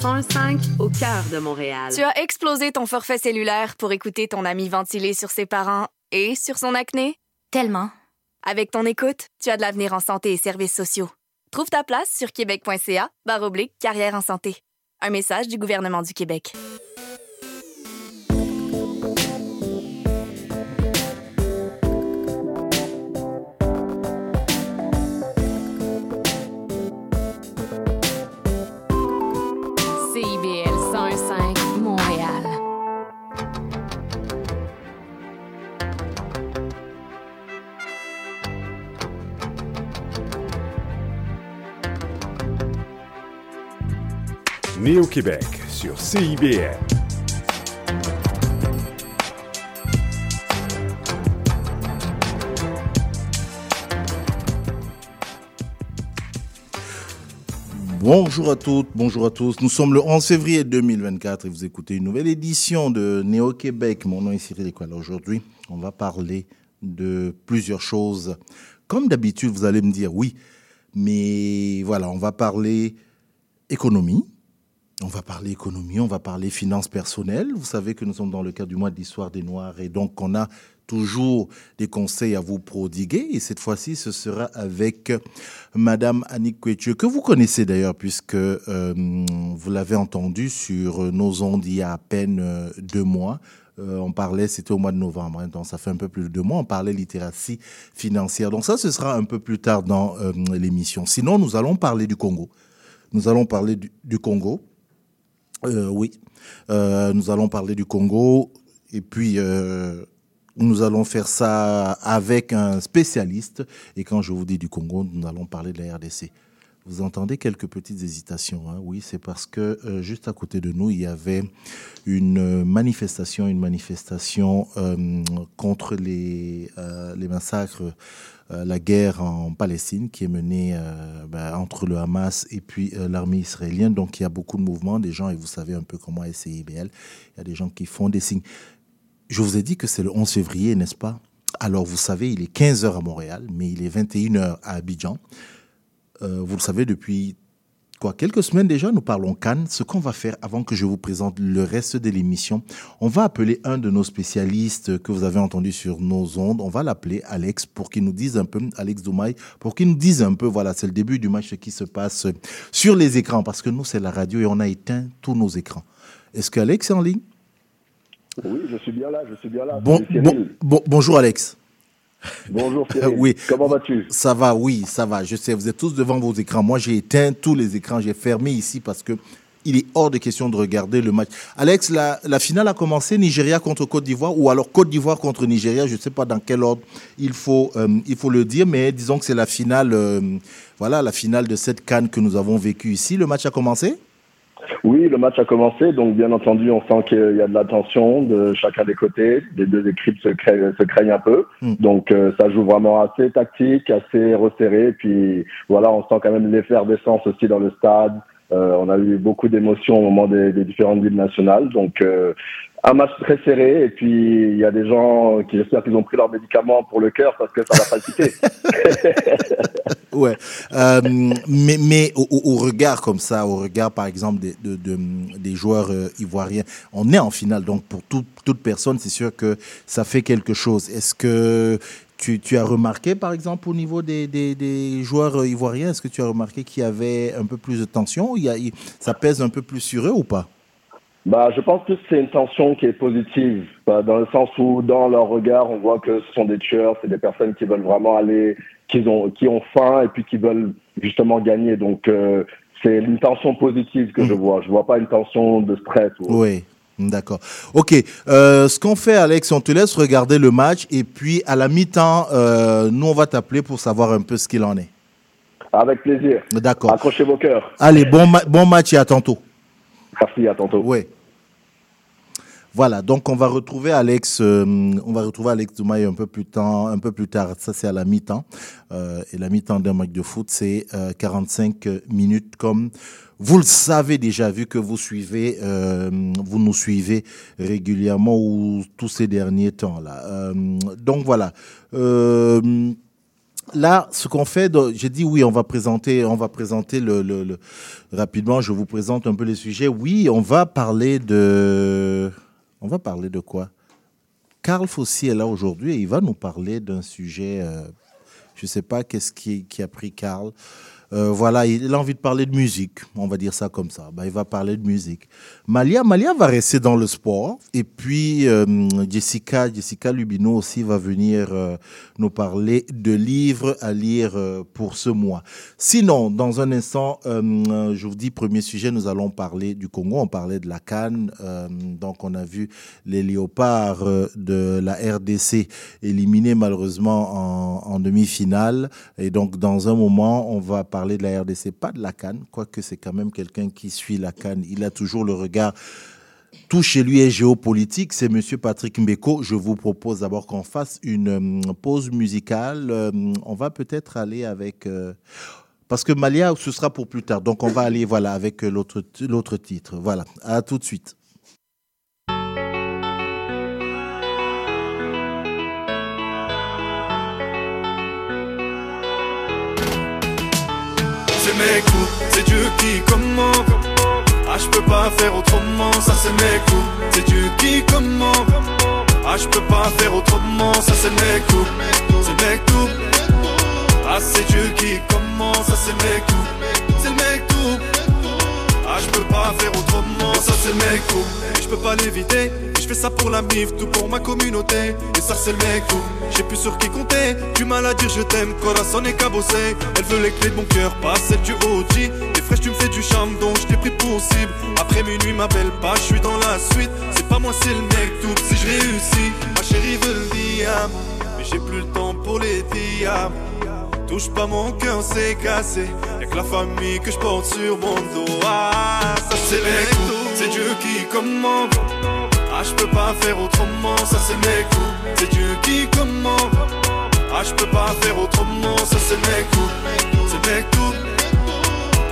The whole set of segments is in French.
105 au cœur de Montréal. Tu as explosé ton forfait cellulaire pour écouter ton ami ventiler sur ses parents et sur son acné? Tellement. Avec ton écoute, tu as de l'avenir en santé et services sociaux. Trouve ta place sur québec.ca oblique carrière en santé. Un message du gouvernement du Québec. Né au Québec sur CIBL. Bonjour à toutes, bonjour à tous. Nous sommes le 11 février 2024 et vous écoutez une nouvelle édition de Néo-Québec. Mon nom est Cyril Equal. Aujourd'hui, on va parler de plusieurs choses. Comme d'habitude, vous allez me dire oui, mais voilà, on va parler économie. On va parler économie, on va parler finances personnelles. Vous savez que nous sommes dans le cadre du mois de l'histoire des Noirs et donc on a toujours des conseils à vous prodiguer. Et cette fois-ci, ce sera avec Madame Annick Couetieux, que vous connaissez d'ailleurs, puisque euh, vous l'avez entendu sur nos ondes il y a à peine euh, deux mois. Euh, on parlait, c'était au mois de novembre, hein, donc ça fait un peu plus de deux mois, on parlait littératie financière. Donc ça, ce sera un peu plus tard dans euh, l'émission. Sinon, nous allons parler du Congo. Nous allons parler du Congo. Euh, oui, Euh, nous allons parler du Congo et puis euh, nous allons faire ça avec un spécialiste. Et quand je vous dis du Congo, nous allons parler de la RDC. Vous entendez quelques petites hésitations. Hein? Oui, c'est parce que juste à côté de nous, il y avait une manifestation, une manifestation contre les, les massacres, la guerre en Palestine qui est menée euh, ben, entre le Hamas et puis euh, l'armée israélienne. Donc il y a beaucoup de mouvements, des gens, et vous savez un peu comment est CIBL, il y a des gens qui font des signes. Je vous ai dit que c'est le 11 février, n'est-ce pas? Alors vous savez, il est 15h à Montréal, mais il est 21h à Abidjan. Euh, vous le savez, depuis quoi, quelques semaines déjà, nous parlons Cannes. Ce qu'on va faire avant que je vous présente le reste de l'émission, on va appeler un de nos spécialistes que vous avez entendu sur nos ondes. On va l'appeler Alex pour qu'il nous dise un peu, Alex Doumaï, pour qu'il nous dise un peu, voilà, c'est le début du match qui se passe sur les écrans, parce que nous, c'est la radio et on a éteint tous nos écrans. Est-ce que Alex est en ligne? Oui, je suis bien là, je suis bien là. bon, Salut, bon, Cyril. bon- Bonjour Alex. Bonjour Cyril. Oui. Comment vas-tu? Ça va, oui, ça va. Je sais, vous êtes tous devant vos écrans. Moi, j'ai éteint tous les écrans. J'ai fermé ici parce que il est hors de question de regarder le match. Alex, la, la finale a commencé, Nigeria contre Côte d'Ivoire, ou alors Côte d'Ivoire contre Nigeria. Je ne sais pas dans quel ordre il faut, euh, il faut le dire, mais disons que c'est la finale, euh, voilà, la finale de cette canne que nous avons vécue ici. Le match a commencé? Oui, le match a commencé, donc bien entendu, on sent qu'il y a de la tension de chacun des côtés. Les deux équipes se, craignent- se craignent un peu. Mm. Donc euh, ça joue vraiment assez tactique, assez resserré. Puis voilà, on sent quand même l'effervescence aussi dans le stade. Euh, on a eu beaucoup d'émotions au moment des, des différentes villes nationales. Donc euh, un match très serré. Et puis il y a des gens qui j'espère qu'ils ont pris leurs médicaments pour le cœur parce que ça va palpiter. Ouais. Euh, mais mais au, regard comme ça, au regard par exemple des, de, de- des joueurs euh, ivoiriens, on est en finale. Donc pour toute, personne, c'est sûr que ça fait quelque chose. Est-ce que tu, tu as remarqué par exemple au niveau des, des, joueurs euh, ivoiriens, est-ce que tu as remarqué qu'il y avait un peu plus de tension il y a, Ça pèse un peu plus sur eux ou pas? Bah, je pense que c'est une tension qui est positive, bah, dans le sens où dans leur regard, on voit que ce sont des tueurs, c'est des personnes qui veulent vraiment aller, qui ont, qui ont faim et puis qui veulent justement gagner. Donc euh, c'est une tension positive que je vois. Je vois pas une tension de stress. ou- Oui. D'accord. Ok. Euh, ce qu'on fait, Alex, on te laisse regarder le match et puis à la mi-temps, euh, nous on va t'appeler pour savoir un peu ce qu'il en est. Avec plaisir. D'accord. Accrochez vos cœurs. Allez, bon, ma- bon match et à tantôt. Merci, à tantôt. Oui. Voilà, donc on va retrouver Alex, euh, on va retrouver Alex un peu plus tard. Ça c'est à la mi-temps, Euh, et la mi-temps d'un match de foot c'est euh, 45 minutes comme vous le savez déjà vu que vous suivez, euh, vous nous suivez régulièrement ou tous ces derniers temps là. Euh, donc voilà. Euh, là, ce qu'on fait, j'ai dit oui, on va présenter, on va présenter le- rapidement. Je vous présente un peu les sujets. Oui, on va parler de, on va parler de quoi? Carl Fossi est là aujourd'hui et il va nous parler d'un sujet. euh, je ne sais pas qu'est-ce qui, qui a pris Carl. Euh, voilà, il a envie de parler de musique, on va dire ça comme ça. Ben, il va parler de musique. Malia, Malia va rester dans le sport. Et puis, euh, Jessica, Jessica Lubino aussi va venir euh, nous parler de livres à lire pour ce mois. Sinon, dans un instant, je vous dis, premier sujet, nous allons parler du Congo. On parlait de la Cannes. donc, on a vu les léopards de la RDC éliminés malheureusement en, en demi-finale. Et donc, dans un moment, on va parler de la RDC, pas de la Cannes, quoique c'est quand même quelqu'un qui suit la Cannes. Il a toujours le regard. Tout chez lui est géopolitique, c'est Monsieur Patrick Mbeko. Je vous propose d'abord qu'on fasse une euh, pause musicale. Euh, on va peut-être aller avec... euh, parce que Malia, ce sera pour plus tard. Donc on va aller voilà, avec l'autre l'autre titre. Voilà, à tout de suite. C'est mes coups, c'est Dieu qui commande. Ah, je peux pas faire autrement, ça c'est mes coups. C'est Dieu qui commande. Ah, je peux pas faire autrement, ça c'est mes coups. C'est mes coups. Ah, c'est Dieu qui commande, ça c'est mes coups. Ah, je peux pas faire autrement, ça c'est mes coups. Et je peux pas l'éviter. Je fais ça pour la mif, tout pour ma communauté. Et ça c'est mes coups. J'ai plus sur qui compter. Du mal à dire je t'aime, corazon est cabossé. Elle veut les clés de mon cœur, pas celle du OG. T'es fraîche, tu me fais du charme, donc je t'ai pris pour cible. Après minuit, m'appelle pas, je suis dans la suite. C'est pas moi, c'est le mec, tout si je réussis. Ma chérie veut le diable, mais j'ai plus le temps pour les diables. Touche pas mon cœur, c'est cassé. Y'a que la famille que je porte sur mon dos. Ah, ça c'est mes coups. C'est Dieu qui commande. Ah, je peux pas faire autrement, ça c'est mes coups. C'est Dieu qui commande. Ah, je peux pas faire autrement, ça c'est mes coups. C'est mes coups.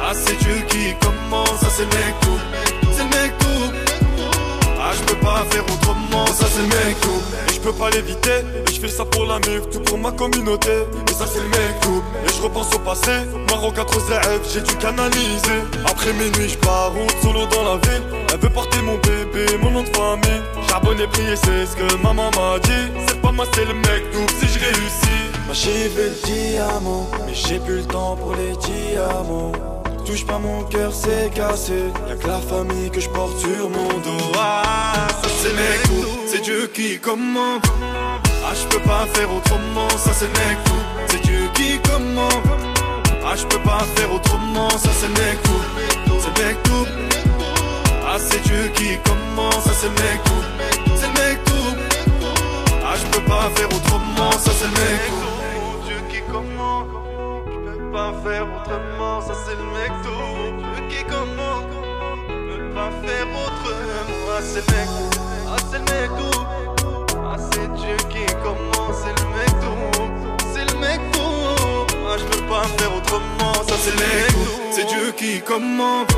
Ah, c'est Dieu qui commande, ça c'est mes coups. C'est mes coups. Je peux pas faire autrement, ça c'est mes coups. Et je peux pas l'éviter, et je fais ça pour la mif, tout pour ma communauté. Et ça c'est mes coups. Et je repense au passé, Maroc 4 ZF, j'ai dû canaliser. Après minuit, je pars route solo dans la ville. Elle veut porter mon bébé, mon nom de famille. Charbonne et prier, c'est ce que maman m'a dit. C'est pas moi, c'est le mec, tout si je réussis. Ma veut le diamant, mais j'ai plus le temps pour les diamants. Touche pas mon cœur, c'est cassé. Y'a que la famille que je porte sur mon dos. Ah, ça c'est mes coups, c'est Dieu qui commande. Ah, je peux pas faire autrement, ça c'est mes coups, c'est Dieu qui commande. Ah, je peux pas faire autrement, ça c'est mes coups, c'est mes coups. Ah, c'est Dieu qui commande, ça c'est mes coups, c'est mes coups. Ah, je peux pas faire autrement, ça c'est mes coups. Pas faire autrement, ça c'est le mec tout. Qui commande, je peux pas faire autrement, ah, c'est le mec tout. Ah, c'est le mec tout. Ah, c'est Dieu qui commande, c'est le mec tout. C'est le mec tout. Ah, je peux pas faire autrement, ça c'est le mec tout. C'est Dieu qui commande.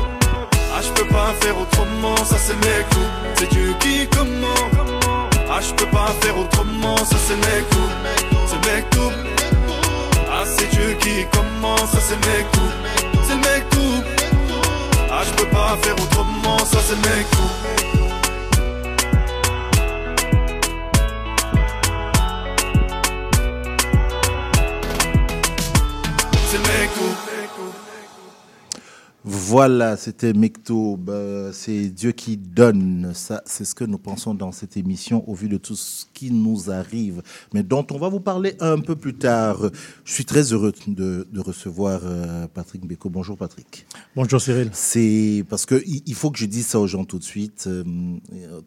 Ah, je peux pas faire autrement, ça c'est mes coups. C'est Dieu qui commande. Ah, je peux pas faire autrement, ça c'est mes coups. C'est mes coups. Ah, c'est Dieu qui commande, ça c'est mes coups. C'est mes coups. Ah, je peux pas faire autrement, ça c'est mes coups. C'est mes coups. Voilà, c'était Mektoub. Euh, C'est Dieu qui donne. Ça, c'est ce que nous pensons dans cette émission au vu de tout ce qui nous arrive, mais dont on va vous parler un peu plus tard. Je suis très heureux de, de recevoir euh, Patrick Beko. Bonjour Patrick. Bonjour Cyril. C'est parce que il il faut que je dise ça aux gens tout de suite. Euh,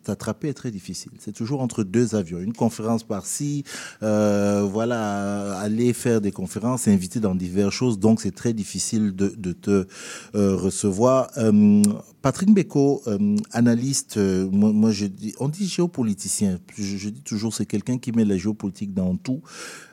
T'attraper est très difficile. C'est toujours entre deux avions. Une conférence par-ci, euh, voilà, aller faire des conférences, inviter dans diverses choses. Donc c'est très difficile de, de te euh, recevoir. Euh, Patrick Beko, euh, analyste, euh, moi, je dis, on dit géopoliticien. Je dis toujours c'est quelqu'un qui met la géopolitique dans tout.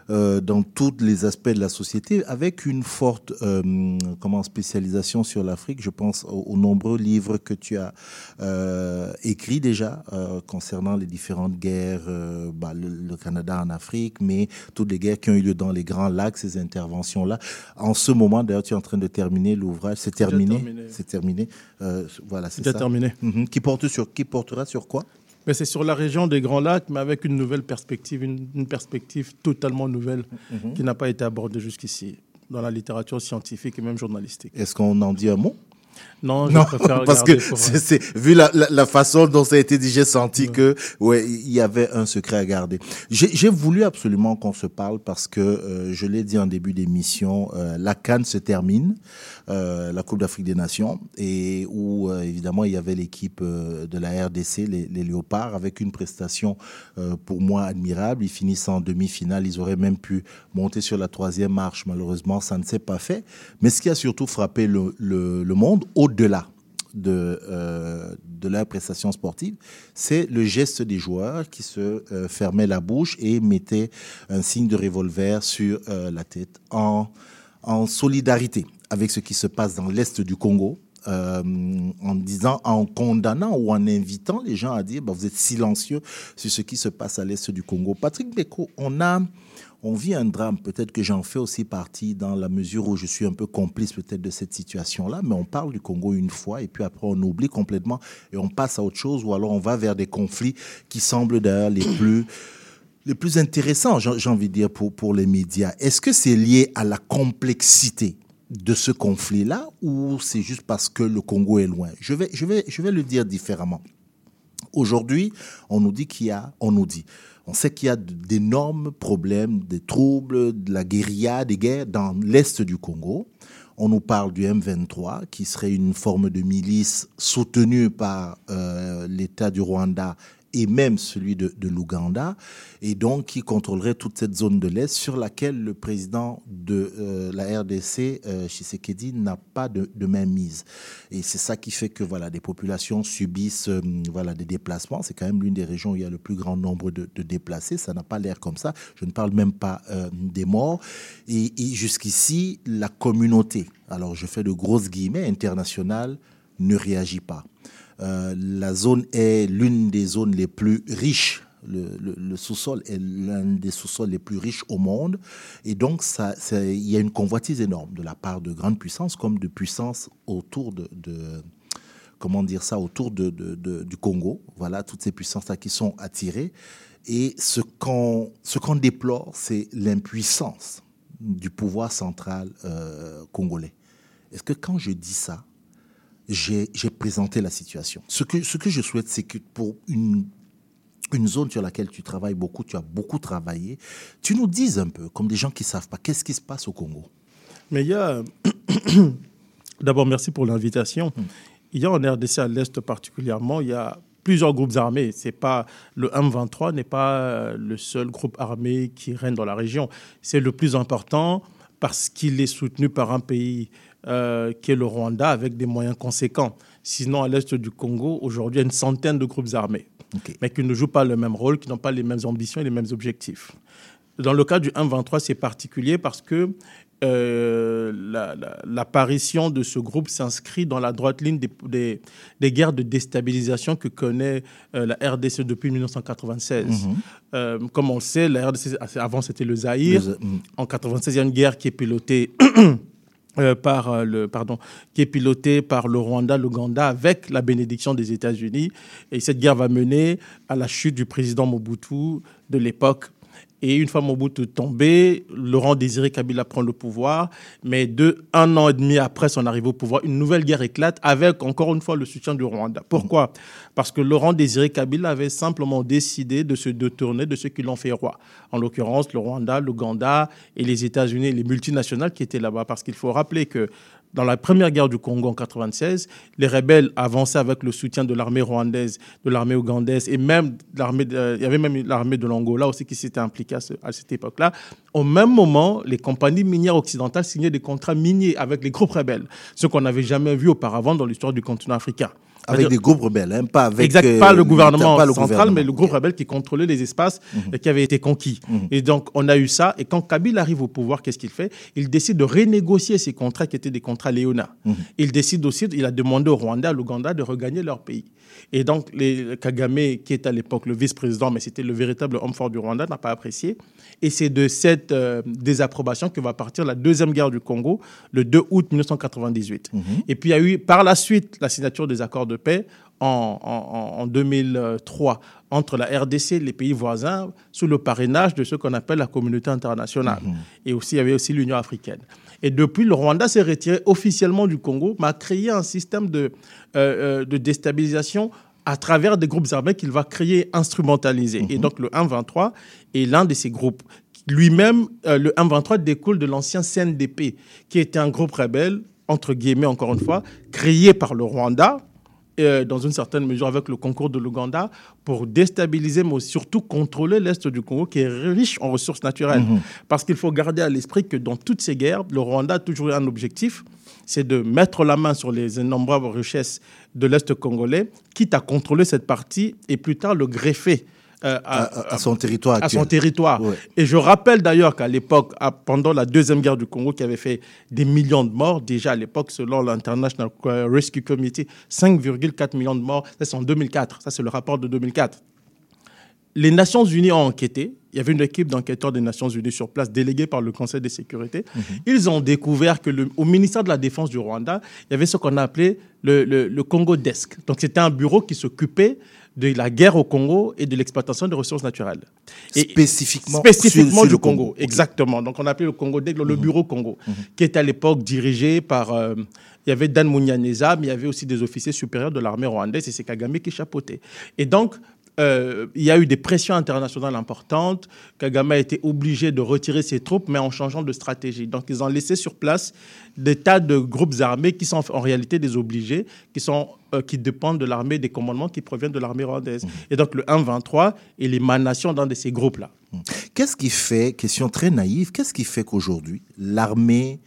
Euh, dans tous les aspects de la société, avec une forte euh, comment, spécialisation sur l'Afrique. Je pense aux, aux, nombreux livres que tu as euh, écrits déjà concernant les différentes guerres, bah, le, le, Canada en Afrique, mais toutes les guerres qui ont eu lieu dans les grands lacs, ces interventions-là. En ce moment, d'ailleurs, tu es en train de terminer l'ouvrage. C'est terminé. C'est terminé. Voilà, c'est ça. terminé. Mm -hmm. Qui porte sur qui portera sur quoi? C'est sur la région des Grands Lacs, mais avec une nouvelle perspective, une, une perspective totalement nouvelle mm -hmm. qui n'a pas été abordée jusqu'ici dans la littérature scientifique et même journalistique. Est-ce qu'on en dit un mot? Non, je non, préfère parce que pour... c'est vu la, la, la, façon dont ça a été dit, j'ai senti ouais. que ouais, il y avait un secret à garder. J'ai voulu absolument qu'on se parle parce que euh, je l'ai dit en début d'émission, euh, la Cannes se termine, euh, la Coupe d'Afrique des Nations, et où euh, évidemment il y avait l'équipe euh, de la RDC, les, les, Léopards, avec une prestation euh, pour moi admirable. Ils finissent en demi-finale, ils auraient même pu monter sur la troisième marche. Malheureusement, ça ne s'est pas fait. Mais ce qui a surtout frappé le, le, le monde, au-delà de, euh, de leur prestation sportive, c'est le geste des joueurs qui se euh, fermaient la bouche et mettaient un signe de revolver sur euh, la tête en, en solidarité avec ce qui se passe dans l'Est du Congo, euh, en disant, en condamnant ou en invitant les gens à dire bah, vous êtes silencieux sur ce qui se passe à l'est du Congo. Patrick Beko, on a, on vit un drame. Peut-être que j'en fais aussi partie dans la mesure où je suis un peu complice peut-être de cette situation-là. Mais on parle du Congo une fois et puis après on oublie complètement et on passe à autre chose ou alors on va vers des conflits qui semblent d'ailleurs les plus les plus intéressants, j'ai envie de dire, pour, pour les médias. Est-ce que c'est lié à la complexité de ce conflit-là ou c'est juste parce que le Congo est loin? Je vais, je, vais, je vais le dire différemment. Aujourd'hui, on nous dit qu'il y a, on nous dit, on sait qu'il y a d'énormes problèmes, des troubles, de la guérilla, des guerres dans l'est du Congo. On nous parle du M23, qui serait une forme de milice soutenue par euh, l'État du Rwanda et même celui de, de l'Ouganda, et donc qui contrôlerait toute cette zone de l'Est sur laquelle le président de euh, la RDC, euh, n'a pas de, de. Et c'est ça qui fait que voilà, des populations subissent euh, voilà, des déplacements. C'est quand même l'une des régions où il y a le plus grand nombre de, déplacés. Ça n'a pas l'air comme ça. Je ne parle même pas euh, des morts. Et, jusqu'ici, la communauté, alors je fais de grosses guillemets, internationales, ne réagit pas. Euh, la zone est l'une des zones les plus riches. Le, sous-sol est l'un des sous-sols les plus riches au monde. Et donc, il y a une convoitise énorme de la part de grandes puissances comme de puissances autour de, comment dire ça, autour du Congo. Voilà, toutes ces puissances-là qui sont attirées. Et ce qu'on ce qu'on déplore, c'est l'impuissance du pouvoir central euh, congolais. Est-ce que quand je dis ça, j'ai présenté la situation. Ce que, ce que je souhaite, c'est que pour une, une zone sur laquelle tu travailles beaucoup, tu as beaucoup travaillé, tu nous dises un peu, comme des gens qui ne savent pas, qu'est-ce qui se passe au Congo? Mais il y a... D'abord, merci pour l'invitation. Hum. Il y a en RDC à l'Est particulièrement, il y a plusieurs groupes armés. C'est pas le M23 n'est pas le seul groupe armé qui règne dans la région. C'est le plus important parce qu'il est soutenu par un pays euh, qui est le Rwanda, avec des moyens conséquents. Sinon, à l'est du Congo, aujourd'hui, il y a une centaine de groupes armés, okay. mais qui ne jouent pas le même rôle, qui n'ont pas les mêmes ambitions et les mêmes objectifs. Dans le cas du 1-23, c'est particulier parce que euh, l'apparition la, la, de ce groupe s'inscrit dans la droite ligne des, des, des, guerres de déstabilisation que connaît euh, la RDC depuis 1996. Mm -hmm. euh, comme on le sait, la RDC, avant c'était le Zaïre. Le... Mm. En 1996, il y a une guerre qui est pilotée Euh, par euh, le pardon qui est piloté par le Rwanda, l'Ouganda avec la bénédiction des États-Unis. Et cette guerre va mener à la chute du président Mobutu de l'époque et une fois Mobutu tombé, Laurent Désiré Kabila prend le pouvoir. Mais deux, un an et demi après son arrivée au pouvoir, une nouvelle guerre éclate avec encore une fois le soutien du Rwanda. Pourquoi? Parce que Laurent Désiré Kabila avait simplement décidé de se détourner de ceux qui l'ont fait roi. En l'occurrence, le Rwanda, l'Ouganda et les États-Unis, les multinationales qui étaient là-bas. Parce qu'il faut rappeler que dans la première guerre du Congo en 96, les rebelles avançaient avec le soutien de l'armée rwandaise, de l'armée ougandaise et même l'armée, de- il y avait même l'armée de l'Angola aussi qui s'était impliquée à, ce- à cette époque-là. Au même moment, les compagnies minières occidentales signaient des contrats miniers avec les groupes rebelles, ce qu'on n'avait jamais vu auparavant dans l'histoire du continent africain. Avec des groupes rebelles, hein, pas avec. exact, euh, pas le gouvernement pas le central, gouvernement. mais le groupe rebelle qui contrôlait les espaces et qui avait été conquis. Et donc, on a eu ça. Et quand Kabila arrive au pouvoir, qu'est-ce qu'il fait? Il décide de renégocier ces contrats qui étaient des contrats Léona. Il décide aussi, il a demandé au Rwanda, à l'Ouganda de regagner leur pays. Et donc, les, Kagame, qui est à l'époque le vice-président, mais c'était le véritable homme fort du Rwanda, n'a pas apprécié. Et c'est de cette euh, désapprobation que va partir la deuxième guerre du Congo, le 2 août 1998. Et puis, il y a eu par la suite la signature des accords de paix en, en- en 2003 entre la RDC et les pays voisins sous le parrainage de ce qu'on appelle la communauté internationale. Et aussi, il y avait aussi l'Union africaine. Et depuis, le Rwanda s'est retiré officiellement du Congo, mais a créé un système de, euh, euh, de déstabilisation à travers des groupes armés qu'il va créer, instrumentaliser. Et donc, le 1-23 est l'un de ces groupes. Lui-même, euh, le 1-23 découle de l'ancien CNDP, qui était un groupe rebelle, entre guillemets, encore une fois, créé par le Rwanda, euh, dans une certaine mesure avec le concours de l'Ouganda, pour déstabiliser, mais surtout contrôler l'Est du Congo, qui est riche en ressources naturelles. Parce qu'il faut garder à l'esprit que dans toutes ces guerres, le Rwanda a toujours eu un objectif, c'est de mettre la main sur les innombrables richesses de l'Est congolais, quitte à contrôler cette partie et plus tard le greffer. Euh, À, à- à son territoire à son territoire. Ouais. Et je rappelle d'ailleurs qu'à l'époque, pendant la deuxième guerre du Congo, qui avait fait des millions de morts, déjà à l'époque, selon l'International Rescue Committee, 5,4 millions de morts, ça c'est en 2004, ça c'est le rapport de 2004. Les Nations Unies ont enquêté. Il y avait une équipe d'enquêteurs des Nations Unies sur place, déléguée par le Conseil de sécurité. Ils ont découvert que le- au ministère de la Défense du Rwanda, il y avait ce qu'on a appelé le, le- le Congo Desk. Donc c'était un bureau qui s'occupait de la guerre au Congo et de l'exploitation des ressources naturelles. Et- Spécifiquement, spécifiquement sur- sur du le Congo, Congo. Exactement. Donc on appelait le Congo le bureau Congo, qui était à l'époque dirigé par. euh, il y avait Dan Munyaneza, mais il y avait aussi des officiers supérieurs de l'armée rwandaise et c'est Kagame qui chapeautait. Et donc. Euh, il y a eu des pressions internationales importantes. Kagame a été obligé de retirer ses troupes, mais en changeant de stratégie. Donc, ils ont laissé sur place des tas de groupes armés qui sont en réalité des obligés, qui, sont, euh, qui dépendent de l'armée, des commandements qui proviennent de l'armée rwandaise. Et donc, le 1-23 est l'émanation d'un de ces groupes-là. Qu'est-ce qui fait, question très naïve, qu'est-ce qui fait qu'aujourd'hui, l'armée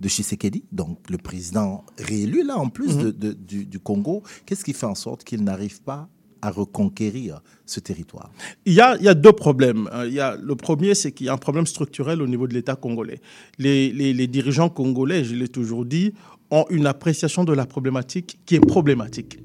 de Tshisekedi, donc le président réélu là en plus de- de- du, du Congo, qu'est-ce qui fait en sorte qu'il n'arrive pas à reconquérir ce territoire Il y a, il y a deux problèmes. Euh, Il y a, le premier, c'est qu'il y a un problème structurel au niveau de l'État congolais. Les, les- les dirigeants congolais, je l'ai toujours dit, ont une appréciation de la problématique qui est problématique.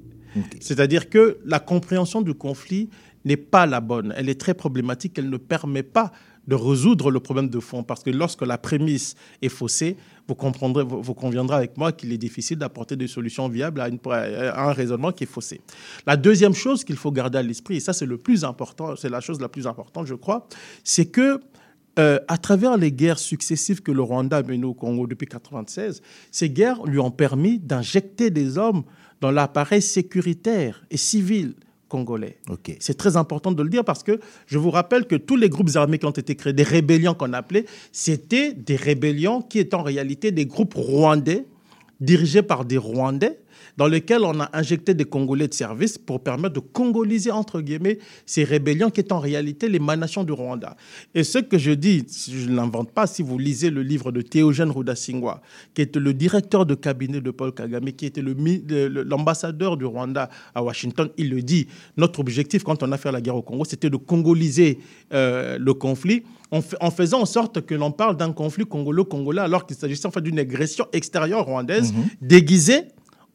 C'est-à-dire que la compréhension du conflit n'est pas la bonne. Elle est très problématique. Elle ne permet pas de résoudre le problème de fond. Parce que lorsque la prémisse est faussée, vous, comprendrez, vous, conviendrez avec moi qu'il est difficile d'apporter des solutions viables à un raisonnement qui est faussé. La deuxième chose qu'il faut garder à l'esprit, et ça c'est le plus important, c'est la chose la plus importante, je crois, c'est que euh, à travers les guerres successives que le Rwanda a menées au Congo depuis 1996, ces guerres lui ont permis d'injecter des hommes dans l'appareil sécuritaire et civil congolais. C'est très important de le dire parce que je vous rappelle que tous les groupes armés qui ont été créés, des rébellions qu'on appelait, c'était des rébellions qui étaient en réalité des groupes rwandais dirigés par des Rwandais dans lesquels on a injecté des Congolais de service pour permettre de congoliser, entre guillemets, ces rébellions qui étaient en réalité l'émanation du Rwanda. Et ce que je dis, je ne l'invente pas, si vous lisez le livre de Théogène Rudasingwa, qui était le directeur de cabinet de Paul Kagame, qui était l'ambassadeur du Rwanda à Washington, il le dit, notre objectif quand on a fait la guerre au Congo, c'était de congoliser euh, le conflit en, fa- en faisant en sorte que l'on parle d'un conflit congolo-congolais alors qu'il s'agissait en fait d'une agression extérieure rwandaise déguisée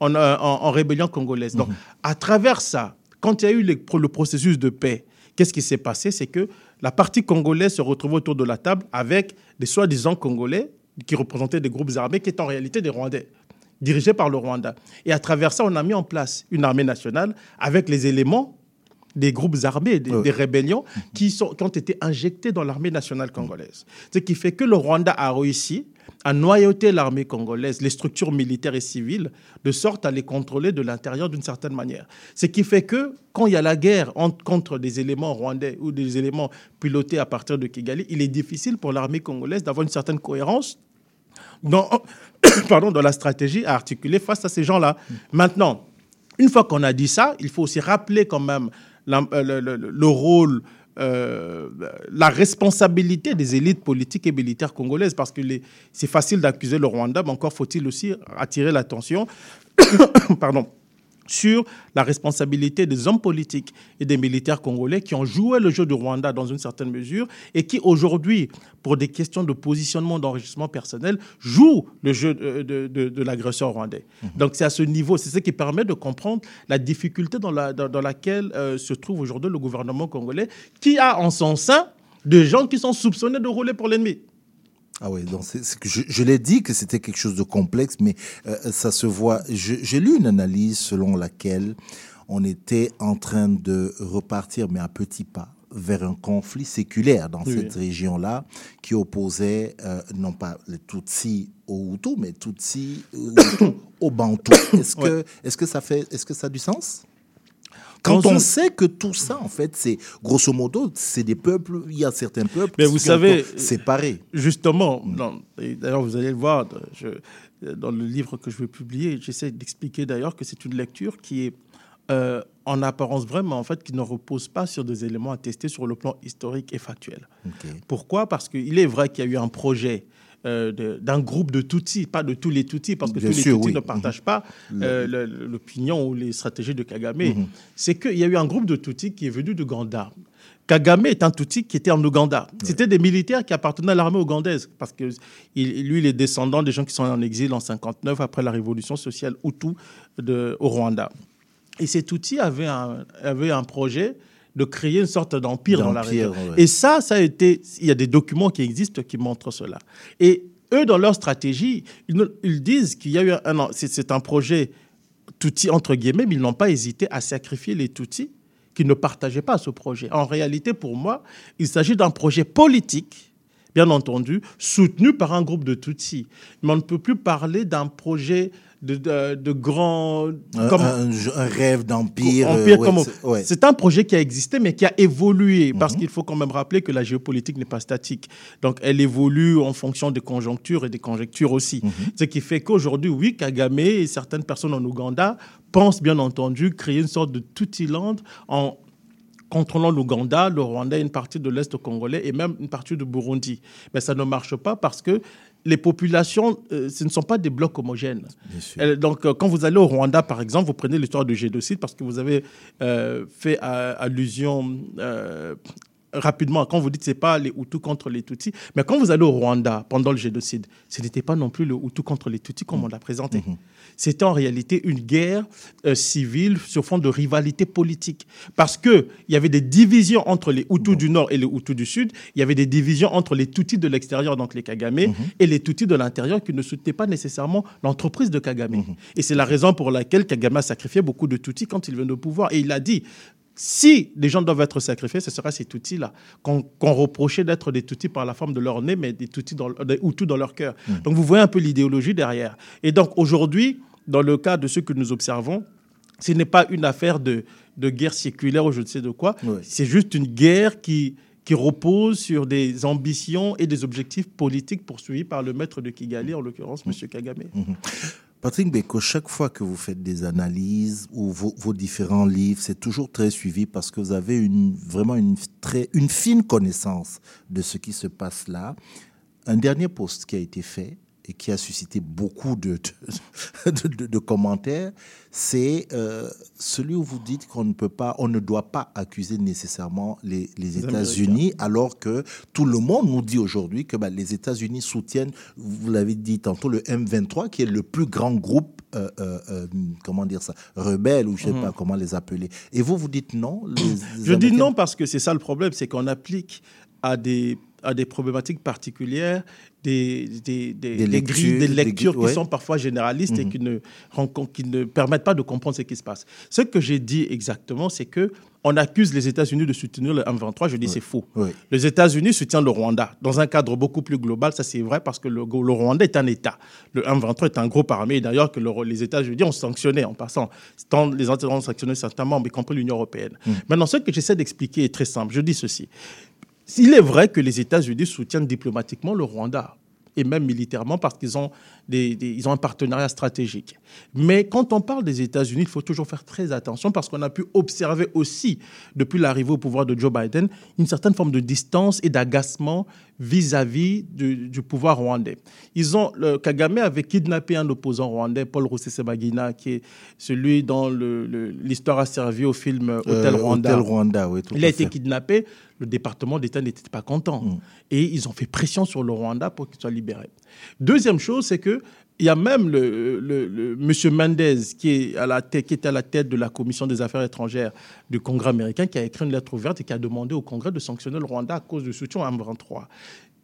en, euh, en- en rébellion congolaise. Donc, à travers ça, quand il y a eu le processus de paix, qu'est-ce qui s'est passé? C'est que la partie congolaise se retrouvait autour de la table avec des soi-disant Congolais qui représentaient des groupes armés qui étaient en réalité des Rwandais dirigés par le Rwanda. Et à travers ça, on a mis en place une armée nationale avec les éléments des groupes armés, des, rébellions qui, sont, qui ont été injectés dans l'armée nationale congolaise. Ce qui fait que le Rwanda a réussi à noyauter l'armée congolaise, les structures militaires et civiles, de sorte à les contrôler de l'intérieur d'une certaine manière. Ce qui fait que quand il y a la guerre entre, contre des éléments rwandais ou des éléments pilotés à partir de Kigali, il est difficile pour l'armée congolaise d'avoir une certaine cohérence dans, pardon, dans la stratégie à articuler face à ces gens-là. Maintenant, une fois qu'on a dit ça, il faut aussi rappeler quand même euh, le, le- le- le rôle, euh, la responsabilité des élites politiques et militaires congolaises, parce que c'est facile d'accuser le Rwanda, mais encore faut-il aussi attirer l'attention pardon, sur la responsabilité des hommes politiques et des militaires congolais qui ont joué le jeu du Rwanda dans une certaine mesure et qui aujourd'hui, pour des questions de positionnement, d'enrichissement personnel, jouent le jeu de, de- de- de l'agresseur rwandais. Donc c'est à ce niveau, c'est ce qui permet de comprendre la difficulté dans, la- dans- dans laquelle euh, se trouve aujourd'hui le gouvernement congolais, qui a en son sein des gens qui sont soupçonnés de rouler pour l'ennemi. Ah oui, donc que je, je l'ai dit que c'était quelque chose de complexe, mais euh, ça se voit. J'ai lu une analyse selon laquelle on était en train de repartir, mais à petits pas, vers un conflit séculaire dans Oui. cette région-là qui opposait euh, non pas les Tutsis aux Hutus, mais Tutsis aux, aux Bantous. Est-ce que, est-ce que ça fait, est-ce que ça a du sens? Quand on sait que tout ça, en fait, c'est grosso modo, c'est des peuples, il y a certains peuples Mais vous savez, séparés. Justement, d'ailleurs vous allez le voir je- dans le livre que je vais publier, j'essaie d'expliquer d'ailleurs que c'est une lecture qui est euh, en apparence vraiment, en fait, qui ne repose pas sur des éléments attestés sur le plan historique et factuel. Pourquoi? Parce qu'il est vrai qu'il y a eu un projet euh, d'un groupe de Tutsis, pas de tous les Tutsis, parce que Bien tous les Tutsis oui. ne partagent pas euh, le- le- l'opinion ou les stratégies de Kagame. C'est qu'il y a eu un groupe de Tutsis qui est venu d'Ouganda. Kagame est un Tutsi qui était en Ouganda. C'était des militaires qui appartenaient à l'armée ougandaise, parce que il- lui, il est descendant des gens qui sont en exil en 59 après la révolution sociale Hutu de, au Rwanda. Et ces Tutsis avaient un, avaient un projet de créer une sorte d'empire dans la région. ouais. Et ça, ça a été. Il y a des documents qui existent qui montrent cela. Et eux, dans leur stratégie, ils, disent qu'il y a eu un. c'est un projet Tutsi, entre guillemets, mais ils n'ont pas hésité à sacrifier les Tutsis qui ne partageaient pas ce projet. En réalité, pour moi, il s'agit d'un projet politique, bien entendu, soutenu par un groupe de Tutsis. Mais on ne peut plus parler d'un projet de, de, de grand. Un, comme- un- un rêve d'empire. euh, ouais, c'est- ouais. Un projet qui a existé, mais qui a évolué, parce Mhm. qu'il faut quand même rappeler que la géopolitique n'est pas statique. Donc, elle évolue en fonction des conjonctures et des conjectures aussi. Mhm. Ce qui fait qu'aujourd'hui, oui, Kagame et certaines personnes en Ouganda pensent bien entendu créer une sorte de Tutiland en contrôlant l'Ouganda, le Rwanda, une partie de l'Est congolais et même une partie du Burundi. Mais ça ne marche pas parce que les populations, euh, ce ne sont pas des blocs homogènes. Euh, Donc, euh, quand vous allez au Rwanda, par exemple, vous prenez l'histoire du génocide parce que vous avez euh, fait allusion rapidement quand vous dites c'est pas les Hutus contre les Tutsis, mais quand vous allez au Rwanda pendant le génocide, ce n'était pas non plus le Hutu contre les Tutsis comme on l'a présenté. C'était en réalité une guerre euh, civile sur fond de rivalité politique. Parce que il y avait des divisions entre les Hutus du nord et les Hutus du sud, il y avait des divisions entre les Tutsis de l'extérieur donc les Kagame et les Tutsis de l'intérieur qui ne soutenaient pas nécessairement l'entreprise de Kagame. Et c'est la raison pour laquelle Kagame a sacrifié beaucoup de Tutsis quand il vient au pouvoir. Et il a dit si les gens doivent être sacrifiés, ce sera ces Tutsis-là, qu'on reprochait d'être des Tutsis par la forme de leur nez, mais des Tutsis dans, des Hutus dans leur cœur. Donc vous voyez un peu l'idéologie derrière. Et donc aujourd'hui, dans le cas de ce que nous observons, ce n'est pas une affaire de, de guerre séculaire ou je ne sais de quoi, c'est juste une guerre qui, qui repose sur des ambitions et des objectifs politiques poursuivis par le maître de Kigali, en l'occurrence M. Kagame. Patrick Beko, chaque fois que vous faites des analyses ou vos, vos différents livres, c'est toujours très suivi parce que vous avez une, vraiment une, très, une fine connaissance de ce qui se passe là. Un dernier post qui a été fait et qui a suscité beaucoup de, de, de- de- de commentaires, c'est euh, celui où vous dites qu'on ne peut pas, on ne doit pas accuser nécessairement les, les États-Unis, alors que tout le monde nous dit aujourd'hui que bah, les États-Unis soutiennent, vous l'avez dit tantôt, le M23, qui est le plus grand groupe, euh, euh, comment dire ça, rebelle, ou je ne sais pas comment les appeler. Et vous, vous dites non les- Je dis non parce que c'est ça le problème, c'est qu'on applique à des, à des problématiques particulières des, des, des, Des des grilles, lectures, qui ouais. sont parfois généralistes et Mhm. qui ne, rencontrent- qui ne permettent pas de comprendre ce qui se passe. Ce que j'ai dit exactement, c'est que on accuse les États-Unis de soutenir le M23. Je dis c'est faux. Oui. Les États-Unis soutiennent le Rwanda dans un cadre beaucoup plus global. Ça, c'est vrai parce que le, le Rwanda est un État. Le M23 est un groupe armé. D'ailleurs, que le- les États-Unis ont sanctionné en passant. Tant les États-Unis ont sanctionné certains membres, y compris l'Union européenne. Maintenant, ce que j'essaie d'expliquer est très simple. Je dis ceci. Il est vrai que les États-Unis soutiennent diplomatiquement le Rwanda. et même militairement parce qu'ils ont, des, ont un partenariat stratégique. Mais quand on parle des États-Unis, il faut toujours faire très attention parce qu'on a pu observer aussi, depuis l'arrivée au pouvoir de Joe Biden, une certaine forme de distance et d'agacement vis-à-vis du, du pouvoir rwandais. Ils ont, le, Kagame avait kidnappé un opposant rwandais, Paul Rusesabagina, qui est celui dont l'histoire a servi au film Hôtel Euh, Rwanda. Hôtel Rwanda, oui, tout Il a été kidnappé, le département d'État n'était pas content. Mm. Et ils ont fait pression sur le Rwanda pour qu'il soit libéré. Deuxième chose, c'est que il y a même le, le, le- monsieur Mendez qui, est à la tête, qui était à la tête de la commission des affaires étrangères du Congrès américain qui a écrit une lettre ouverte et qui a demandé au Congrès de sanctionner le Rwanda à cause du soutien à M23.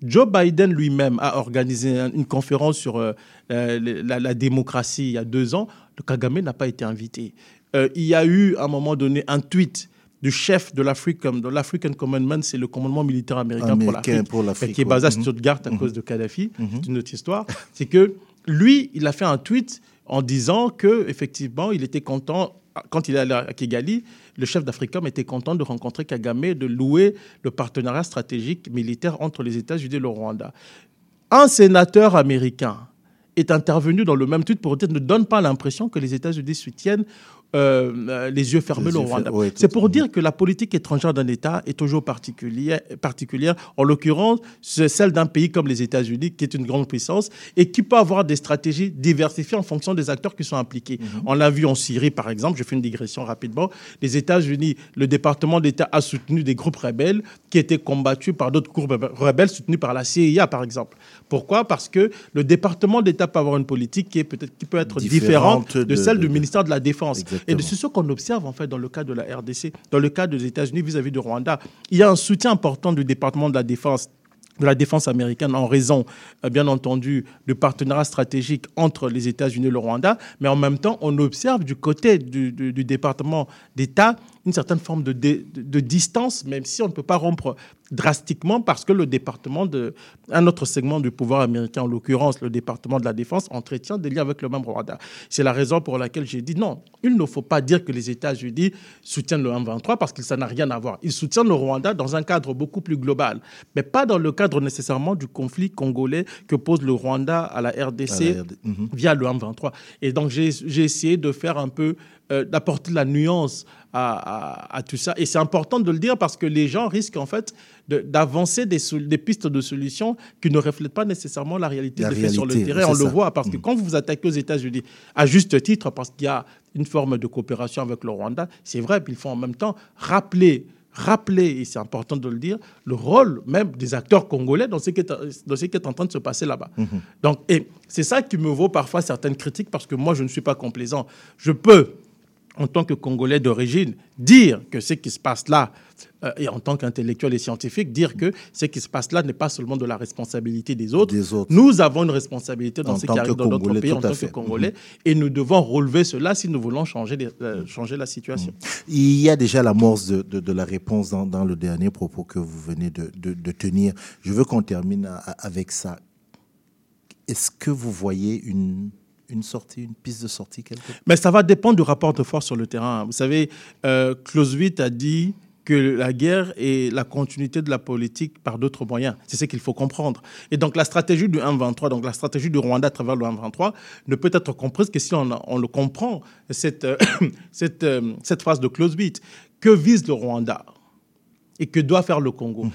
Joe Biden lui-même a organisé un- une conférence sur euh, euh, la, la démocratie il y a deux ans. Le Kagame n'a pas été invité. Euh, il y a eu à un moment donné un tweet du chef de l'African, de l'African Commandment, c'est le commandement militaire américain, pour Américain l'Afrique, pour l'Afrique, qui est basé à. Stuttgart à cause de Kadhafi. C'est une autre histoire. C'est que lui, il a fait un tweet en disant que effectivement, il était content quand il est allé à Kigali, le chef d'Africom était content de rencontrer Kagame de louer le partenariat stratégique militaire entre les États-Unis et le Rwanda. Un sénateur américain est intervenu dans le même tweet pour dire ne donne pas l'impression que les États-Unis soutiennent euh, euh, les yeux fermés le Rwanda. ouais, C'est pour dire que la politique étrangère d'un État est toujours particulière, particulière. En l'occurrence, c'est celle d'un pays comme les États-Unis, qui est une grande puissance et qui peut avoir des stratégies diversifiées en fonction des acteurs qui sont impliqués. Mhm. On l'a vu en Syrie, par exemple. Je fais une digression rapidement. Les États-Unis, le département d'État a soutenu des groupes rebelles qui étaient combattus par d'autres groupes rebelles soutenus par la CIA, par exemple. Pourquoi? Parce que le département d'État peut avoir une politique qui est peut-être qui peut être Différente différente de, de- celle du ministère de la Défense. Exactement. Et c'est ce qu'on observe en fait dans le cas de la RDC, dans le cas des États-Unis vis-à-vis du Rwanda. Il y a un soutien important du département de la Défense de la défense américaine en raison, euh, bien entendu, du partenariat stratégique entre les États-Unis et le Rwanda, mais en même temps, on observe du côté du, du- du département d'État une certaine forme de, dé- de- distance, même si on ne peut pas rompre drastiquement parce que le département de un autre segment du pouvoir américain, en l'occurrence le département de la défense, entretient des liens avec le même Rwanda. C'est la raison pour laquelle j'ai dit non, il ne faut pas dire que les États-Unis soutiennent le M23 parce que ça n'a rien à voir. Ils soutiennent le Rwanda dans un cadre beaucoup plus global, mais pas dans le cadre nécessairement du conflit congolais que pose le Rwanda à la RDC À la RD. Mhm. via le M23. Et donc, j'ai essayé de faire un peu, euh, d'apporter la nuance à, à- à tout ça. Et c'est important de le dire parce que les gens risquent en fait de- d'avancer des, pistes de solutions qui ne reflètent pas nécessairement la réalité La faits sur le réalité, terrain. On le voit parce que Mhm. quand vous vous attaquez aux États-Unis, à juste titre, parce qu'il y a une forme de coopération avec le Rwanda, c'est vrai, puis il faut en même temps rappeler rappeler, et c'est important de le dire, le rôle même des acteurs congolais dans ce qui est, dans ce qui est en train de se passer là-bas. Donc, et c'est ça qui me vaut parfois certaines critiques parce que moi, je ne suis pas complaisant. Je peux, en tant que Congolais d'origine, dire que ce qui se passe là, euh, et en tant qu'intellectuel et scientifique, dire que ce qui se passe là n'est pas seulement de la responsabilité des autres. Des autres. Nous avons une responsabilité dans En ce qui arrive dans notre pays en tant que. Congolais, et nous devons relever cela si nous voulons changer, les- euh, changer la situation. Il y a déjà l'amorce de, de, de la réponse dans, dans le dernier propos que vous venez de, tenir. Je veux qu'on termine a- avec ça. Est-ce que vous voyez une, une sortie, une piste de sortie quelque Mais ça va dépendre du rapport de force sur le terrain. Vous savez, euh, Clausewitz a dit que la guerre est la continuité de la politique par d'autres moyens. C'est ce qu'il faut comprendre. Et donc la stratégie du 1-23, donc la stratégie du Rwanda à travers le 1-23, ne peut être comprise que si on, on le comprend, cette, euh, cette, euh, cette phrase de Clausewitz. Que vise le Rwanda? Et que doit faire le Congo.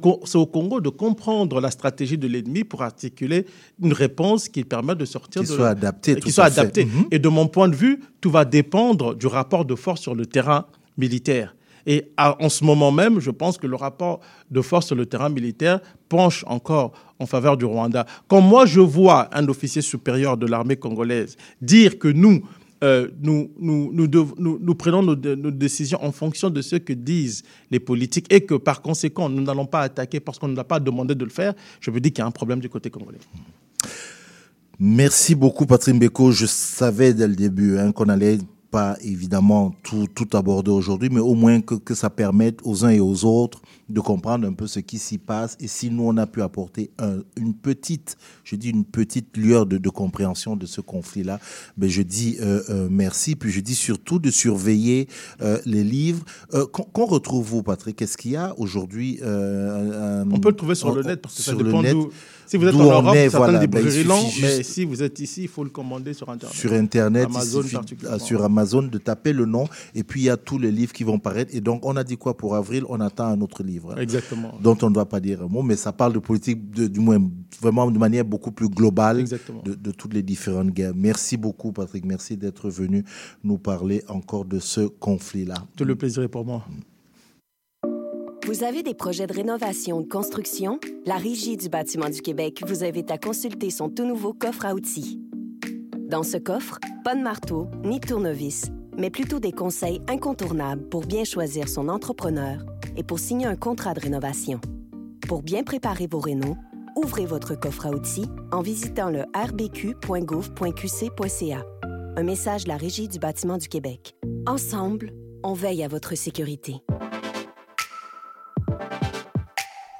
Co- c'est au Congo de comprendre la stratégie de l'ennemi pour articuler une réponse qui permet de sortir Qui de soit adaptée, qui tout soit adaptée. Mhm. Et de mon point de vue, tout va dépendre du rapport de force sur le terrain militaire. Et à- en ce moment même, je pense que le rapport de force sur le terrain militaire penche encore en faveur du Rwanda. Quand moi je vois un officier supérieur de l'armée congolaise dire que nous, euh, nous, nous, nous, prenons nos, décisions en fonction de ce que disent les politiques et que par conséquent, nous n'allons pas attaquer parce qu'on ne nous a pas demandé de le faire, je me dis qu'il y a un problème du côté congolais. Merci beaucoup, Patrick Beko. Je savais dès le début hein, qu'on allait pas évidemment tout, aborder aujourd'hui, mais au moins que ça permette aux uns et aux autres de comprendre un peu ce qui s'y passe. Et si nous, on a pu apporter un- une petite, je dis une petite lueur de, de compréhension de ce conflit-là, ben je dis euh, euh, merci. Puis je dis surtout de surveiller euh, les livres. Qu'on qu'on retrouve vous, Patrick Est-ce qu'il y a aujourd'hui On peut le trouver sur on- le on- net parce que ça dépend net, d'où. Si vous êtes en on Europe, est, certaines voilà, ben, il librairies suffit mais si vous êtes ici, il faut le commander sur Internet. sur Internet, Amazon suffit, sur Amazon, de taper le nom, et puis il y a tous les livres qui vont paraître. Et donc, on a dit quoi pour avril? On attend un autre livre. Exactement. Dont on ne doit pas dire un mot, mais ça parle de politique, de- du moins, vraiment de manière beaucoup plus globale Exactement. de, de toutes les différentes guerres. Merci beaucoup, Patrick. Merci d'être venu nous parler encore de ce conflit-là. Tout le plaisir est pour moi. Vous avez des projets de rénovation ou de construction? La Régie du bâtiment du Québec vous invite à consulter son tout nouveau coffre à outils. Dans ce coffre, pas de marteau ni de tournevis, mais plutôt des conseils incontournables pour bien choisir son entrepreneur et pour signer un contrat de rénovation. Pour bien préparer vos rénaux, ouvrez votre coffre à outils en visitant le rbq.gouv.qc.ca. Un message de la Régie du bâtiment du Québec. Ensemble, on veille à votre sécurité.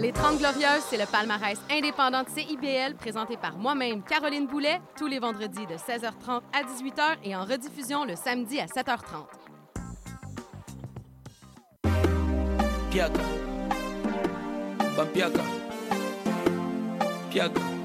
Les 30 Glorieuses, c'est le palmarès indépendant de CIBL présenté par moi-même, Caroline Boulet, tous les vendredis de 16h30 à 18h et en rediffusion le samedi à 7h30. Piaka. Bampiaka. Piaka.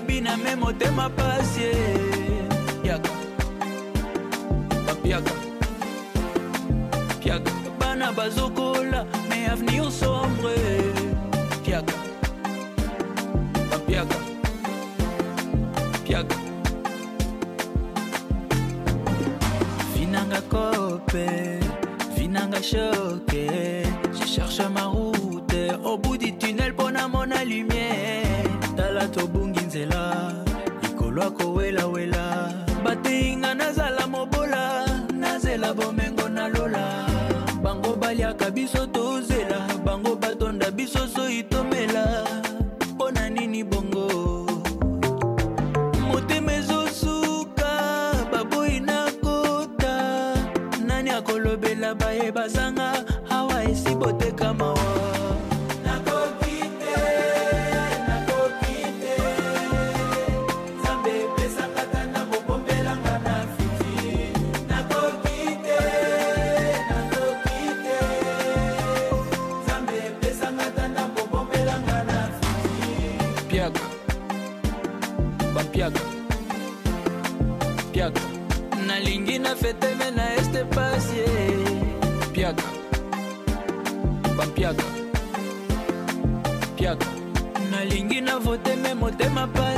Nalingi nabina me motema pasi e. piaka. Bapiaka piaka. Bana bazokola me avenir sombre piaka. Bapiaka piaka. Vinanga kope vinanga choke je cherche ma route au bout du tunnel mpona mona lumière likolo akowelawela bateinga nazala mobola nazela bomengo nalola bango baliaka biso tozela bango batonda biso soi tomela Até my paz.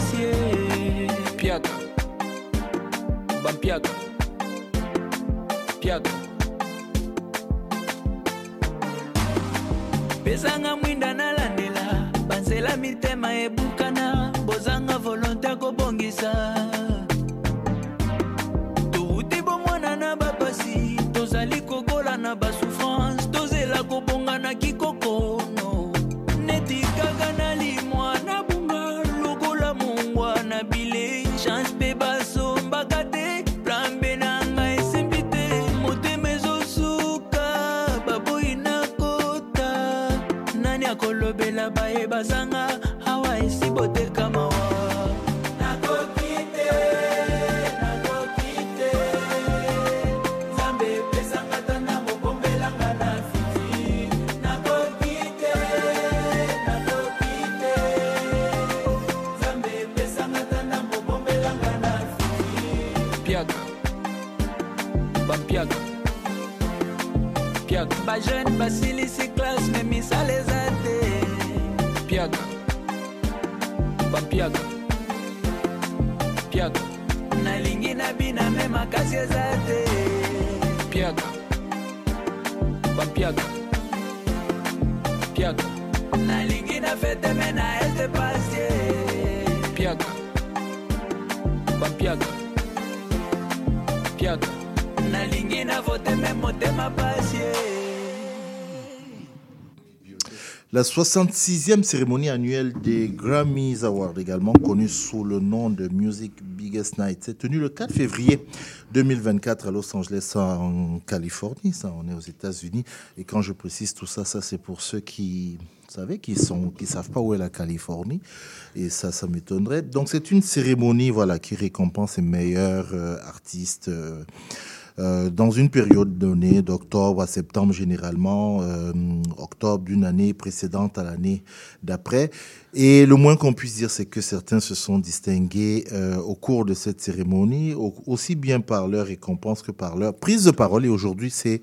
piak bapiak piak bajeune basilisi classe me misala eza te piak bapiak piak nalingi na bina me makasi eza te piak bapiak piak nalingi na fete me na este pasie piak bapiak nalingi motema La 66e cérémonie annuelle des Grammys Awards, également connue sous le nom de Music Biggest Night, s'est tenue le 4 février 2024 à Los Angeles, en Californie. Ça, on est aux États-Unis. Et quand je précise tout ça, ça c'est pour ceux qui, savez, qui sont, qui savent pas où est la Californie. Et ça, ça m'étonnerait. Donc c'est une cérémonie, voilà, qui récompense les meilleurs euh, artistes. euh, euh, dans une période donnée, d'octobre à septembre généralement, euh, octobre d'une année précédente à l'année d'après. Et le moins qu'on puisse dire, c'est que certains se sont distingués euh, au cours de cette cérémonie, au- aussi bien par leur récompense que par leur prise de parole. Et aujourd'hui, c'est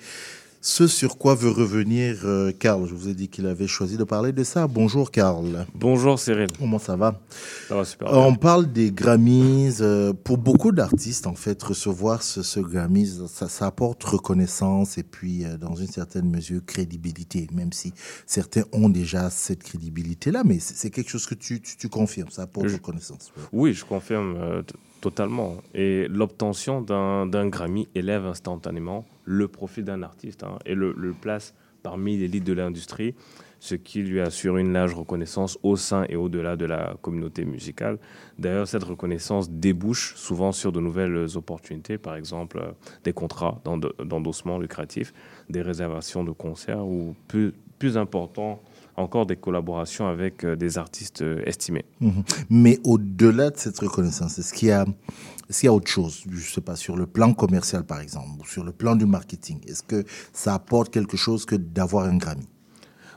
ce sur quoi veut revenir euh, Karl. Je vous ai dit qu'il avait choisi de parler de ça. Bonjour Karl. Bonjour Cyril. Comment ça va? Ça va super Euh, bien. On parle des Grammys. euh, pour beaucoup d'artistes, en fait, recevoir ce, ce Grammys, ça, ça apporte reconnaissance et puis, euh, dans une certaine mesure, crédibilité, même si certains ont déjà cette crédibilité-là. Mais c'est quelque chose que tu, tu, tu confirmes, ça apporte Je- reconnaissance. Oui, je confirme euh, totalement. Et l'obtention d'un Grammy élève instantanément le profil d'un artiste hein, et le, place parmi l'élite de l'industrie, ce qui lui assure une large reconnaissance au sein et au-delà de la communauté musicale. D'ailleurs, cette reconnaissance débouche souvent sur de nouvelles opportunités, par exemple euh, des contrats d'end- d'endossement lucratif, des réservations de concerts ou plus, plus important encore des collaborations avec euh, des artistes euh, estimés. Mhm. Mais au-delà de cette reconnaissance, est-ce qu'il y a, est-ce qu'il y a autre chose Je ne sais pas, sur le plan commercial, par exemple, ou sur le plan du marketing. Est-ce que ça apporte quelque chose que d'avoir un Grammy?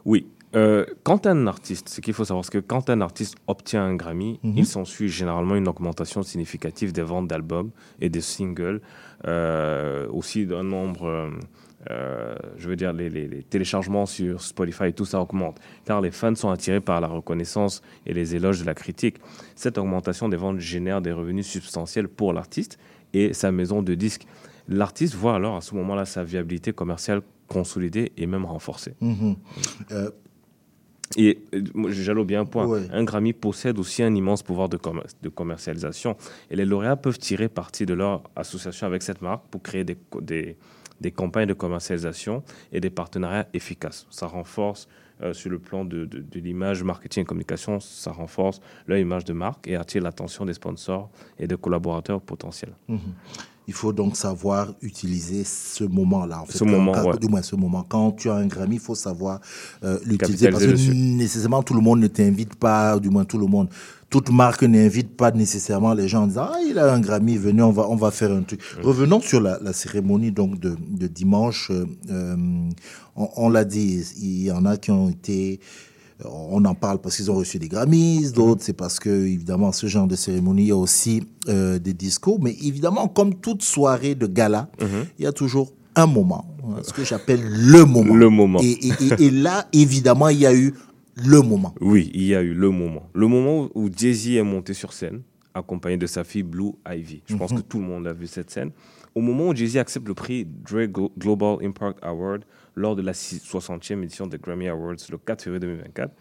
Oui. Euh, quand un artiste, ce qu'il faut savoir, c'est que quand un artiste obtient un Grammy, Mhm. il s'ensuit généralement une augmentation significative des ventes d'albums et des singles, euh, aussi d'un nombre, euh, je veux dire, les, les- les téléchargements sur Spotify, tout ça augmente, car les fans sont attirés par la reconnaissance et les éloges de la critique. Cette augmentation des ventes génère des revenus substantiels pour l'artiste et sa maison de disques. L'artiste voit alors à ce moment-là sa viabilité commerciale consolidée et même renforcée. Mhm. Euh, Et euh, j'allais bien point. Ouais. Un Grammy possède aussi un immense pouvoir de, commer- de commercialisation. Et les lauréats peuvent tirer parti de leur association avec cette marque pour créer des, des campagnes de commercialisation et des partenariats efficaces. Ça renforce, euh, sur le plan de, de- de l'image marketing et communication, ça renforce leur image de marque et attire l'attention des sponsors et des collaborateurs potentiels. Mhm. Il faut donc savoir utiliser ce moment-là. En fait, Ce Quand- moment, quand- ouais. Du moins, ce moment. Quand tu as un Grammy, il faut savoir euh, l'utiliser. Parce que dessus. nécessairement, tout le monde ne t'invite pas, du moins tout le monde. Toute marque n'invite pas nécessairement les gens en disant Ah, il a un Grammy, venez, on va, on va faire un truc. Revenons sur la, la cérémonie donc, de, de dimanche. euh, euh, on on l'a dit, il y en a qui ont été on en parle parce qu'ils ont reçu des Grammys, d'autres c'est parce que évidemment ce genre de cérémonie il y a aussi euh, des discours, mais évidemment comme toute soirée de gala, il y a toujours un moment, hein, ce que j'appelle le moment. Le moment. Et, et- et- et là évidemment il y a eu le moment. Oui, il y a eu le moment. Le moment où Jay-Z est monté sur scène, accompagné de sa fille Blue Ivy. Je pense Mhm. que tout le monde a vu cette scène. Au moment où Jay-Z accepte le prix Dre Glo- Global Impact Award lors de la si- 60e édition des Grammy Awards le 4 février 2024,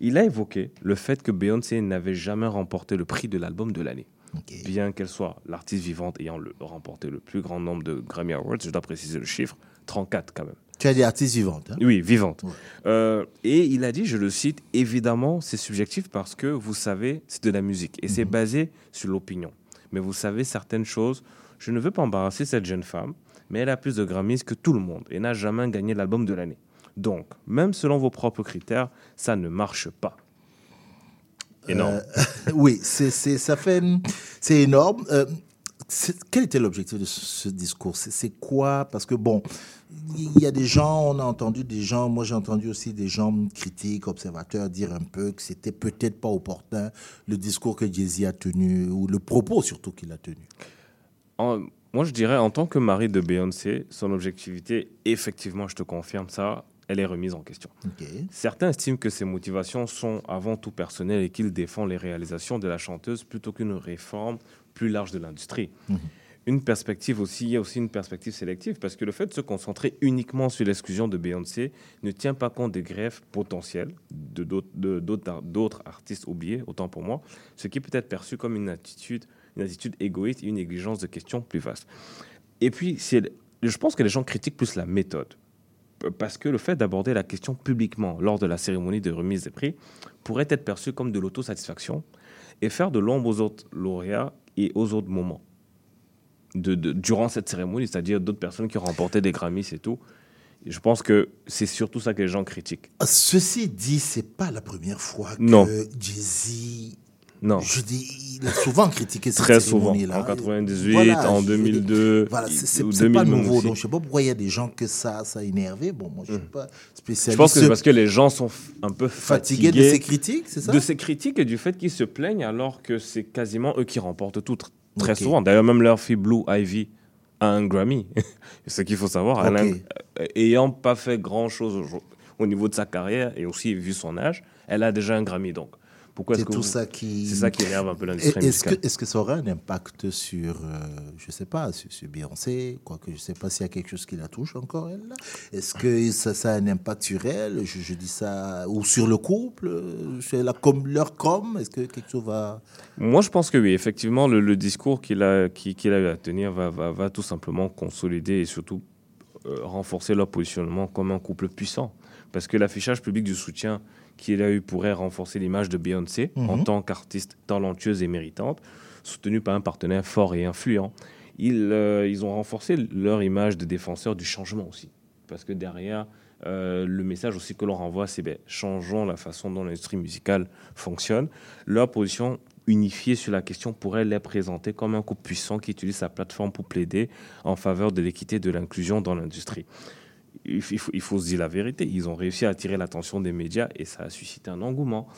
il a évoqué le fait que Beyoncé n'avait jamais remporté le prix de l'album de l'année. Bien qu'elle soit l'artiste vivante ayant le- remporté le plus grand nombre de Grammy Awards, je dois préciser le chiffre, 34 quand même. Tu as des artistes vivantes. hein. Oui, vivante. Euh, et il a dit, je le cite, évidemment, c'est subjectif parce que vous savez, c'est de la musique et c'est basé sur l'opinion. Mais vous savez certaines choses. Je ne veux pas embarrasser cette jeune femme, mais elle a plus de Grammys que tout le monde et n'a jamais gagné l'album de l'année. Donc, même selon vos propres critères, ça ne marche pas. Énorme. Euh, oui, c'est, ça fait, c'est énorme. Euh, quel était l'objectif de ce, discours? C'est, quoi? Parce que bon, il y a des gens, on a entendu des gens, moi j'ai entendu aussi des gens critiques, observateurs dire un peu que c'était peut-être pas opportun le discours que Jay-Z a tenu, ou le propos surtout qu'il a tenu. En- Moi, je dirais, en tant que mari de Beyoncé, son objectivité, effectivement, je te confirme ça, elle est remise en question. Certains estiment que ses motivations sont avant tout personnelles et qu'il défend les réalisations de la chanteuse plutôt qu'une réforme plus large de l'industrie. Mhm. Une perspective aussi, il y a aussi une perspective sélective parce que le fait de se concentrer uniquement sur l'exclusion de Beyoncé ne tient pas compte des greffes potentielles de d'autres- artistes oubliés, autant pour moi, ce qui peut être perçu comme une attitude, une attitude égoïste et une négligence de questions plus vastes. Et puis, je pense que les gens critiquent plus la méthode. Parce que le fait d'aborder la question publiquement lors de la cérémonie de remise des prix pourrait être perçu comme de l'autosatisfaction et faire de l'ombre aux autres lauréats et aux autres moments de, de- durant cette cérémonie, c'est-à-dire d'autres personnes qui ont remporté des Grammys et tout. Et je pense que c'est surtout ça que les gens critiquent. Ceci dit, c'est pas la première fois que. Jay-Z. Non. Je dis, il a souvent critiqué cette Très souvent. En 98, Voilà, en je- 2002, Voilà, c'est- pas 2011 nouveau. aussi. Donc, je sais pas pourquoi il y a des gens que ça, ça a énervé. Bon, moi, je suis pas spécialiste. Je pense que c'est parce que les gens sont un peu Fatigués fatigués, de ces critiques, c'est ça De ces critiques et du fait qu'ils se plaignent alors que c'est quasiment eux qui remportent tout tr- très souvent. D'ailleurs, même leur fille Blue Ivy a un Grammy. ce qu'il faut savoir, elle a un- Ok. euh, ayant pas fait grand-chose au, au niveau de sa carrière et aussi vu son âge, elle a déjà un Grammy. Donc, pourquoi C'est tout vous- ça qui. C'est ça qui énerve un peu l'industrie Est-ce que, est-ce que ça aura un impact sur, euh, je sais pas, sur, sur Beyoncé Quoique je sais pas s'il y a quelque chose qui la touche encore, elle. Est-ce que ça, ça a un impact sur elle je, je dis ça. Ou sur le couple sur la com, Leur com Est-ce que quelque chose va. Moi, je pense que oui, effectivement, le, le discours qu'il a, qui- qu'il a eu à tenir va, va, va tout simplement consolider et surtout euh, renforcer leur positionnement comme un couple puissant. Parce que l'affichage public du soutien qu'il a eu pourrait renforcer l'image de Beyoncé en Mhm. tant qu'artiste talentueuse et méritante, soutenue par un partenaire fort et influent. Ils, euh, ils ont renforcé leur image de défenseur du changement aussi. Parce que derrière, euh, le message aussi que l'on renvoie, c'est ben, changeons la façon dont l'industrie musicale fonctionne. Leur position unifiée sur la question pourrait les présenter comme un couple puissant qui utilise sa plateforme pour plaider en faveur de l'équité et de l'inclusion dans l'industrie. Il faut, se dire la vérité, ils ont réussi à attirer l'attention des médias et ça a suscité un engouement.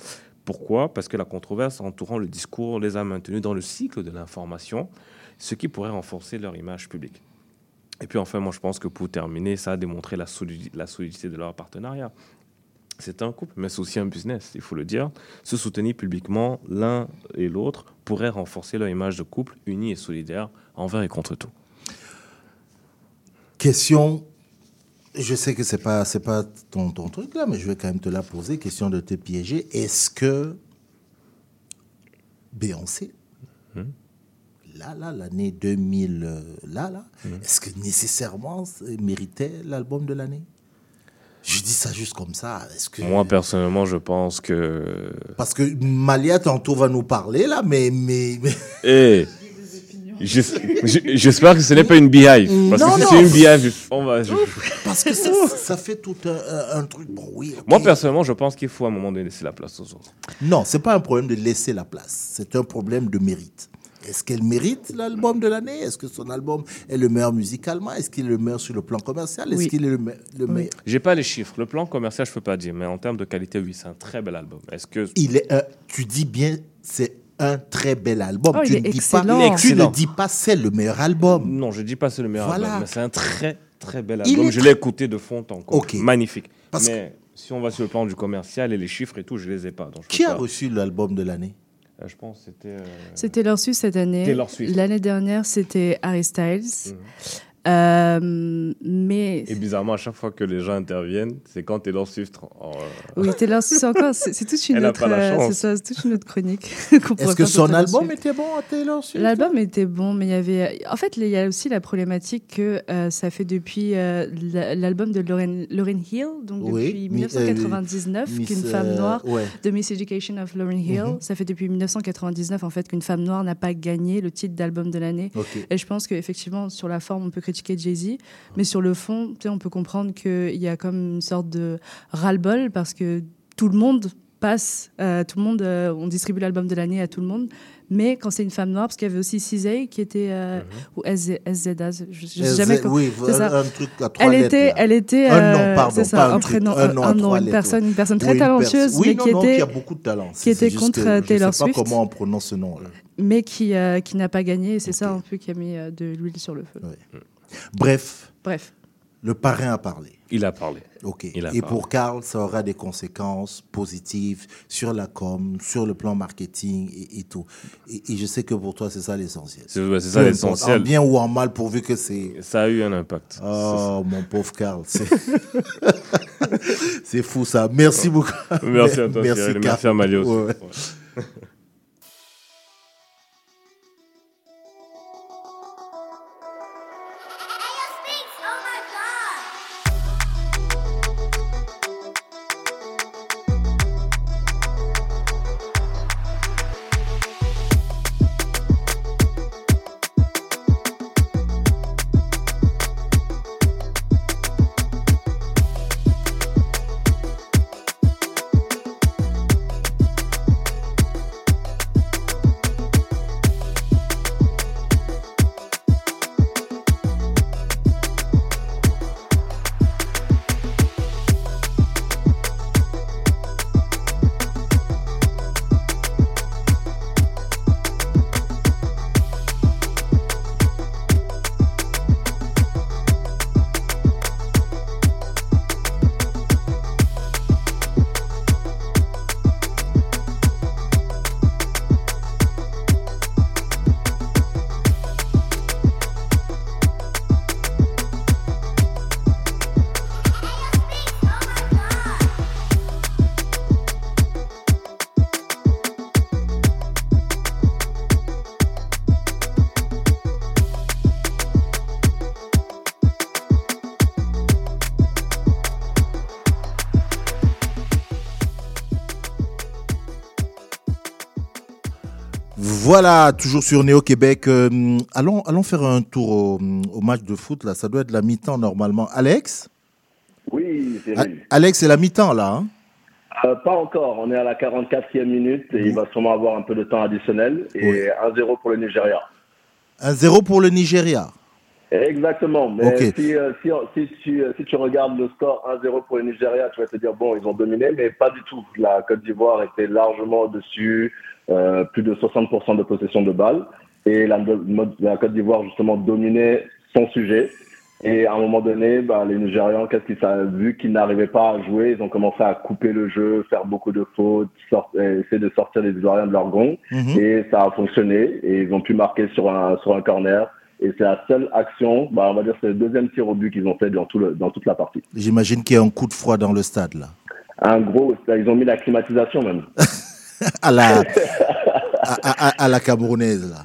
Pourquoi? Parce que la controverse entourant le discours les a maintenus dans le cycle de l'information, ce qui pourrait renforcer leur image publique. Et puis enfin, moi je pense que pour terminer, ça a démontré la solidité de leur partenariat. C'est un couple, mais c'est aussi un business, il faut le dire. Se soutenir publiquement l'un et l'autre pourrait renforcer leur image de couple uni et solidaire envers et contre tout. Question. Je sais que c'est pas c'est pas ton, ton truc là, mais je vais quand même te la poser. Question de te piéger. Est-ce que Beyoncé, Hmm. là là l'année 2000, euh, là là, Hmm. est-ce que nécessairement méritait l'album de l'année? Je dis ça juste comme ça. Que Moi personnellement, je pense que. parce que Malia tantôt va nous parler là, mais mais, mais- Eh, J'espère que ce n'est pas une beehive. Parce Non, que si non. c'est une beehive, on va. je- parce que ça, ça fait tout un, truc. Bon oui. Moi personnellement, je pense qu'il faut à un moment donné laisser la place aux autres. Non, c'est pas un problème de laisser la place. C'est un problème de mérite. Est-ce qu'elle mérite l'album de l'année? Est-ce que son album est le meilleur musicalement? Est-ce qu'il est le meilleur sur le plan commercial? Est-ce Oui. qu'il est le, me- le meilleur? J'ai pas les chiffres. Le plan commercial, je peux pas dire, mais en termes de qualité, oui, c'est un très bel album. Est-ce que Il est un- tu dis bien, c'est un très bel album. Oh, tu, ne dis pas, tu ne dis pas c'est le meilleur album. Non, je dis pas c'est le meilleur Voilà. album, mais c'est un très très bel album. est Je l'ai écouté de fond en comble. Ok. Magnifique. Parce mais si on va sur le plan du commercial et les chiffres et tout, je les ai pas. Donc je Qui a pas- reçu l'album de l'année? Euh, Je pense que c'était. euh, C'était Taylor Swift cette année. L'année dernière, c'était Harry Styles. Mhm. Euh, mais Et bizarrement, à chaque fois que les gens interviennent, c'est quand Taylor Swift. en- euh, oui, Taylor Swift, c'est encore, c'est c'est toute une autre, euh, ça, toute une autre chronique. Est-ce que son album Swift. était bon à Taylor Swift? L'album était bon, mais il y avait. En fait, il y a aussi la problématique que euh, ça fait depuis euh, la- l'album de Lauryn, Lauryn Hill, donc Oui, depuis mi- euh, 1999, Miss, qu'une euh, femme noire ouais. de Miss Education of Lauryn Hill. Mhm. Ça fait depuis 1999 en fait qu'une femme noire n'a pas gagné le titre d'album de l'année. Et je pense qu'effectivement, sur la forme, on peut critiquer Jay-Z, mais sur le fond, on peut comprendre qu'il y a comme une sorte de ras-le-bol parce que tout le monde passe, euh, tout le monde, euh, on distribue l'album de l'année à tout le monde. Mais quand c'est une femme noire, parce qu'il y avait aussi Cizay qui était, euh, ou SZ, SZA, je, je sais jamais comment. oui, un- ça. un truc à trois elle lettres, était, là. elle était, Un nom, pardon, c'est ça, pas un un truc, prénom, un nom à un nom, trois une personne, une personne très Oui, talentueuse, personne- oui, mais non, qui non, était, qui a beaucoup de talent. qui C'est était juste contre que euh, je Taylor sais pas Swift, comment on prononce ce nom. là. mais qui, euh, qui n'a pas gagné. Et c'est ça un peu qui a mis de l'huile sur le feu. Bref, Bref. le parrain a parlé. Il a parlé. Ok. A Et parlé. pour Karl, ça aura des conséquences positives sur la com, sur le plan marketing et, et tout. Et, et je sais que pour toi, c'est ça l'essentiel. C'est ça l'essentiel. En bien ou en mal, pourvu que c'est. Ça a eu un impact. Oh, mon pauvre Karl. C'est c'est fou ça. Merci beaucoup. Merci à toi, Cyril. Karl. Merci à Malios. Ouais. Ouais. Voilà, toujours sur Néo Québec. Euh, allons, allons faire un tour au, au match de foot. Là, ça doit être la mi-temps normalement. Alex? Oui, c'est Alex, c'est la mi-temps là. hein? Euh, pas encore, on est à la 44e minute et il va sûrement avoir un peu de temps additionnel. Et 1-0 pour le Nigeria. 1-0 pour le Nigeria. Exactement, mais si, euh, si, si tu, euh, si tu regardes le score 1-0 pour le Nigeria, tu vas te dire, bon, ils ont dominé, mais pas du tout. La Côte d'Ivoire était largement au-dessus, euh, plus de 60% de possession de balles, et la, la Côte d'Ivoire, justement, dominait son sujet. Et à un moment donné, bah, les Nigérians, qu'est-ce qu'ils savent Vu qu'ils n'arrivaient pas à jouer, ils ont commencé à couper le jeu, faire beaucoup de fautes, euh, essayer de sortir les Ivoiriens de leur gond. Mhm. Et ça a fonctionné. Et ils ont pu marquer sur un, sur un corner. Et c'est la seule action, bah, on va dire c'est le deuxième tir au but qu'ils ont fait dans, tout le, dans toute la partie. J'imagine qu'il y a un coup de froid dans le stade là. Un gros, ils ont mis la climatisation même. à la, à, à- à la camerounaise là.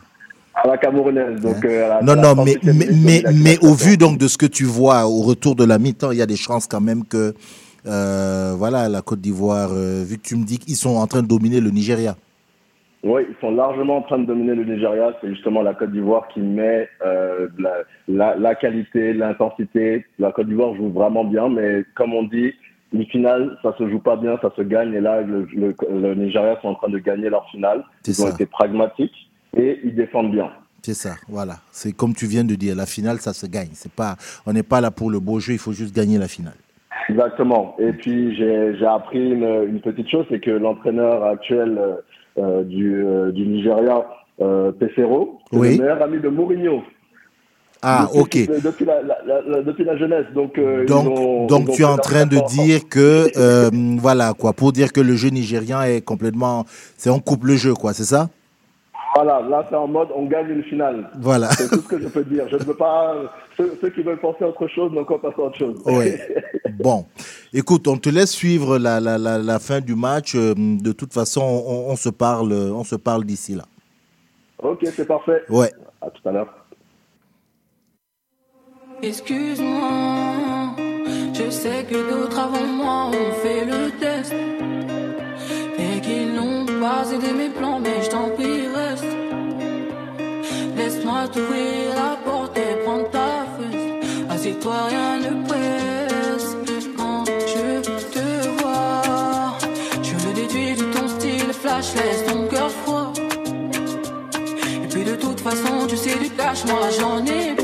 À la camerounaise. Donc, euh, à la- Non, non, mais, 38e mais, mais, mais au vu donc de ce que tu vois au retour de la mi-temps, il y a des chances quand même que, euh, voilà, la Côte d'Ivoire, euh, vu que tu me dis qu'ils sont en train de dominer le Nigeria. Oui, ils sont largement en train de dominer le Nigeria. C'est justement la Côte d'Ivoire qui met euh, la, la, la qualité, l'intensité. La Côte d'Ivoire joue vraiment bien, mais comme on dit, une finale, ça se joue pas bien, ça se gagne. Et là, le, le, le Nigeria sont en train de gagner leur finale. Ils ont ça. été pragmatiques et ils défendent bien. C'est ça, voilà. C'est comme tu viens de dire, la finale, ça se gagne. C'est pas, on n'est pas là pour le beau jeu, il faut juste gagner la finale. Exactement. Et puis j'ai appris une, une petite chose, c'est que l'entraîneur actuel euh, du, euh, du Nigeria, euh, Pesero, Oui. le meilleur ami de Mourinho. Ah, Depuis- ok. Depuis la, la- la- la- depuis la jeunesse. Donc, euh, Donc, ont- donc tu es en train de dire que, euh, voilà, quoi, pour dire que le jeu nigérian est complètement, c'est on coupe le jeu, quoi, c'est ça? Voilà, là c'est en mode on gagne une finale. Voilà. C'est tout ce que je peux dire. Je ne veux pas. Ceux, ceux qui veulent penser à autre chose n'ont qu'à passer à autre chose. Ouais. Bon, écoute, on te laisse suivre la, la, la, la fin du match. Euh, De toute façon, on, on se parle, on se parle d'ici là. ok, c'est parfait. Ouais. À tout à l'heure. Excuse-moi, je sais que d'autres avant moi ont fait le test et qu'ils n'ont pas aidé mes plans, mais je t'en prie, reste. Laisse-moi t'ouvrir la porte et prendre ta Assieds-toi, rien ne presse. Quand je te vois, je le déduis, lâche, laisse ton cœur froid. Et puis de toute façon, tu sais du cash, moi j'en ai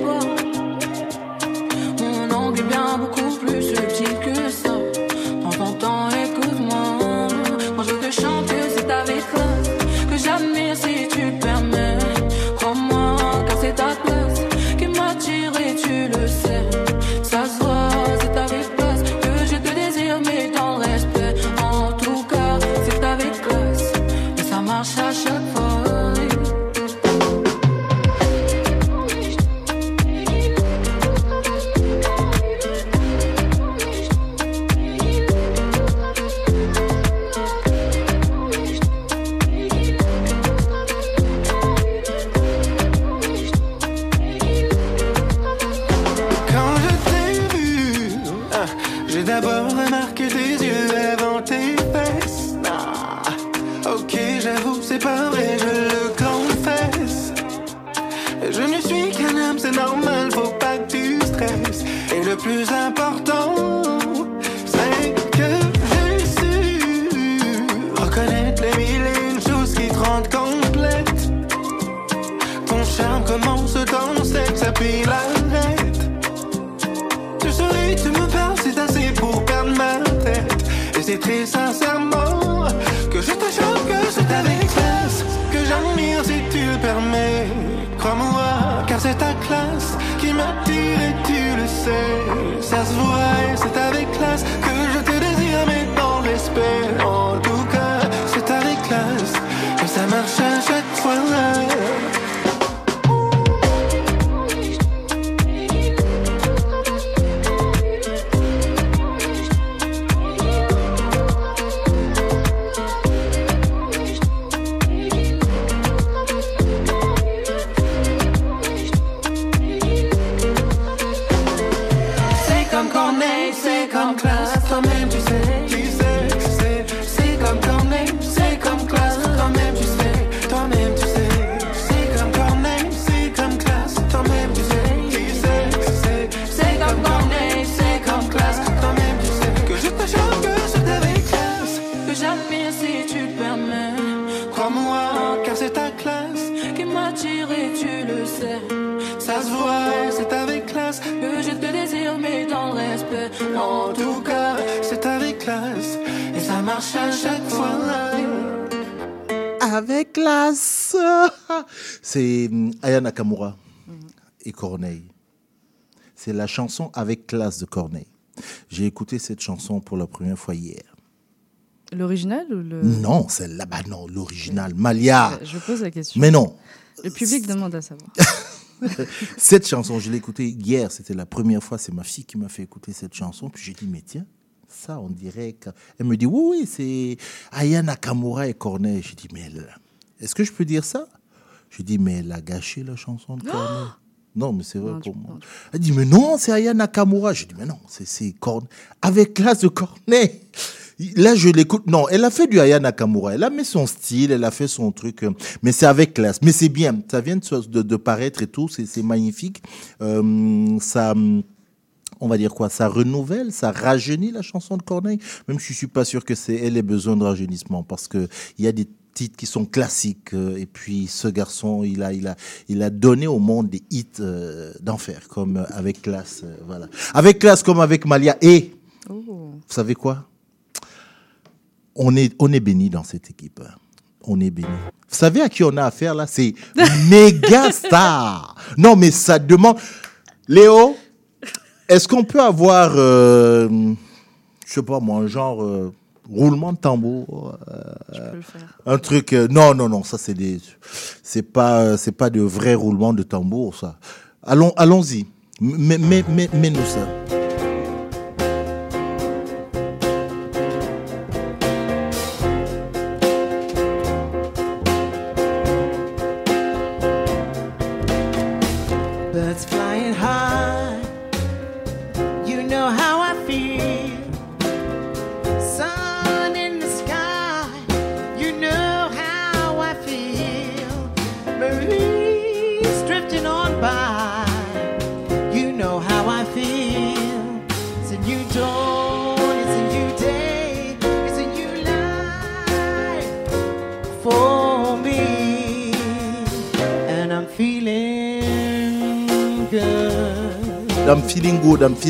C'est la chanson Avec classe de Corneille. J'ai écouté cette chanson pour la première fois hier. L'original ou le. Non, celle-là, bah non, l'original, Malia. Je pose la question. Mais non. Le public demande à savoir. cette chanson, je l'ai écoutée hier, c'était la première fois, c'est ma fille qui m'a fait écouter cette chanson, puis j'ai dit, mais tiens, ça, on dirait que... Elle me dit, oui, oui, c'est Aya Nakamura et Corneille. J'ai dit, mais elle- est-ce que je peux dire ça? J'ai dit, mais elle a gâché la chanson de Corneille. Non, mais c'est vrai pour moi. Elle dit, mais non, c'est Aya Nakamura. J'ai dit, mais non, c'est- Corneille. Avec classe de Corneille. Là, je l'écoute. Non, elle a fait du Aya Nakamura. Elle a mis son style, elle a fait son truc. euh, Mais c'est avec classe. Mais c'est bien. Ça vient de, se- de, de paraître et tout. C'est magnifique. Euh, ça. On va dire quoi? Ça renouvelle, ça rajeunit la chanson de Corneille. Même si je suis pas sûr que c'est elle ait besoin de rajeunissement parce que il y a des titres qui sont classiques euh, et puis ce garçon il a il a il a donné au monde des hits euh, d'enfer comme euh, avec classe euh, voilà avec classe comme avec Malia et vous savez quoi? On est, on est béni dans cette équipe. On est béni. Vous savez à qui on a affaire là? C'est méga star. Non, mais ça demande. Léo, est-ce qu'on peut avoir, euh, je sais pas moi, un genre roulement de tambour euh, Un truc. euh, non, non, non, ça c'est des. C'est pas, euh, c'est pas de vrai roulement de tambour, ça. Allons, allons-y. Mais, mais, mais, mais nous ça.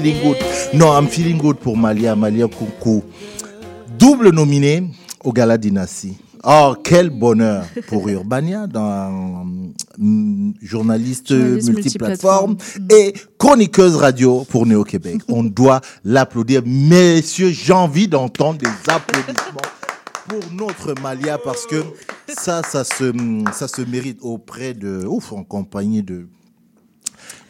Feeling good, I'm feeling good. Non, I'm feeling good pour Malia, Malia Koukou. Double nominé au Gala Dynastie. Oh, quel bonheur pour Urbania, dans, hum, journaliste, Journaliste multiplateforme et chroniqueuse radio pour Néo-Québec. On doit l'applaudir. Messieurs, j'ai envie d'entendre des applaudissements pour notre Malia parce que ça, ça se, ça se mérite auprès de, ouf, en compagnie de,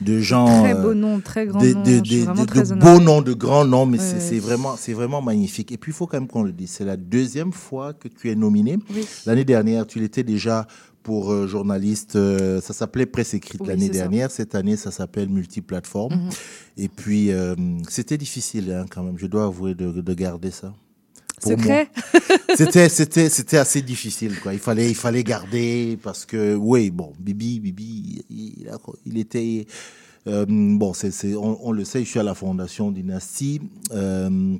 de gens. Très euh, beau nom, très grand des- nom. des- je suis des- vraiment de- très de beaux noms, de grands noms, mais c'est c'est vraiment, c'est vraiment magnifique. Et puis, il faut quand même qu'on le dise, c'est la deuxième fois que tu es nominé. Oui. L'année dernière, tu l'étais déjà pour euh, journaliste, euh, ça s'appelait Presse écrite Oui, l'année ça. dernière. Cette année, ça s'appelle Multiplateforme. Mhm. Et puis, euh, c'était difficile hein, quand même, je dois avouer, de, de garder ça. Secret. C'était, c'était, c'était assez difficile, quoi. Il fallait, il fallait garder parce que, oui, bon, Bibi, Bibi, il, était, euh, bon, c'est, c'est, on, on le sait, je suis à la Fondation Dynastie. euh,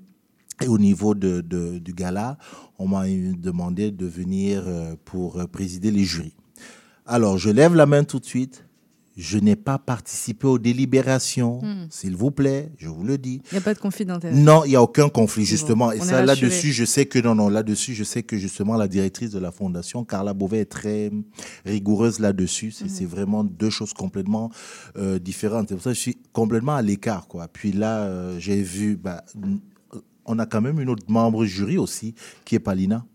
et au niveau de, de- du gala, on m'a demandé de venir euh, pour présider les jurys. Alors, je lève la main tout de suite. Je n'ai pas participé aux délibérations, Hmm. s'il vous plaît, je vous le dis. Il n'y a pas de conflit d'intérêt. Non, il n'y a aucun conflit, justement. Et ça, là-dessus, je sais que, non, non, là-dessus, je sais que justement, la directrice de la fondation, Carla Beauvais, est très rigoureuse là-dessus. C'est c'est vraiment deux choses complètement euh, différentes. C'est pour ça que je suis complètement à l'écart, quoi. Puis là, euh, j'ai vu, bah, on a quand même une autre membre jury aussi, qui est Palina.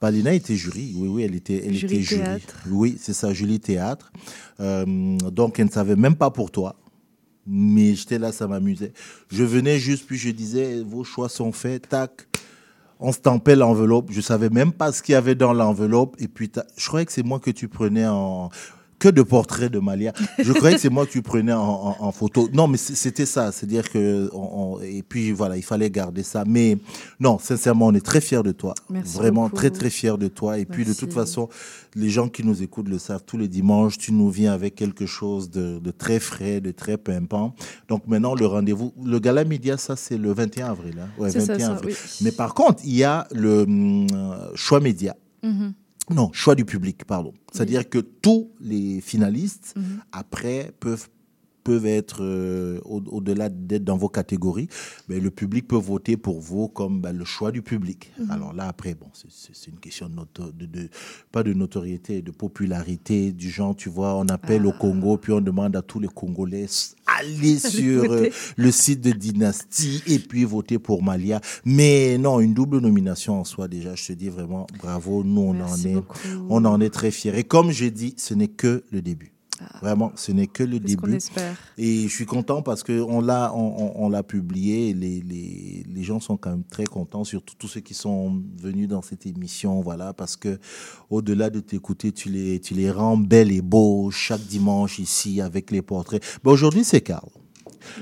Palina était jury, oui, oui, elle était, elle Jury était jury. théâtre. Oui, c'est ça, jury théâtre. Euh, donc, elle ne savait même pas pour toi. Mais j'étais là, ça m'amusait. Je venais juste, puis je disais, vos choix sont faits, tac. On stampait l'enveloppe. Je savais même pas ce qu'il y avait dans l'enveloppe. Et puis, je croyais que c'est moi que tu prenais en. Que de portraits de Malia. Je croyais que c'est moi que tu prenais en, en- en photo. Non, mais c'était ça. C'est-à-dire que. on- on- et puis, voilà, il fallait garder ça. Mais non, sincèrement, on est très fiers de toi. Merci Vraiment beaucoup. très, très fiers de toi. Et puis, de toute façon, les gens qui nous écoutent le savent. Tous les dimanches, tu nous viens avec quelque chose de, de très frais, de très pimpant. Donc, maintenant, le rendez-vous. Le gala média, ça, c'est le 21 avril. Hein? Ouais, C'est ça, 21 ça, avril. oui. Mais par contre, il y a le hum, euh, choix média. Mhm. Non, choix du public, pardon. C'est-à-dire que tous les finalistes, Mhm. après, peuvent peuvent être euh, au- au-delà d'être dans vos catégories, mais le public peut voter pour vous comme bah, le choix du public. Mhm. Alors là, après, bon, c'est- une question de, noto- de, de- pas de notoriété, de popularité, du genre, tu vois, on appelle au Congo, puis on demande à tous les Congolais, allez sur euh, le site de Dynastie et puis voter pour Malia. Mais non, une double nomination en soi, déjà, je te dis vraiment bravo. Nous, on, Merci en, est, beaucoup. on en est très fiers. Et comme j'ai dit, ce n'est que le début. Vraiment, ce n'est que le début. Et je suis content parce qu'on l'a, on, on- on l'a publié. et Les, les, les gens sont quand même très contents, surtout tous ceux qui sont venus dans cette émission. Voilà, parce que au-delà de t'écouter, tu les, tu les rends belles et beaux chaque dimanche ici avec les portraits. Ben, aujourd'hui, c'est Carl.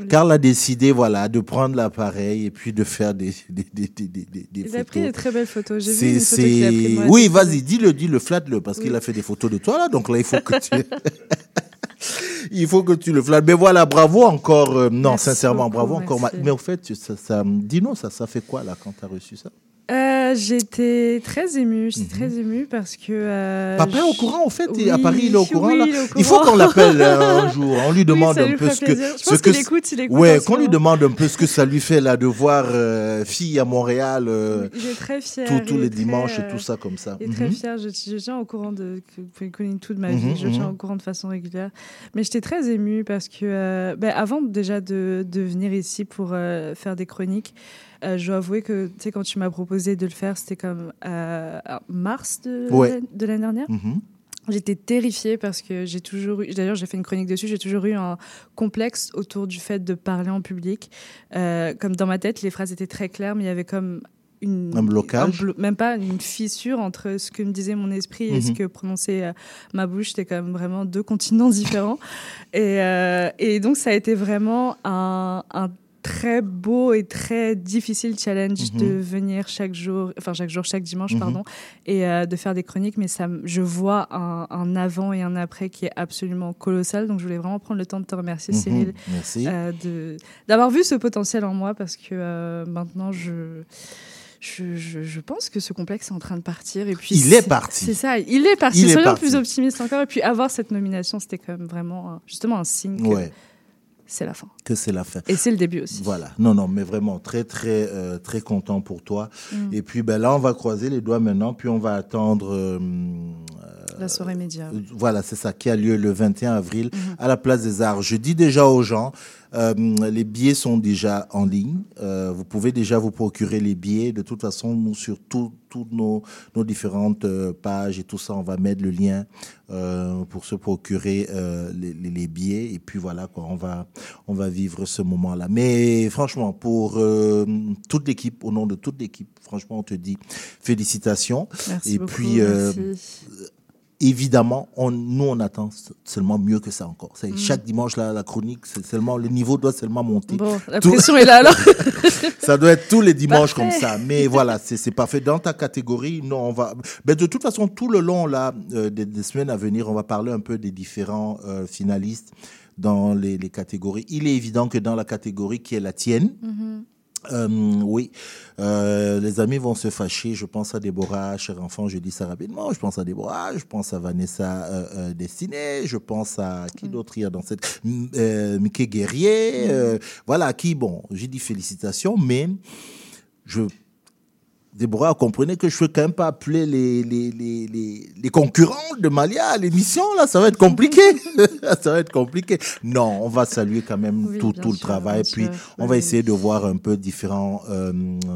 Carl a décidé, voilà, de prendre l'appareil et puis de faire des, des, des, des, des, des Il a photos. pris des très belles photos. J'ai vu une photo qu'il a moi. Oui, vas-y, dis-le, dis-le, flatte-le, parce Oui. qu'il a fait des photos de toi là, donc là, il faut que tu. il faut que tu le flattes. Mais voilà, bravo encore. euh, non, Merci sincèrement, beaucoup, bravo encore. Mais au fait, tu- ça, ça, dis-nous, ça, ça fait quoi là quand tu as reçu ça? Euh, J'étais très émue, j'étais très émue parce que. euh. Papa est au courant, au fait, Oui, à Paris, il est au courant oui, là. il Il faut qu'on l'appelle euh, un jour. On lui demande un peu ce que. Je ce pense que qu'il écoute, il écoute Ouais, en qu'on lui demande un peu ce que ça lui fait là de voir euh, fille à Montréal Il très fier. tous tous il les très, dimanches et tout ça comme ça. Il est très Mhm. fier. Je, je tiens au courant de. Vous tout de ma Mhm, vie. Je tiens mhm. au courant de façon régulière. Mais j'étais très émue parce que, ben, avant déjà de, de venir ici pour faire des chroniques, je dois avouer que, tu sais, quand tu m'as proposé de le faire, c'était comme euh, mars de, Ouais. de l'année dernière. Mhm. J'étais terrifiée parce que j'ai toujours eu, d'ailleurs j'ai fait une chronique dessus, j'ai toujours eu un complexe autour du fait de parler en public. Euh, comme dans ma tête, les phrases étaient très claires, mais il y avait comme une, Un blocage. blo- même pas une fissure entre ce que me disait mon esprit et ce Mhm. que prononçait euh, ma bouche. C'était comme vraiment deux continents différents. et, euh, et donc ça a été vraiment un, un très beau et très difficile challenge Mhm. de venir chaque jour, enfin chaque jour, chaque dimanche, Mhm. pardon, et euh, de faire des chroniques. Mais ça, je vois un, un avant et un après qui est absolument colossal. Donc je voulais vraiment prendre le temps de te remercier, Mhm. Cyril, euh, d'avoir vu ce potentiel en moi parce que euh, maintenant je. Je, je- je pense que ce complexe est en train de partir. Et puis Il est parti. C'est ça, il est parti. Il est Soyons parti. plus optimistes encore. Et puis avoir cette nomination, c'était quand même vraiment, justement, un signe que Ouais. C'est la fin. Que c'est la fin. Et c'est le début aussi. Voilà. Non, non, mais vraiment très, très, euh, très content pour toi. Mm. Et puis, ben là, on va croiser les doigts maintenant, puis on va attendre. euh, La soirée média. euh, Voilà, c'est ça, qui a lieu le 21 avril à la place des Arts. Je dis déjà aux gens, euh, les billets sont déjà en ligne. Euh, vous pouvez déjà vous procurer les billets. De toute façon, nous, sur tout- toutes nos, nos différentes euh, pages et tout ça, on va mettre le lien pour se procurer les, billets. Et puis voilà, quoi, on va, on va vivre ce moment-là. Mais franchement, pour toute l'équipe, au nom de toute l'équipe, franchement, on te dit félicitations. Merci et beaucoup, puis, merci. Évidemment, on, nous, on attend seulement mieux que ça encore. Mm. Chaque dimanche, là, la chronique, c'est seulement, le niveau doit seulement monter. Bon, la pression est là, alors. ça doit être tous les dimanches Parfait. comme ça. Mais voilà, c'est parfait. Dans ta catégorie, non, on va. Ben, de toute façon, tout le long là, euh, des, des semaines à venir, on va parler un peu des différents euh, finalistes dans les, les catégories. Il est évident que dans la catégorie qui est la tienne, Mhm. Euh, oui, Euh, les amis vont se fâcher. Je pense à Déborah, cher enfant, je dis ça rapidement. Je pense à Déborah, je pense à Vanessa euh, euh, Destinée, je pense à qui d'autre il y a dans cette. Mickey Guerrier, euh, voilà, qui, bon, j'ai dit félicitations, mais je. Déborah, comprenez que je ne peux quand même pas appeler les, les, les, les, concurrents de Malia à l'émission, là, ça va être compliqué. ça va être compliqué. Non, on va saluer quand même Oui, tout, tout le travail. Puis, sûr. on Oui, va essayer de voir un peu différents, euh,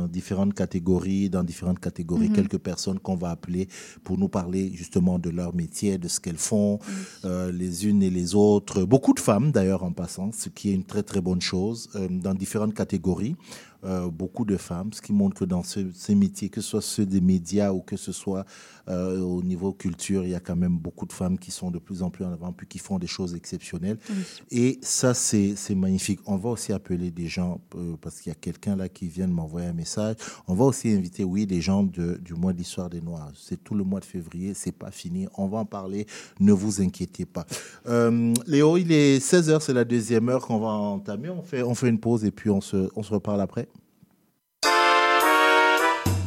différentes catégories, dans différentes catégories, Mhm. quelques personnes qu'on va appeler pour nous parler justement de leur métier, de ce qu'elles font, euh, les unes et les autres. Beaucoup de femmes, d'ailleurs, en passant, ce qui est une très, très bonne chose, euh, dans différentes catégories. Euh, beaucoup de femmes, ce qui montre que dans ce- ces métiers, que ce soit ceux des médias ou que ce soit euh, au niveau culture, il y a quand même beaucoup de femmes qui sont de plus en plus en avant, puis qui font des choses exceptionnelles. Et ça, c'est magnifique. On va aussi appeler des gens, euh, parce qu'il y a quelqu'un là qui vient de m'envoyer un message. On va aussi inviter, oui, des gens de- du mois de l'histoire des Noirs. C'est tout le mois de février, c'est pas fini. On va en parler, ne vous inquiétez pas. Léo, il est 16h, c'est la deuxième heure qu'on va entamer. On fait, on fait une pause et puis on se, on se reparle après.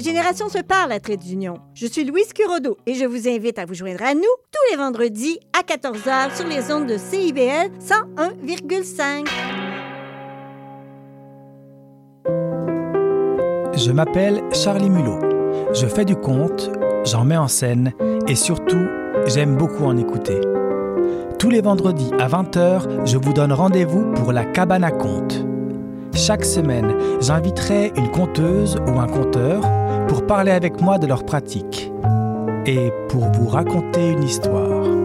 Les générations se parlent à Trait d'Union. Je suis Louise Curodo et je vous invite à vous joindre à nous tous les vendredis à 14h sur les ondes de CIBL 101,5. Je m'appelle Charlie Mulot. Je fais du conte, j'en mets en scène et surtout, j'aime beaucoup en écouter. Tous les vendredis à 20h, je vous donne rendez-vous pour la cabane à contes. Chaque semaine, j'inviterai une conteuse ou un conteur pour parler avec moi de leur pratique et pour vous raconter une histoire.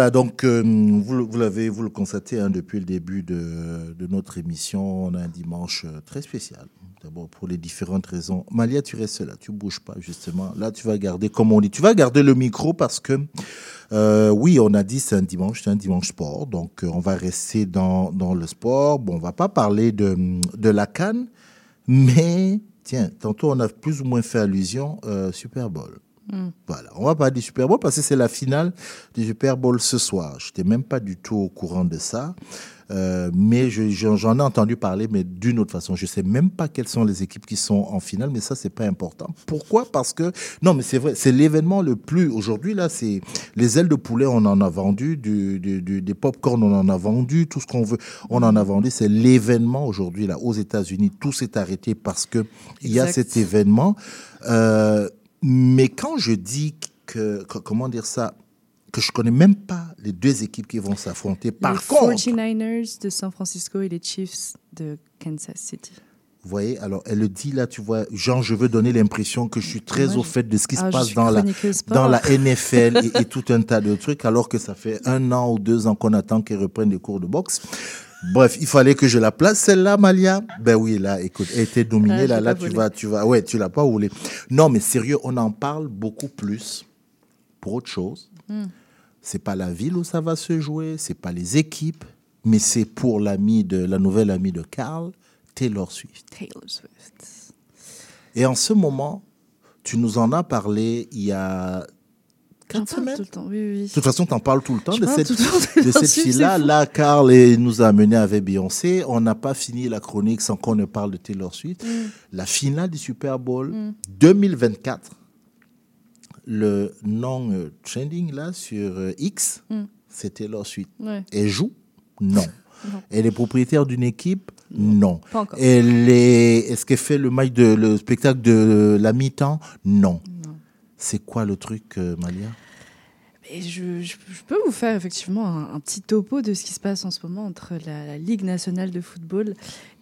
Voilà, donc euh, vous, l'avez, vous le constatez hein, depuis le début de, notre émission, on a un dimanche euh, très spécial. D'abord pour les différentes raisons. Malia, tu restes là, tu bouges pas justement. Là, tu vas garder, comme on dit, tu vas garder le micro parce que euh, oui, on a dit c'est un dimanche, c'est un dimanche sport, donc on va rester dans, le sport. Bon, on va pas parler de, de la canne, mais tiens, tantôt on a plus ou moins fait allusion Super Bowl. Mm. Voilà, on va parler du Super Bowl parce que c'est la finale du Super Bowl ce soir. Je n'étais même pas du tout au courant de ça. Euh, mais je- j'en ai entendu parler, mais d'une autre façon. Je sais même pas quelles sont les équipes qui sont en finale, mais ça, c'est pas important. Pourquoi? Parce que, non, mais c'est vrai, c'est l'événement le plus. Aujourd'hui, là, c'est les ailes de poulet, on en a vendu, du, du- du- des pop-corn, on en a vendu, tout ce qu'on veut, on en a vendu. C'est l'événement aujourd'hui, là, aux États-Unis. Tout s'est arrêté parce que il y a Exact. cet événement. Euh, mais quand je dis que, que- comment dire ça, que je connais même pas les deux équipes qui vont s'affronter. Par les contre, 49ers de San Francisco et les Chiefs de Kansas City. vous voyez, alors elle le dit là, tu vois, genre je veux donner l'impression que je suis très au fait de ce qui Ah, se je passe dans la, sport. dans la NFL et, et tout un tas de trucs, alors que ça fait un an ou deux ans qu'on attend qu'elle reprenne des cours de boxe. Bref, il fallait que je la place, celle-là, Malia. Ben oui, là, écoute, elle était dominée, Ah, là, là, tu volée. vas, tu vas, ouais, tu l'as pas roulé. Non, mais sérieux, on en parle beaucoup plus pour autre chose. Hmm. C'est pas la ville où ça va se jouer, c'est pas les équipes, mais c'est pour l'ami de la nouvelle amie de Carl, Taylor Swift. Taylor Swift. Et en ce moment, tu nous en as parlé il y a J'en parle tout le temps, oui, oui, oui. de toute façon, tu en parles tout le temps Je de cette, de cette fille-là. Là, Carl nous a amené avec Beyoncé. On n'a pas fini la chronique sans qu'on ne parle de Taylor Swift. Mm. La finale du Super Bowl Mm. 2024, le nom euh, trending là sur euh, X, Mm. c'est Taylor Swift. Ouais. Elle joue? Non. Non. Elle est propriétaire d'une équipe? Non. Pas encore. Elle est, est-ce qu'elle fait le match de le spectacle de la mi-temps? Non. C'est quoi le truc, euh, Malia? Et je, je- je peux vous faire effectivement un, un petit topo de ce qui se passe en ce moment entre la, la Ligue nationale de football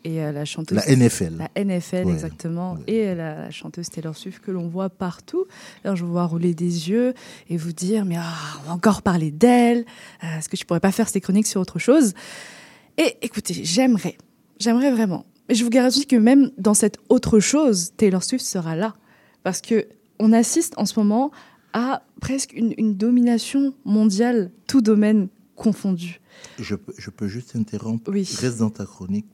et euh, la chanteuse. La NFL. La NFL, Ouais. exactement. Et euh, la, la chanteuse Taylor Swift que l'on voit partout. Alors, je vous vois rouler des yeux et vous dire Mais ah, on va encore parler d'elle. Est-ce que tu pourrais pas faire ces chroniques sur autre chose? Et écoutez, j'aimerais. J'aimerais vraiment. Mais je vous garantis que même dans cette autre chose, Taylor Swift sera là. Parce que on assiste en ce moment à presque une, une domination mondiale, tout domaine confondu. Je peux, je peux juste interrompre. Oui. Reste dans ta chronique.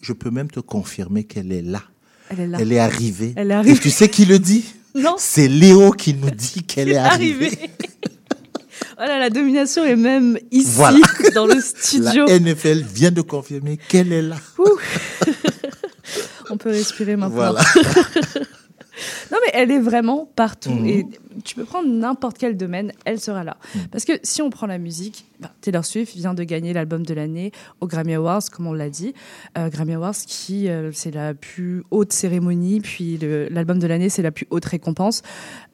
Je peux même te confirmer qu'elle est là. Elle est là. Elle est arrivée. Elle est arrivée. Et tu sais qui le dit? Non. C'est Léo qui nous dit qu'elle est arrivée. voilà, la domination est même ici, Voilà. dans le studio. La NFL vient de confirmer qu'elle est là. On peut respirer maintenant. Voilà. Non, mais elle est vraiment partout. Mhm. Tu peux prendre n'importe quel domaine, elle sera là. Mhm. Parce que si on prend la musique, bah, Taylor Swift vient de gagner l'album de l'année aux Grammy Awards, comme on l'a dit. Euh, Grammy Awards, qui euh, c'est la plus haute cérémonie, puis l'album de l'année, c'est la plus haute récompense.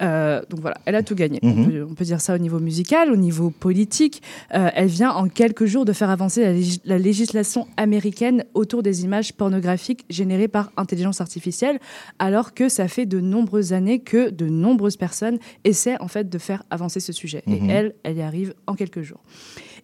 Euh, donc voilà, elle a tout gagné. on, Mhm. peut, on peut dire ça au niveau musical, au niveau politique. Elle vient en quelques jours de faire avancer la, lég- la législation américaine autour des images pornographiques générées par intelligence artificielle, alors que ça fait de nombreuses années que de nombreuses personnes essaient en fait de faire avancer ce sujet. Mhm. Et elle, elle y arrive en quelques jours.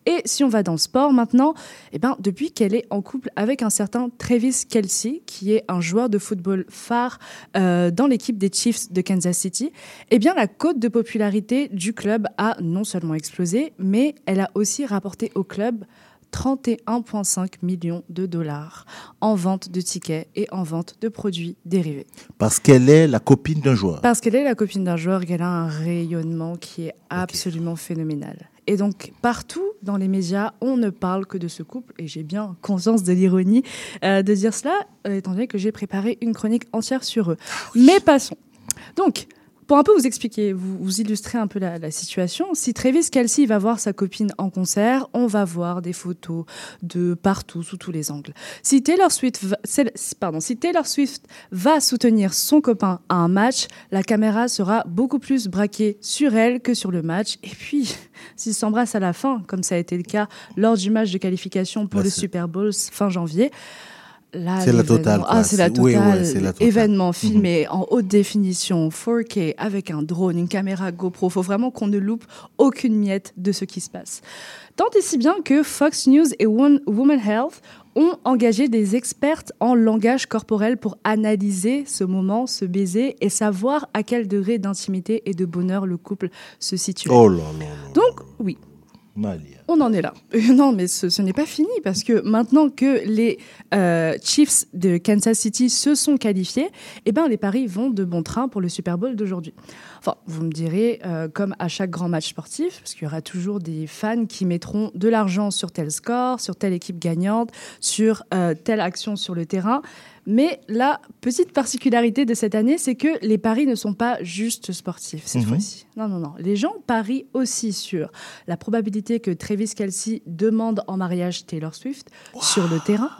Et si on va dans le sport maintenant, eh ben, depuis qu'elle est en couple avec un certain Travis Kelsey, qui est un joueur de football phare euh, dans l'équipe des Chiefs de Kansas City, eh bien, la cote de popularité du club a non seulement explosé, mais elle a aussi rapporté au club 31,5 millions de dollars en vente de tickets et en vente de produits dérivés. Parce qu'elle est la copine d'un joueur. Parce qu'elle est la copine d'un joueur, qu'elle a un rayonnement qui est absolument phénoménal. Et donc, partout dans les médias, on ne parle que de ce couple, et j'ai bien conscience de l'ironie euh, de dire cela, euh, étant donné que j'ai préparé une chronique entière sur eux. Mais passons. Donc, pour un peu vous expliquer, vous, vous illustrer un peu la, la situation, si Travis Kelsey va voir sa copine en concert, on va voir des photos de partout, sous tous les angles. Si Taylor Swift va, pardon, si Taylor Swift va soutenir son copain à un match, la caméra sera beaucoup plus braquée sur elle que sur le match. Et puis, s'ils s'embrassent à la fin, comme ça a été le cas lors du match de qualification pour Là, le Super Bowl fin janvier, C'est la totale. Ah, c'est la oui, totale. ouais, c'est la totale. Événement Mhm. filmé en haute définition, 4K, avec un drone, une caméra GoPro. faut vraiment qu'on ne loupe aucune miette de ce qui se passe. Tant et si bien que Fox News et One- Woman Health ont engagé des expertes en langage corporel pour analyser ce moment, ce baiser et savoir à quel degré d'intimité et de bonheur le couple se situe. Oh là là. Donc, oui. On en est là. Euh, Non, mais ce, ce n'est pas fini parce que maintenant que les euh, Chiefs de Kansas City se sont qualifiés, eh ben, les paris vont de bon train pour le Super Bowl d'aujourd'hui. Enfin, vous me direz, euh, comme à chaque grand match sportif, parce qu'il y aura toujours des fans qui mettront de l'argent sur tel score, sur telle équipe gagnante, sur euh, telle action sur le terrain. Mais la petite particularité de cette année, c'est que les paris ne sont pas juste sportifs cette Mhm. fois-ci. Non, non, non. Les gens parient aussi sur la probabilité que Travis Kelsey demande en mariage Taylor Swift sur le terrain.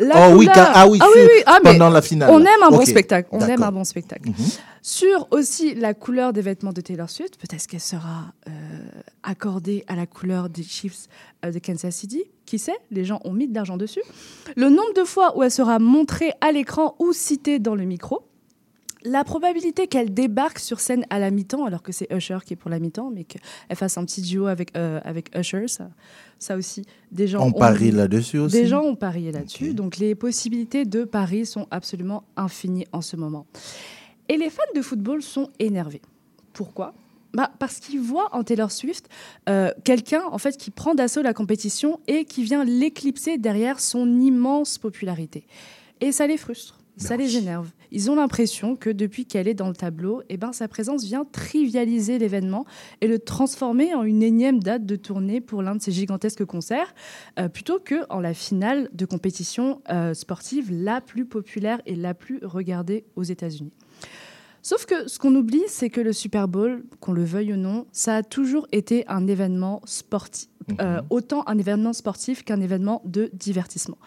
Oh oui, car- ah oui, mais pendant la finale. On aime un bon spectacle. On aime un bon spectacle. Mhm. Sur aussi la couleur des vêtements de Taylor Swift, peut-être qu'elle sera euh, accordée à la couleur des Chiefs euh, de Kansas City. Qui sait? Les gens ont mis de l'argent dessus. Le nombre de fois où elle sera montrée à l'écran ou citée dans le micro. La probabilité qu'elle débarque sur scène à la mi-temps, alors que c'est Usher qui est pour la mi-temps, mais qu'elle fasse un petit duo avec, euh, avec Usher, ça, ça aussi, des gens On ont parie là-dessus aussi Des gens ont parié là-dessus, donc les possibilités de paris sont absolument infinies en ce moment. Et les fans de football sont énervés. Pourquoi? Bah, parce qu'ils voient en Taylor Swift euh, quelqu'un en fait qui prend d'assaut la compétition et qui vient l'éclipser derrière son immense popularité. Et ça les frustre, ça les énerve. Ils ont l'impression que depuis qu'elle est dans le tableau, eh ben, sa présence vient trivialiser l'événement et le transformer en une énième date de tournée pour l'un de ses gigantesques concerts, euh, plutôt que en la finale de compétition euh, sportive la plus populaire et la plus regardée aux États-Unis. Sauf que ce qu'on oublie, c'est que le Super Bowl, qu'on le veuille ou non, ça a toujours été un événement sportif, euh, autant un événement sportif qu'un événement de divertissement.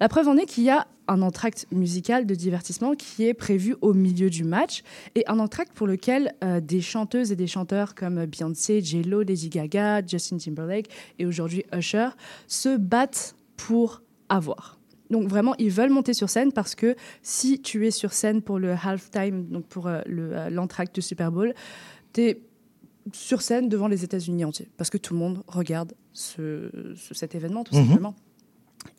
La preuve en est qu'il y a un entracte musical de divertissement qui est prévu au milieu du match et un entracte pour lequel euh, des chanteuses et des chanteurs comme Beyoncé, J-Lo, Lady Gaga, Justin Timberlake et aujourd'hui Usher se battent pour avoir. Donc vraiment, ils veulent monter sur scène parce que si tu es sur scène pour le halftime, donc pour euh, le, euh, l'entracte du Super Bowl, tu es sur scène devant les États-Unis entiers parce que tout le monde regarde ce- ce- cet événement tout Mhm. simplement.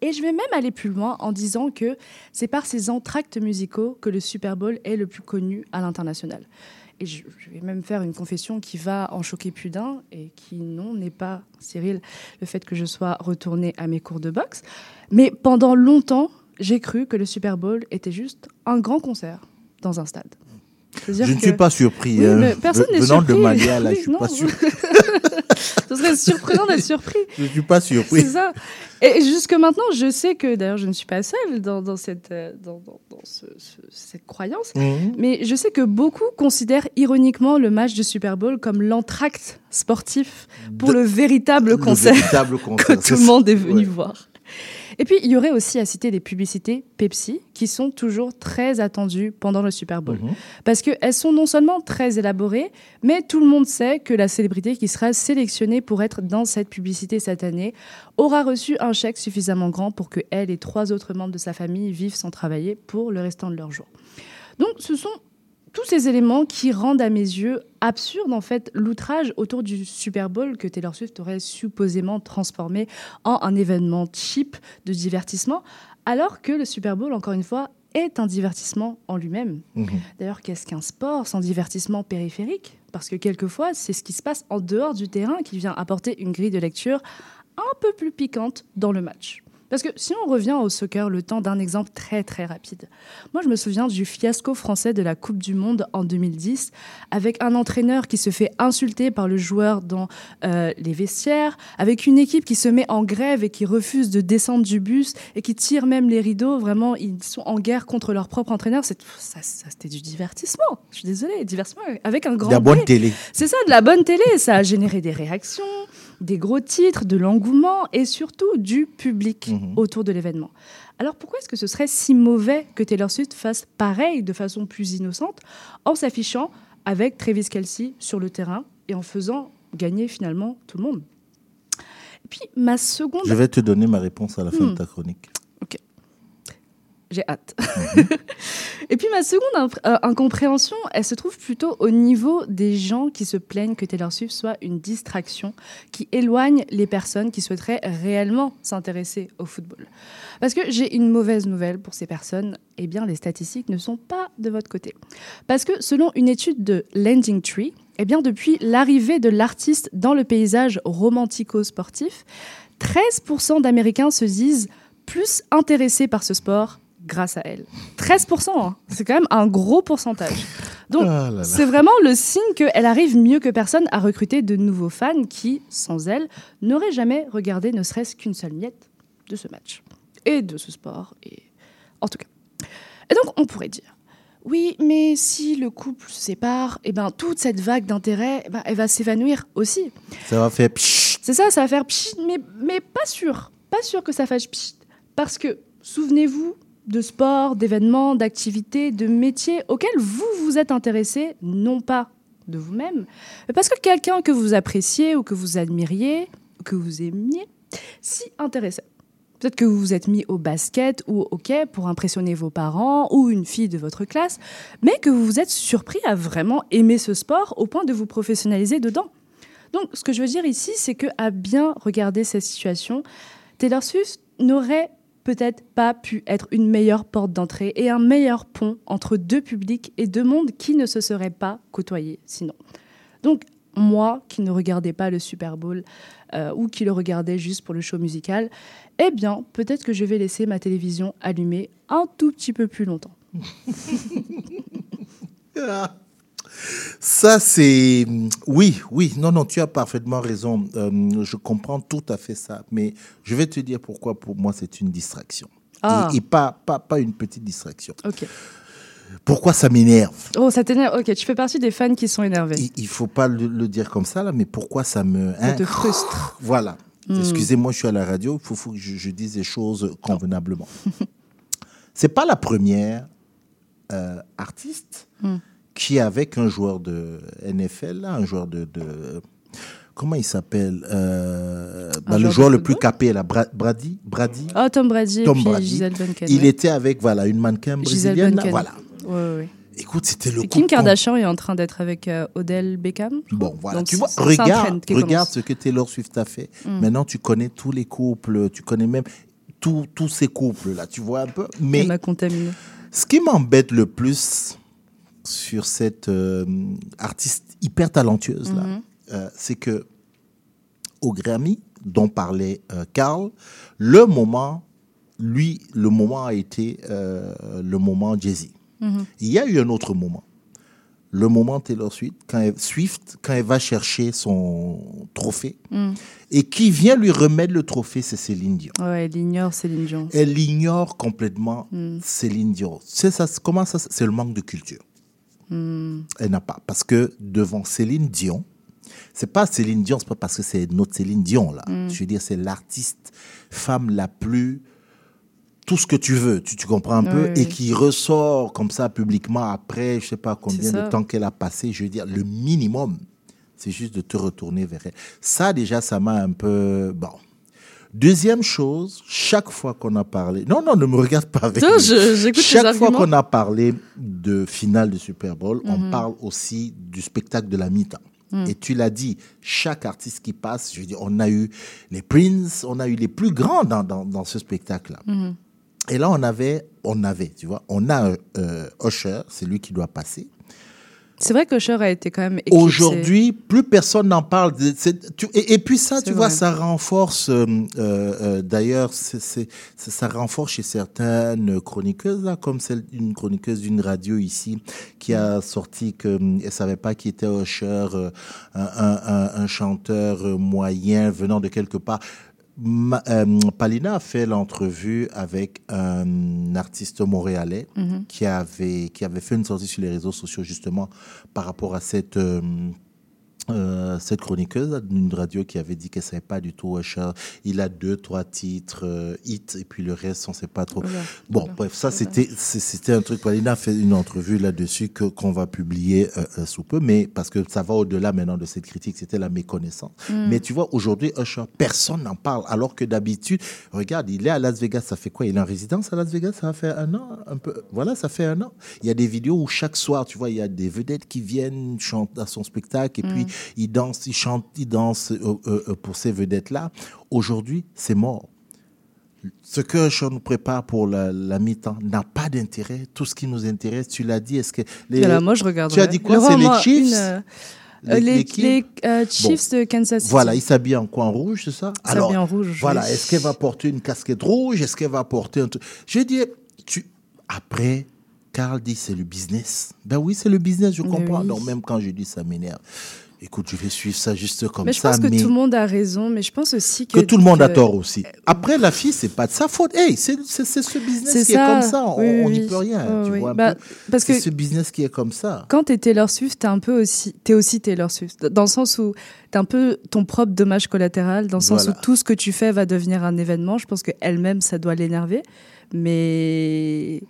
Et je vais même aller plus loin en disant que c'est par ces entractes musicaux que le Super Bowl est le plus connu à l'international. Et je, vais même faire une confession qui va en choquer plus d'un et qui, non, n'est pas, Cyril, le fait que je sois retournée à mes cours de boxe. Mais pendant longtemps, j'ai cru que le Super Bowl était juste un grand concert dans un stade. Je ne que- suis pas surpris. Oui, hein. personne n'est surpris. de Malia, là, Oui, je suis non. pas sûr. Ce serait surprenant d'être surpris. Je suis pas surpris. C'est ça. Et jusque maintenant, je sais que, d'ailleurs, je ne suis pas seule dans, dans cette, euh, dans, dans- dans ce- ce- cette croyance, Mhm. mais je sais que beaucoup considèrent ironiquement le match de Super Bowl comme l'entracte sportif pour De- le véritable le concert, véritable concert, que tout le monde est venu Ouais. voir. Et puis, il y aurait aussi à citer les publicités Pepsi qui sont toujours très attendues pendant le Super Bowl. Mhm. Parce qu'elles sont non seulement très élaborées, mais tout le monde sait que la célébrité qui sera sélectionnée pour être dans cette publicité cette année aura reçu un chèque suffisamment grand pour que elle et trois autres membres de sa famille vivent sans travailler pour le restant de leur jour. Donc ce sont tous ces éléments qui rendent à mes yeux absurde en fait l'outrage autour du Super Bowl que Taylor Swift aurait supposément transformé en un événement cheap de divertissement, alors que le Super Bowl, encore une fois, est un divertissement en lui-même. Mhm. D'ailleurs, qu'est-ce qu'un sport sans divertissement périphérique? Parce que quelquefois, c'est ce qui se passe en dehors du terrain qui vient apporter une grille de lecture un peu plus piquante dans le match. Parce que si on revient au soccer, le temps d'un exemple très très rapide. Moi, je me souviens du fiasco français de la Coupe du Monde en 2010, avec un entraîneur qui se fait insulter par le joueur dans euh, les vestiaires, avec une équipe qui se met en grève et qui refuse de descendre du bus et qui tire même les rideaux. Vraiment, ils sont en guerre contre leur propre entraîneur. C'est- Ça, ça, c'était du divertissement. Je suis désolée, divertissement avec un grand. De la bonne télé. C'est ça, de la bonne télé. Ça a généré des réactions, des gros titres, de l'engouement et surtout du public autour de l'événement. Alors pourquoi est-ce que ce serait si mauvais que Taylor Swift fasse pareil de façon plus innocente en s'affichant avec Travis Kelsey sur le terrain et en faisant gagner finalement tout le monde? Et puis ma seconde... Je vais te donner ma réponse à la fin Hmm. de ta chronique. J'ai hâte. Et puis ma seconde euh, incompréhension, elle se trouve plutôt au niveau des gens qui se plaignent que Taylor Swift soit une distraction qui éloigne les personnes qui souhaiteraient réellement s'intéresser au football. Parce que j'ai une mauvaise nouvelle pour ces personnes, eh bien les statistiques ne sont pas de votre côté. Parce que selon une étude de Landing Tree, Eh bien, depuis l'arrivée de l'artiste dans le paysage romantico-sportif, 13% d'Américains se disent plus intéressés par ce sport grâce à elle. 13%, hein. c'est quand même un gros pourcentage. Donc, Ah c'est vraiment le signe qu'elle arrive mieux que personne à recruter de nouveaux fans qui, sans elle, n'auraient jamais regardé ne serait-ce qu'une seule miette de ce match et de ce sport. Et... En tout cas. Et donc, on pourrait dire, oui, mais si le couple se sépare, eh ben, toute cette vague d'intérêt, eh ben, elle va s'évanouir aussi. Ça va faire pshh. C'est ça, ça va faire pchit, mais, mais pas sûr. Pas sûr que ça fasse pchit. Parce que, souvenez-vous de sport, d'événements, d'activités, de métiers auxquels vous vous êtes intéressé, non pas de vous-même, mais parce que quelqu'un que vous appréciez ou que vous admiriez, ou que vous aimiez, s'y intéressait. Peut-être que vous vous êtes mis au basket ou au hockey pour impressionner vos parents ou une fille de votre classe, mais que vous vous êtes surpris à vraiment aimer ce sport au point de vous professionnaliser dedans. Donc, ce que je veux dire ici, c'est que à bien regarder cette situation, Taylor Swift n'aurait peut-être pas pu être une meilleure porte d'entrée et un meilleur pont entre deux publics et deux mondes qui ne se seraient pas côtoyés sinon. Donc, moi qui ne regardais pas le Super Bowl euh, ou qui le regardais juste pour le show musical, eh bien, peut-être que je vais laisser ma télévision allumée un tout petit peu plus longtemps. Ah. Ça, c'est... Oui, oui, non, non, tu as parfaitement raison. Euh, je comprends tout à fait ça. Mais je vais te dire pourquoi, pour moi, c'est une distraction. Ah. Et, et pas, pas, pas une petite distraction. Ok. Pourquoi ça m'énerve? Oh, ça t'énerve. Ok, tu fais partie des fans qui sont énervés. Il, il faut pas le, le dire comme ça, là, mais pourquoi ça me... Ça te frustre. Voilà. Hmm. Excusez-moi, je suis à la radio, il faut, faut que je, je dise les choses convenablement. c'est pas la première euh, artiste Hmm. Qui, avec un joueur de NFL, là, un joueur de... de- comment il s'appelle Euh, bah, Le joueur le plus capé, là, Bra- Brady, Brady Oh, Tom Brady Tom et puis Brady. Gisèle Bunken. Il ouais. était avec voilà, une mannequin brésilienne. là, voilà. Ouais, ouais. Écoute, c'était le Kim Kardashian est en train d'être avec euh, Odell Beckham. Bon, voilà. Donc, tu vois, regarde, regarde ce que Taylor Swift a fait. Mm. Maintenant, tu connais tous les couples, tu connais même tous tous ces couples-là, tu vois un peu. Mais Elle m'a contaminé. ce qui m'embête le plus sur cette euh, artiste hyper talentueuse, là, Mhm. euh, c'est que au Grammy, dont parlait euh, Carl, le moment, lui, le moment a été euh, le moment Jay-Z. Mhm. Il y a eu un autre moment. Le moment Taylor Swift, quand elle, Swift, quand elle va chercher son trophée, Mm. et qui vient lui remettre le trophée, c'est Céline Dion. Ouais, elle ignore Céline Dion. Elle ignore complètement Mm. Céline Dion. C'est ça, comment ça C'est le manque de culture. Mm. Elle n'a pas. Parce que devant Céline Dion, c'est pas Céline Dion, c'est pas parce que c'est notre Céline Dion, là. Mm. Je veux dire, c'est l'artiste femme la plus. Tout ce que tu veux, tu, tu comprends un peu, Oui, et qui ressort comme ça publiquement après, je sais pas combien de temps qu'elle a passé. Je veux dire, le minimum, c'est juste de te retourner vers elle. Ça, déjà, ça m'a un peu. Bon. Deuxième chose, chaque fois qu'on a parlé. Non, non, ne me regarde pas avec. Non, je- Chaque fois qu'on a parlé de finale de Super Bowl, on Mhm. parle aussi du spectacle de la mi-temps. Mhm. Et tu l'as dit, chaque artiste qui passe, je veux dire, on a eu les Prince, on a eu les plus grands dans, dans, dans ce spectacle-là. Mhm. Et là, on avait, on avait, tu vois, on a euh, Usher, c'est lui qui doit passer. C'est vrai que Usher a été quand même éclipsé. Aujourd'hui, plus personne n'en parle. tu- et, et puis ça, tu vois, vrai. ça renforce. euh, euh, euh, D'ailleurs, ça, renforce chez certaines chroniqueuses, là, comme celle une chroniqueuse d'une radio ici qui a sorti qu'elle ne savait pas qui était Usher, euh, un, un- un- un chanteur moyen venant de quelque part. Ma- euh, Palina a fait l'entrevue avec un artiste montréalais Mhm. qui, avait, qui avait fait une sortie sur les réseaux sociaux justement par rapport à cette, euh, euh, cette chroniqueuse d'une radio qui avait dit qu'elle ne savait pas du tout Usher. Il a deux, trois titres euh, hits et puis le reste, on ne sait pas trop. Bon, bref, ça c'était c'était un truc. Palina a fait une entrevue là-dessus que- qu'on va publier euh, euh, sous peu, mais parce que ça va au-delà maintenant de cette critique, c'était la méconnaissance. Mm. Mais tu vois, aujourd'hui, Usher, personne n'en parle, alors que d'habitude, regarde, il est à Las Vegas, ça fait quoi? Il est en résidence à Las Vegas, ça va faire un an, un peu. Voilà, ça fait un an. Il y a des vidéos où chaque soir, tu vois, il y a des vedettes qui viennent chanter à son spectacle et puis Mm. Ils dansent, ils chantent, ils dansent euh, euh, euh, pour ces vedettes-là. Aujourd'hui, c'est mort. Ce que Usher nous prépare pour la, la mi-temps n'a pas d'intérêt. Tout ce qui nous intéresse, tu l'as dit, est-ce que... les- Voilà, moi, je regarde. Tu as dit quoi? C'est les Chiefs? les- euh, Chiefs de Kansas City. Voilà, il s'habille en coin rouge, c'est ça? S'habille en rouge, Voilà, oui. est-ce qu'elle va porter une casquette rouge? Est-ce qu'elle va porter un truc? Je dire, tu... après, Carl dit c'est le business. Ben oui, c'est le business, je Mais comprends. oui. Donc même quand je dis ça m'énerve. Écoute, je vais suivre ça juste comme mais je ça. pense que mais tout le monde a raison, mais je pense aussi que. que tout le monde a tort aussi. Après, la fille, c'est pas de sa faute. Hey, c'est ce business qui est ça. comme ça. On Oui, n'y peut rien. Ouais, tu oui. vois Bah, parce C'est que- ce business qui est comme ça. Quand t'es Taylor Swift, t'es un peu aussi, t'es aussi Taylor Swift, dans le sens où t'es un peu ton propre dommage collatéral, dans le sens Voilà. où tout ce que tu fais va devenir un événement. Je pense que elle-même, ça doit l'énerver, mais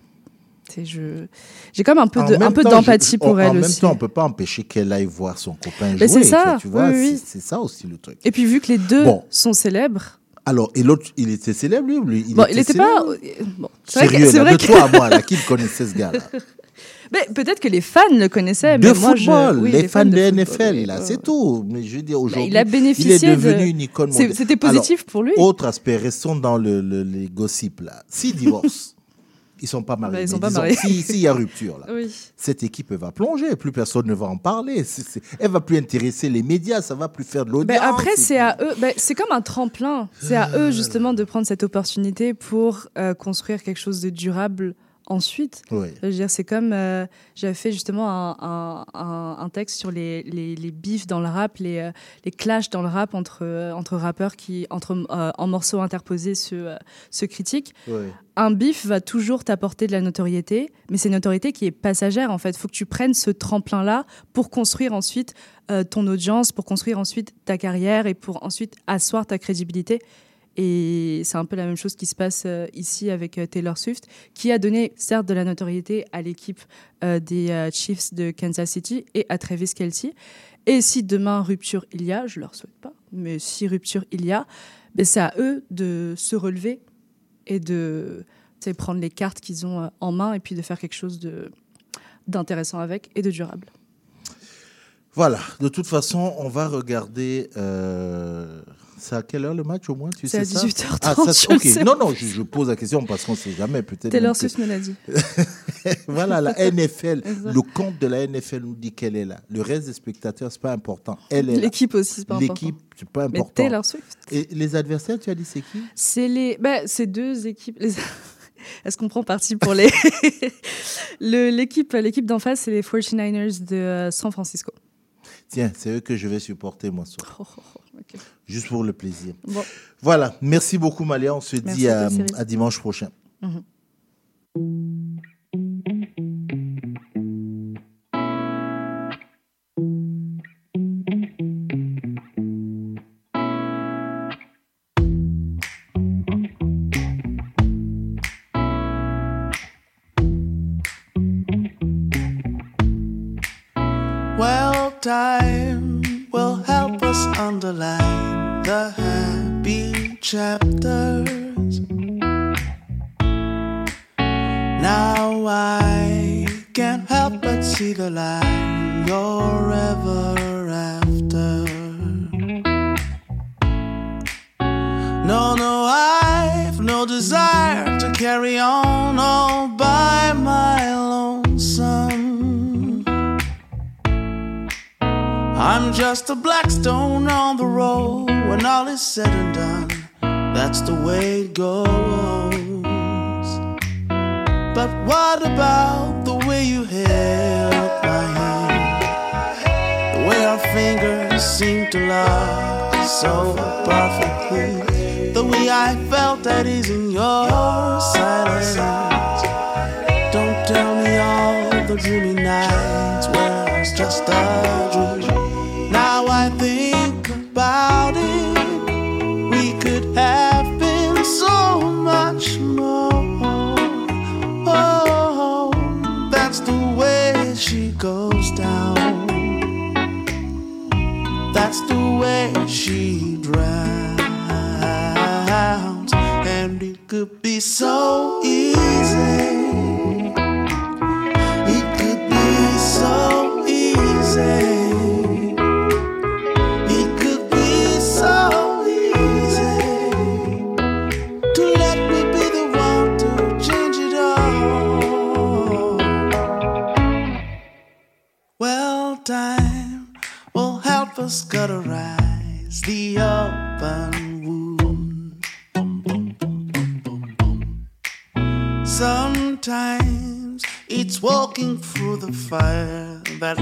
sais, je, j'ai comme un peu de, un peu d'empathie je- pour elle En même aussi. temps, on peut pas empêcher qu'elle aille voir son copain jouer. c'est ça, tu vois, c'est- ça aussi le truc. Et puis vu que les deux sont célèbres, Alors, et l'autre, il était célèbre, lui, lui bon, il était pas. célèbre Bon, c'est vrai c'est vrai de que- toi à moi, là, qui connaissait ce gars-là? Mais peut-être que les fans le connaissaient, De mais moi je. football, oui, les, fans de, football, NFL, là, c'est tout. Mais je veux dire, aujourd'hui, il a bénéficié il est devenu de- une icône mondiale. c'était positif pour lui. Autre aspect, restons dans le, le- les gossips, là. S'ils divorcent, ils sont pas mariés. Bah, ils sont mais pas disons, mariés. si- S'il y a rupture, là, Oui. cette équipe va plonger, plus personne ne va en parler. C'est- c'est- elle va plus intéresser les médias, ça va plus faire de l'audience. Ben après, c'est à eux. ben, c'est comme un tremplin. C'est à eux justement de prendre cette opportunité pour euh, construire quelque chose de durable ensuite. Ouais. Je veux dire, c'est comme euh, j'avais fait justement un, un- un- un texte sur les, les, les bifs dans le rap, les, euh, les clashs dans le rap entre, euh, entre rappeurs qui, entre, euh, en morceaux interposés, se, euh, se critiquent. Un bif va toujours t'apporter de la notoriété, mais c'est une notoriété qui est passagère en fait. Il faut que tu prennes ce tremplin-là pour construire ensuite euh, ton audience, pour construire ensuite ta carrière et pour ensuite asseoir ta crédibilité. Et c'est un peu la même chose qui se passe euh, ici avec euh, Taylor Swift, qui a donné certes de la notoriété à l'équipe euh, des Chiefs de Kansas City et à Travis Kelce. Et si demain rupture il y a, je leur souhaite pas, mais si rupture il y a, ben c'est à eux de se relever et de prendre les cartes qu'ils ont en main et puis de faire quelque chose d'intéressant avec et de durable. Voilà, de toute façon, on va regarder. C'est à quelle heure le match au moins tu C'est sais à ça 18h30, Ah, ça, je le Non, non, je, je pose la question parce qu'on ne sait jamais. Peut-être. Taylor que- Swift me l'a dit. voilà, la NFL, le compte de la NFL nous dit qu'elle est là. Le reste des spectateurs, c'est pas important. Elle est là. L'équipe aussi, c'est pas important. L'équipe, c'est pas Mais important. Taylor Swift. Et les adversaires, tu as dit c'est qui? C'est les, bah, deux équipes. les- Est-ce qu'on prend parti pour les Le- l'équipe, l'équipe d'en face, c'est les 49ers de euh, San Francisco. Tiens, c'est eux que je vais supporter moi ce. Oh, oh, oh. Juste pour le plaisir. Bon. Voilà, merci beaucoup Malia. On se Merci dit à dimanche prochain. Mhm. Well, time will help us underline chapters. Now I can't help but see the line you're ever after. No, no, I've no desire to carry on all by my lonesome. I'm just a black stone on the road when all is said and done. That's the way it goes. But what about the way you held my hand? The way our fingers seem to lock so perfectly. The way I felt at ease in your silence. Don't tell me all the dreamy nights were just a dream. She drowns, and it could be so easy. Fire that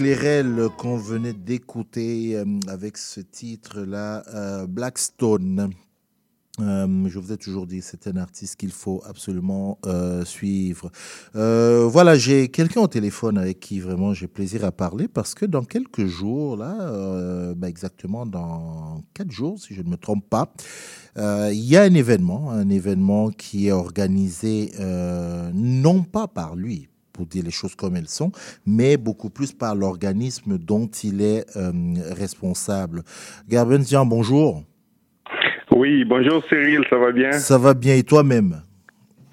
Clairel qu'on venait d'écouter euh, avec ce titre-là, euh, Blackstone. Euh, je vous ai toujours dit, c'est un artiste qu'il faut absolument suivre. Voilà, j'ai quelqu'un au téléphone avec qui vraiment j'ai plaisir à parler parce que dans quelques jours, là, bah, exactement dans quatre jours, si je ne me trompe pas, il y a un événement, un événement qui est organisé non pas par lui, pour dire les choses comme elles sont, mais beaucoup plus par l'organisme dont il est euh, responsable. Gerben Zian, bonjour. Oui, bonjour Cyril, ça va bien? Ça va bien et toi-même?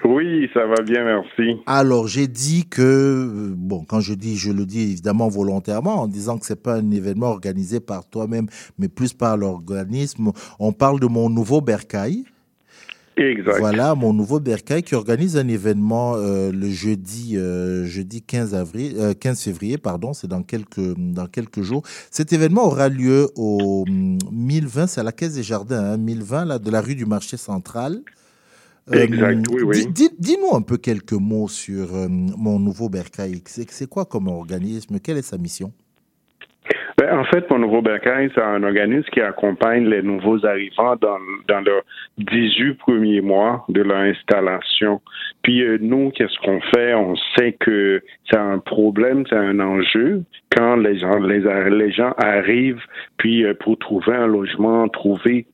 Oui, ça va bien, merci. Alors, j'ai dit que, euh, bon, quand je dis, je le dis évidemment volontairement, en disant que c'est pas un événement organisé par toi-même, mais plus par l'organisme. On parle de mon nouveau Bercail. Exact. Voilà, mon nouveau Bercail qui organise un événement euh, le jeudi, euh, jeudi 15, avril, euh, 15 février, pardon, c'est dans quelques, dans quelques jours. Cet événement aura lieu au hum, 1020, c'est à la Caisse des Jardins, hein, 1020, là, de la rue du marché central. Exact, oui, oui. dis- dis- Dis-nous un peu quelques mots sur euh, mon nouveau Bercail. C'est quoi comme organisme? Quelle est sa mission? En fait, mon nouveau Bercail, c'est un organisme qui accompagne les nouveaux arrivants dans, dans leurs 18 premiers mois de leur installation. Puis euh, nous, qu'est-ce qu'on fait? On sait que c'est un problème, c'est un enjeu quand les gens, les, les gens arrivent, puis euh, pour trouver un logement, trouver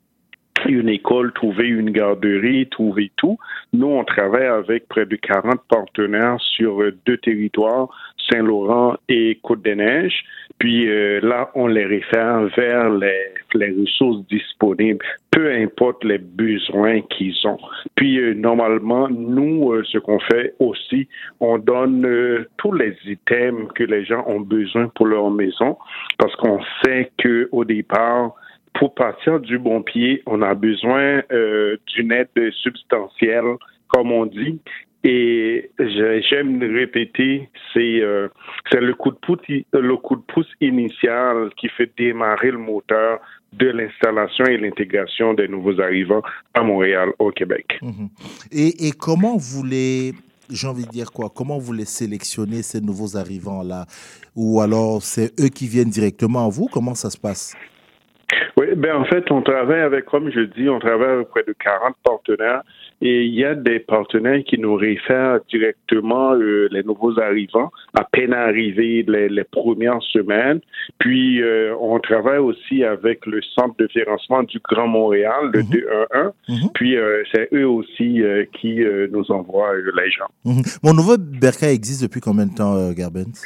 une école, trouver une garderie, trouver tout. Nous, on travaille avec près de 40 partenaires sur euh, deux territoires, Saint-Laurent et Côte-des-Neiges. Puis euh, là, on les réfère vers les, les ressources disponibles, peu importe les besoins qu'ils ont. Puis euh, normalement, nous, euh, ce qu'on fait aussi, on donne euh, tous les items que les gens ont besoin pour leur maison, parce qu'on sait que au départ, pour partir du bon pied, on a besoin euh, d'une aide substantielle, comme on dit. Et j'aime répéter, c'est euh, le coup de pouce initial qui fait démarrer le moteur de l'installation et l'intégration des nouveaux arrivants à Montréal, au Québec. Mhm. et, et comment vous les, j'ai envie de dire quoi Comment vous les sélectionnez ces nouveaux arrivants là Ou alors c'est eux qui viennent directement à vous? Comment ça se passe? Oui, ben en fait, on travaille avec, comme je dis, on travaille avec près de 40 partenaires et il y a des partenaires qui nous réfèrent directement euh, les nouveaux arrivants, à peine arrivés les, les premières semaines. Puis, euh, on travaille aussi avec le Centre de financement du Grand Montréal, le 211. Puis, euh, c'est eux aussi qui nous envoient les gens. Mhm. Mon nouveau Bercail existe depuis combien de temps, Garbens?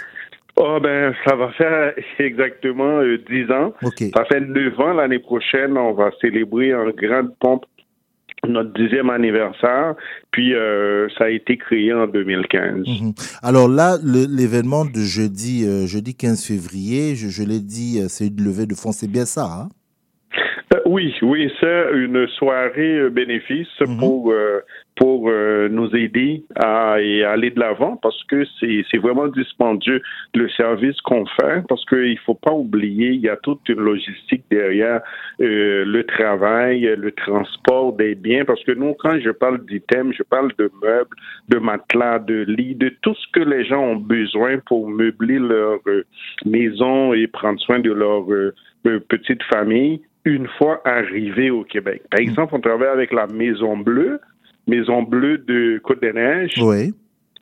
Oh ben, ça va faire exactement euh, 10 ans. Ok. Ça fait 9 ans l'année prochaine. On va célébrer en grande pompe notre dixième anniversaire, puis euh, ça a été créé en 2015. Mhm. Alors là, l'événement de jeudi, euh, jeudi 15 février, je, je l'ai dit, euh, c'est une levée de fonds, c'est bien ça, hein? Euh, oui, oui, c'est une soirée euh, bénéfice pour euh, pour euh, nous aider à et aller de l'avant parce que c'est c'est vraiment dispendieux le service qu'on fait parce qu'il faut pas oublier il y a toute une logistique derrière euh, le travail, le transport des biens parce que nous quand je parle d'items, je parle de meubles, de matelas, de lits, de tout ce que les gens ont besoin pour meubler leur euh, maison et prendre soin de leur euh, petite famille une fois arrivés au Québec. Par exemple, on travaille avec la Maison Bleue, Maison Bleue de Côte-des-Neiges. Oui.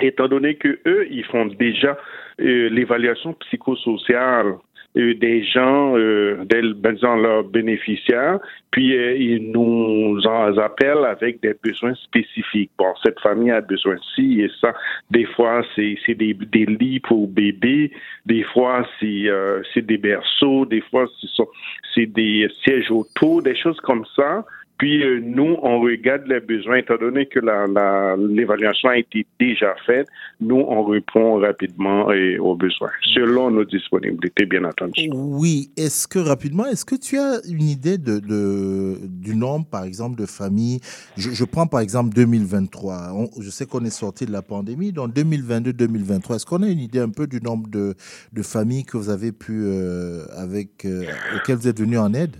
Étant donné que eux, ils font déjà euh, l'évaluation psychosociale euh, des gens, euh, des, ben, disons, leurs bénéficiaires, puis euh, ils nous en appellent avec des besoins spécifiques. Bon, cette famille a besoin de ci et ça. Des fois, c'est c'est des, des lits pour bébés, des fois, c'est euh, c'est des berceaux, des fois, c'est des sièges auto, des choses comme ça. Puis euh, nous, on regarde les besoins, étant donné que la- la- l'évaluation a été déjà faite, nous, on répond rapidement aux besoins, selon nos disponibilités, bien entendu. Oui, est-ce que rapidement, est-ce que tu as une idée de, du nombre, par exemple, de familles? Je, prends par exemple 2023. On- je sais qu'on est sorti de la pandémie, donc 2022-2023. Est-ce qu'on a une idée un peu du nombre de, familles que vous avez pu, euh, avec, euh, auxquelles vous êtes venus en aide?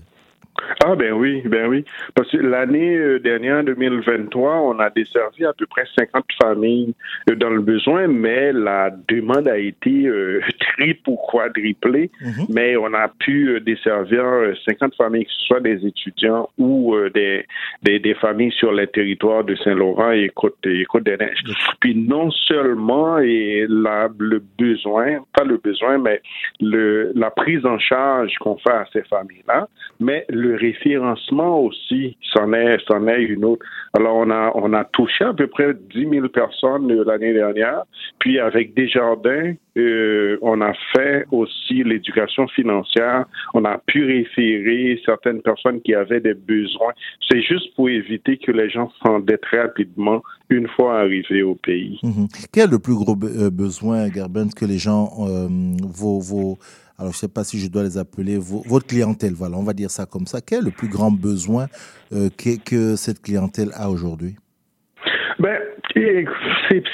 Ah ben oui, ben oui. Parce que l'année euh, dernière, 2023, on a desservi à peu près 50 familles euh, dans le besoin, mais la demande a été euh, triple ou quadruplée. Mais on a pu euh, desservir euh, 50 familles, que ce soit des étudiants ou euh, des, des, des familles sur les territoires de Saint-Laurent et Côte, et Côte-des-Neiges. Puis non seulement et la, le besoin, pas le besoin, mais le, la prise en charge qu'on fait à ces familles-là, mais le référencement aussi, c'en est, c'en est une autre. Alors, on a, on a touché à peu près 10 000 personnes euh, l'année dernière. Puis, avec Desjardins, euh, on a fait aussi l'éducation financière. On a pu référer certaines personnes qui avaient des besoins. C'est juste pour éviter que les gens s'endettent rapidement une fois arrivés au pays. Mhm. Quel est le plus gros euh, besoin, Gerbens, que les gens, euh, vos, alors je ne sais pas si je dois les appeler, votre clientèle, voilà, on va dire ça comme ça. Quel est le plus grand besoin euh, que, cette clientèle a aujourd'hui? Ben,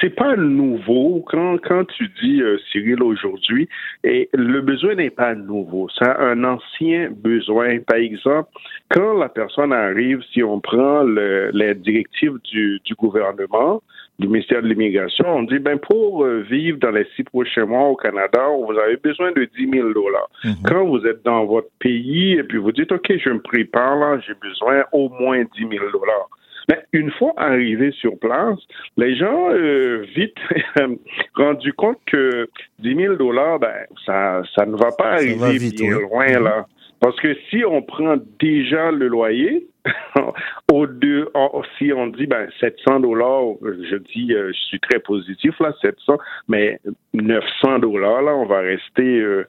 c'est pas nouveau quand quand tu dis euh, Cyril aujourd'hui le besoin n'est pas nouveau, c'est un ancien besoin. Par exemple, quand la personne arrive, si on prend le- les directives du gouvernement, du ministère de l'immigration, on dit ben pour euh, vivre dans les six prochains mois au Canada, vous avez besoin de 10 000 dollars. Quand vous êtes dans votre pays et puis vous dites ok, je me prépare là, j'ai besoin au moins 10 000 dollars. Mais une fois arrivé sur place, les gens euh, vite rendu compte que 10 000 dollars, ben ça ça ne va pas arriver va vite, bien oui. loin là. Parce que si on prend déjà le loyer, au deux, en- si on dit ben 700 dollars, je dis, euh, je suis très positif là, 700, mais 900 dollars là, on va rester euh,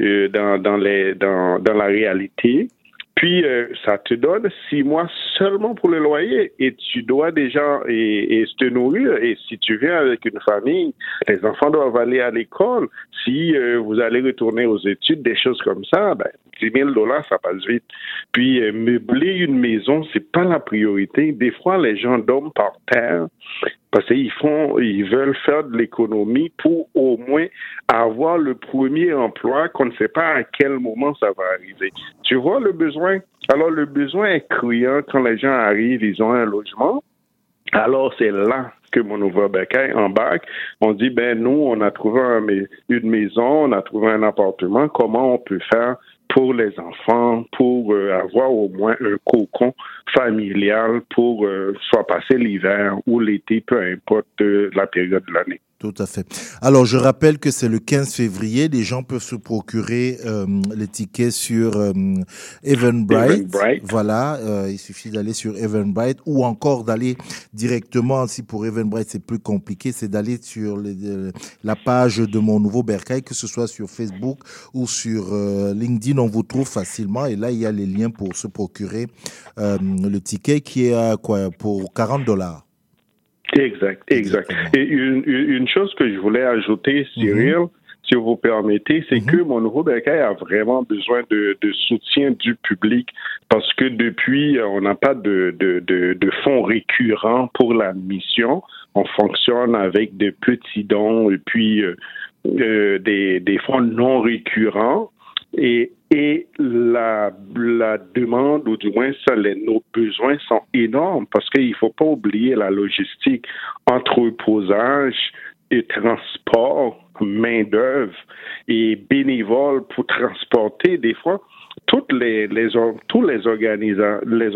euh, dans dans les dans dans la réalité. Puis euh, ça te donne six mois seulement pour le loyer et tu dois déjà et, et te nourrir. Et si tu viens avec une famille, les enfants doivent aller à l'école. Si euh, vous allez retourner aux études, des choses comme ça, ben 10 000 dollars, ça passe vite. Puis euh, meubler une maison, c'est pas la priorité. Des fois, les gens dorment par terre parce qu'ils font, ils veulent faire de l'économie pour au moins avoir le premier emploi qu'on ne sait pas à quel moment ça va arriver. Tu vois le besoin? Alors le besoin est criant quand les gens arrivent, ils ont un logement. Alors c'est là que mon nouveau Beccaire embarque. On dit, ben nous, on a trouvé une maison, on a trouvé un appartement. Comment on peut faire pour les enfants, pour euh, avoir au moins un cocon familial pour euh, soit passer l'hiver ou l'été, peu importe euh, la période de l'année. Tout à fait. Alors, je rappelle que c'est le 15 février. Les gens peuvent se procurer euh, les tickets sur euh, Eventbrite. Eventbrite. Voilà, euh, il suffit d'aller sur Eventbrite ou encore d'aller directement, si pour Eventbrite c'est plus compliqué, c'est d'aller sur les- euh, la page de mon nouveau Bercail, que ce soit sur Facebook ou sur euh, LinkedIn, on vous trouve facilement. Et là, il y a les liens pour se procurer euh, le ticket qui est à quoi? Pour 40 dollars. Exact, exact. Et une, une chose que je voulais ajouter, Cyril, si vous permettez, c'est que mon nouveau Bercail a vraiment besoin de, de soutien du public parce que depuis, euh, on n'a pas de, de, de, de fonds récurrents pour la mission. On fonctionne avec des petits dons et puis euh, euh, des, des fonds non récurrents. Et, et la, la demande, ou du moins nos besoins sont énormes parce qu'il ne faut pas oublier la logistique, entreposage et transport, main-d'œuvre et bénévoles pour transporter. Des fois, toutes les, tous les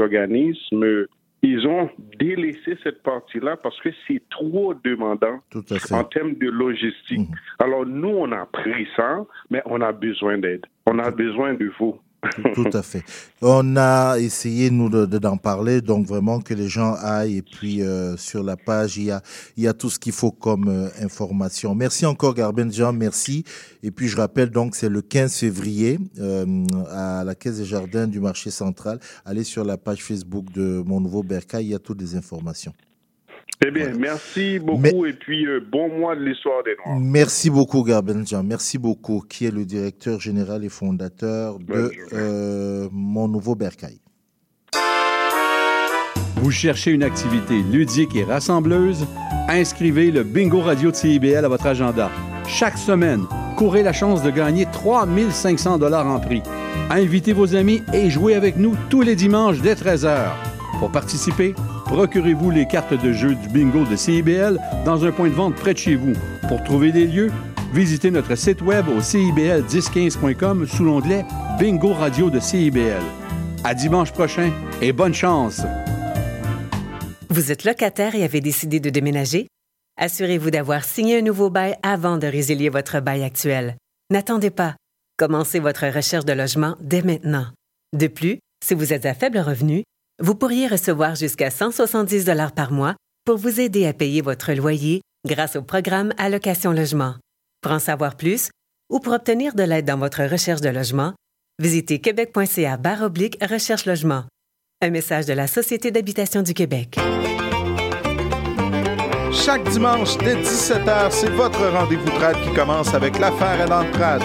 organismes, ils ont délaissé cette partie-là parce que c'est trop demandant en termes de logistique. Alors, nous, on a pris ça, mais on a besoin d'aide. On a besoin de vous. Tout à fait. On a essayé, nous, de- de- d'en parler, donc vraiment que les gens aillent. Et puis, euh, sur la page, il y a, il y a tout ce qu'il faut comme euh, information. Merci encore, Garben Jean, merci. Et puis, je rappelle, donc, c'est le 15 février euh, à la Caisse des Jardins du marché central. Allez sur la page Facebook de mon nouveau Bercail, il y a toutes les informations. Eh bien, merci beaucoup et puis euh, bon mois de l'histoire des Noirs. Merci beaucoup, Garben Jean. Merci beaucoup, qui est le directeur général et fondateur de euh, mon nouveau Bercail. Vous cherchez une activité ludique et rassembleuse? Inscrivez le Bingo Radio de CIBL à votre agenda. Chaque semaine, courez la chance de gagner 3500 dollars en prix. Invitez vos amis et jouez avec nous tous les dimanches dès 13h. Pour participer, procurez-vous les cartes de jeu du bingo de CIBL dans un point de vente près de chez vous. Pour trouver les lieux, visitez notre site web au cibl1015.com sous l'onglet Bingo Radio de CIBL. À dimanche prochain et bonne chance! Vous êtes locataire et avez décidé de déménager? Assurez-vous d'avoir signé un nouveau bail avant de résilier votre bail actuel. N'attendez pas. Commencez votre recherche de logement dès maintenant. De plus, si vous êtes à faible revenu, vous pourriez recevoir jusqu'à 170 dollars par mois pour vous aider à payer votre loyer grâce au programme Allocation Logement. Pour en savoir plus ou pour obtenir de l'aide dans votre recherche de logement, visitez québec.ca barre oblique recherche logement. Un message de la Société d'habitation du Québec. Chaque dimanche dès 17h, c'est votre rendez-vous trad qui commence avec l'affaire et l'entrade.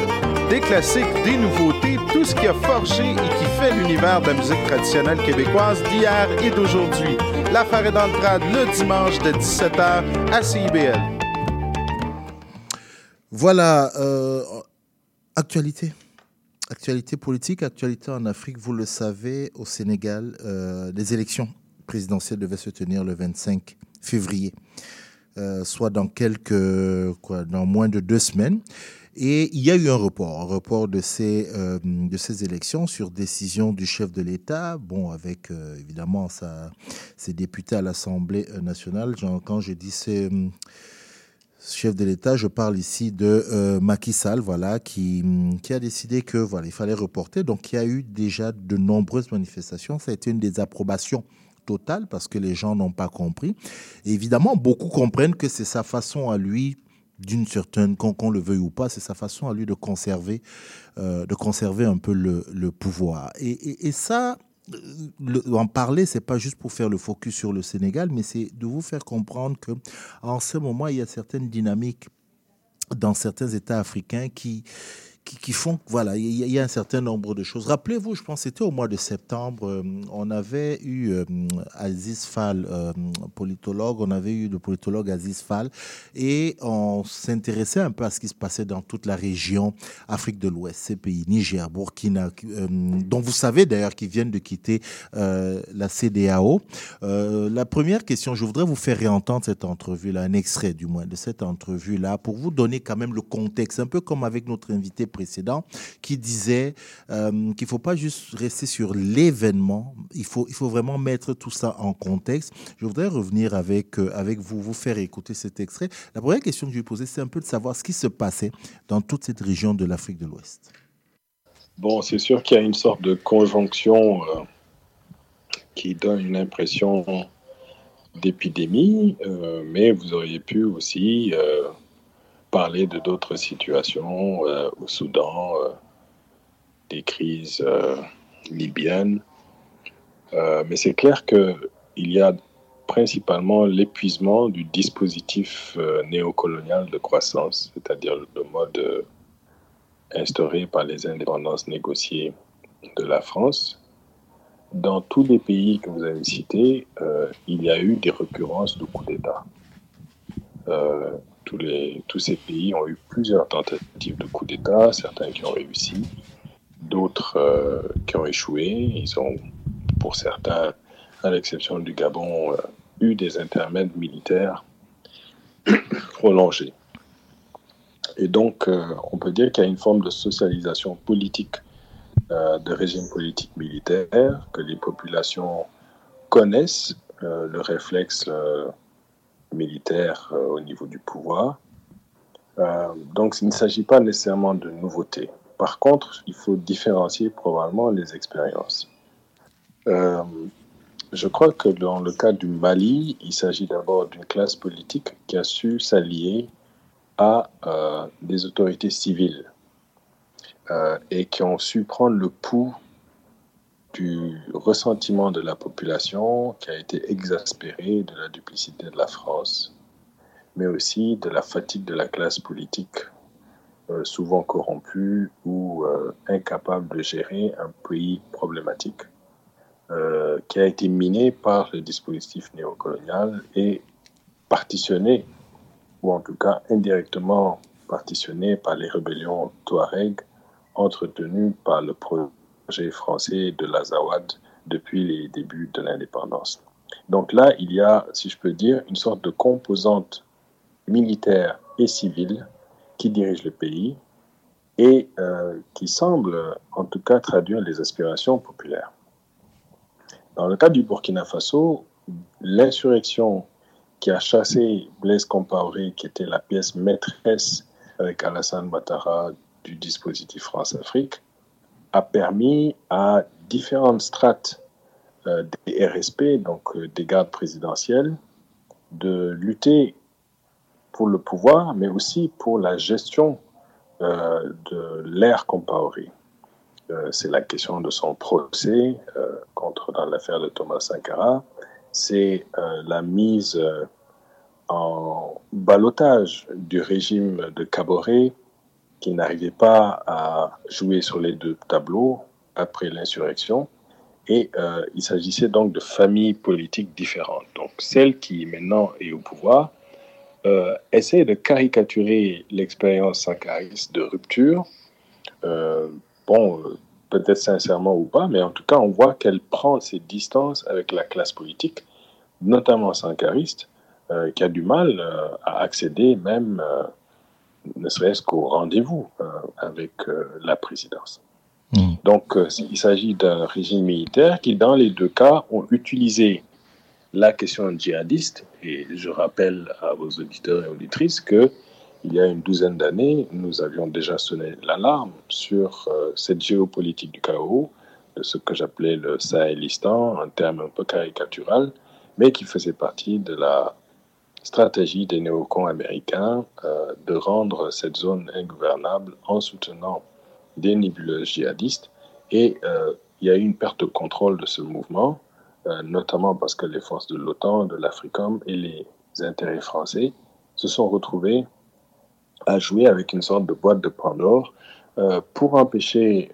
Des classiques, des nouveautés, tout ce qui a forgé et qui fait l'univers de la musique traditionnelle québécoise d'hier et d'aujourd'hui. L'affaire est dans le le dimanche de 17h à CIBL. Voilà, euh, actualité. Actualité politique, actualité en Afrique, vous le savez, au Sénégal, euh, les élections présidentielles devaient se tenir le 25 février, euh, soit dans quelques, quoi, dans moins de deux semaines. Et il y a eu un report, un report de ces, euh, de ces élections sur décision du chef de l'État, bon, avec euh, évidemment ses députés à l'Assemblée nationale. Genre, quand je dis c'est chef de l'État, je parle ici de euh, Macky Sall, voilà, qui, qui a décidé que voilà, il fallait reporter. Donc, il y a eu déjà de nombreuses manifestations. Ça a été une désapprobation totale parce que les gens n'ont pas compris. Évidemment, beaucoup comprennent que c'est sa façon à lui d'une certaine, qu'on le veuille ou pas, c'est sa façon à lui de conserver, euh, de conserver un peu le, pouvoir. Et, ça, le, en parler, c'est pas juste pour faire le focus sur le Sénégal, mais c'est de vous faire comprendre que en ce moment, il y a certaines dynamiques dans certains États africains qui, qui, font voilà, il y, a- un certain nombre de choses. Rappelez-vous, je pense que c'était au mois de septembre, euh, on avait eu euh, Aziz Fall, euh, politologue, on avait eu le politologue Aziz Fall, et on s'intéressait un peu à ce qui se passait dans toute la région Afrique de l'Ouest, ces pays, Niger, Burkina, euh, dont vous savez d'ailleurs qu'ils viennent de quitter la CDAO. La première question, je voudrais vous faire réentendre cette entrevue-là, un extrait du moins de cette entrevue-là, pour vous donner quand même le contexte, un peu comme avec notre invité précédent, qui disait euh, qu'il ne faut pas juste rester sur l'événement, il faut, il faut vraiment mettre tout ça en contexte. Je voudrais revenir avec, euh, avec vous, vous faire écouter cet extrait. La première question que je lui posais, c'est un peu de savoir ce qui se passait dans toute cette région de l'Afrique de l'Ouest. Bon, c'est sûr qu'il y a une sorte de conjonction euh, qui donne une impression d'épidémie, mais vous auriez pu aussi parler de d'autres situations euh, au Soudan, euh, des crises euh, libyennes. Mais c'est clair qu'il y a principalement l'épuisement du dispositif néocolonial de croissance, c'est-à-dire le mode instauré par les indépendances négociées de la France. Dans tous les pays que vous avez cités, il y a eu des recurrences de coups d'État. Tous, ces pays ont eu plusieurs tentatives de coups d'État, certains qui ont réussi, d'autres euh, qui ont échoué. Ils ont, pour certains, à l'exception du Gabon, euh, eu des intermèdes militaires prolongés. Et donc, euh, on peut dire qu'il y a une forme de socialisation politique de régime politique militaire, que les populations connaissent le réflexe militaire euh, au niveau du pouvoir. Euh, donc, il ne s'agit pas nécessairement de nouveautés. Par contre, il faut différencier probablement les expériences. Euh, je crois que dans le cas du Mali, il s'agit d'abord d'une classe politique qui a su s'allier à des autorités civiles et qui ont su prendre le pouls du ressentiment de la population qui a été exaspéré de la duplicité de la France, mais aussi de la fatigue de la classe politique, euh, souvent corrompue ou euh, incapable de gérer un pays problématique, euh, qui a été miné par le dispositif néocolonial et partitionné, ou en tout cas indirectement partitionné par les rébellions Touareg entretenues par le projet français de l'Azawad depuis les débuts de l'indépendance. Donc là, il y a, si je peux dire, une sorte de composante militaire et civile qui dirige le pays et euh, qui semble, en tout cas, traduire les aspirations populaires. Dans le cas du Burkina Faso, l'insurrection qui a chassé Blaise Compaoré, qui était la pièce maîtresse avec Alassane Ouattara du dispositif France-Afrique, a permis à différentes strates euh, des RSP, donc euh, des gardes présidentiels, de lutter pour le pouvoir, mais aussi pour la gestion euh, de l'ère Compaoré. C'est la question de son procès contre dans l'affaire de Thomas Sankara. C'est la mise en balotage du régime de Caboret qui n'arrivait pas à jouer sur les deux tableaux après l'insurrection. Et euh, il s'agissait donc de familles politiques différentes. Donc celle qui maintenant est au pouvoir euh, essaie de caricaturer l'expérience sankariste de rupture. Euh, bon, euh, peut-être sincèrement ou pas, mais en tout cas, on voit qu'elle prend ses distances avec la classe politique, notamment sankariste, qui a du mal à accéder même, ne serait-ce qu'au rendez-vous euh, avec euh, la présidence. Donc, euh, il s'agit d'un régime militaire qui, dans les deux cas, ont utilisé la question djihadiste. Et je rappelle à vos auditeurs et auditrices que il y a une douzaine d'années, nous avions déjà sonné l'alarme sur euh, cette géopolitique du chaos, de ce que j'appelais le Sahelistan, en termes un peu caricatural, mais qui faisait partie de la stratégie des néocons américains euh, de rendre cette zone ingouvernable en soutenant des nébuleuses djihadistes. Et euh, il y a eu une perte de contrôle de ce mouvement, euh, notamment parce que les forces de l'OTAN, de l'AFRICOM et les intérêts français se sont retrouvés à jouer avec une sorte de boîte de Pandore pour empêcher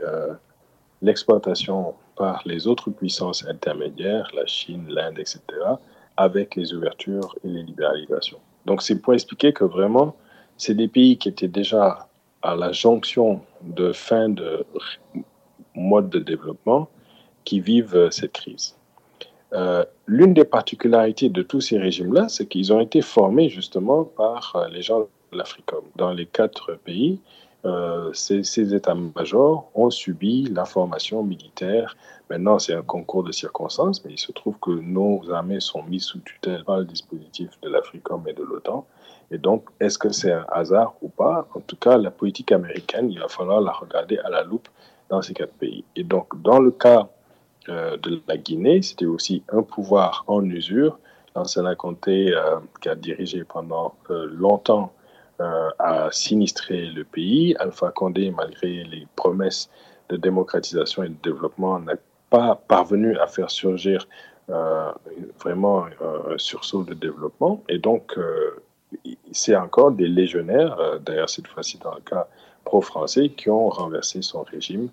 l'exploitation par les autres puissances intermédiaires, la Chine, l'Inde, etc., avec les ouvertures et les libéralisations. Donc c'est pour expliquer que vraiment, c'est des pays qui étaient déjà à la jonction de fin de mode de développement qui vivent euh, cette crise. Euh, L'une des particularités de tous ces régimes-là, c'est qu'ils ont été formés justement par euh, les gens de l'Africom. Dans les quatre pays, euh, ces, états-majors ont subi la formation militaire. Maintenant, c'est un concours de circonstances, mais il se trouve que nos armées sont mises sous tutelle par le dispositif de l'AFRICOM et de l'OTAN. Et donc, est-ce que c'est un hasard ou pas? En tout cas, la politique américaine, il va falloir la regarder à la loupe dans ces quatre pays. Et donc, dans le cas euh, de la Guinée, c'était aussi un pouvoir en usure. L'ancien Conté, euh, qui a dirigé pendant euh, longtemps, euh, a sinistré le pays. Alpha Condé, malgré les promesses de démocratisation et de développement, n'a pas parvenu à faire surgir euh, vraiment un sursaut de développement. Et donc, euh, c'est encore des légionnaires, euh, d'ailleurs cette fois-ci dans le cas pro-français, qui ont renversé son régime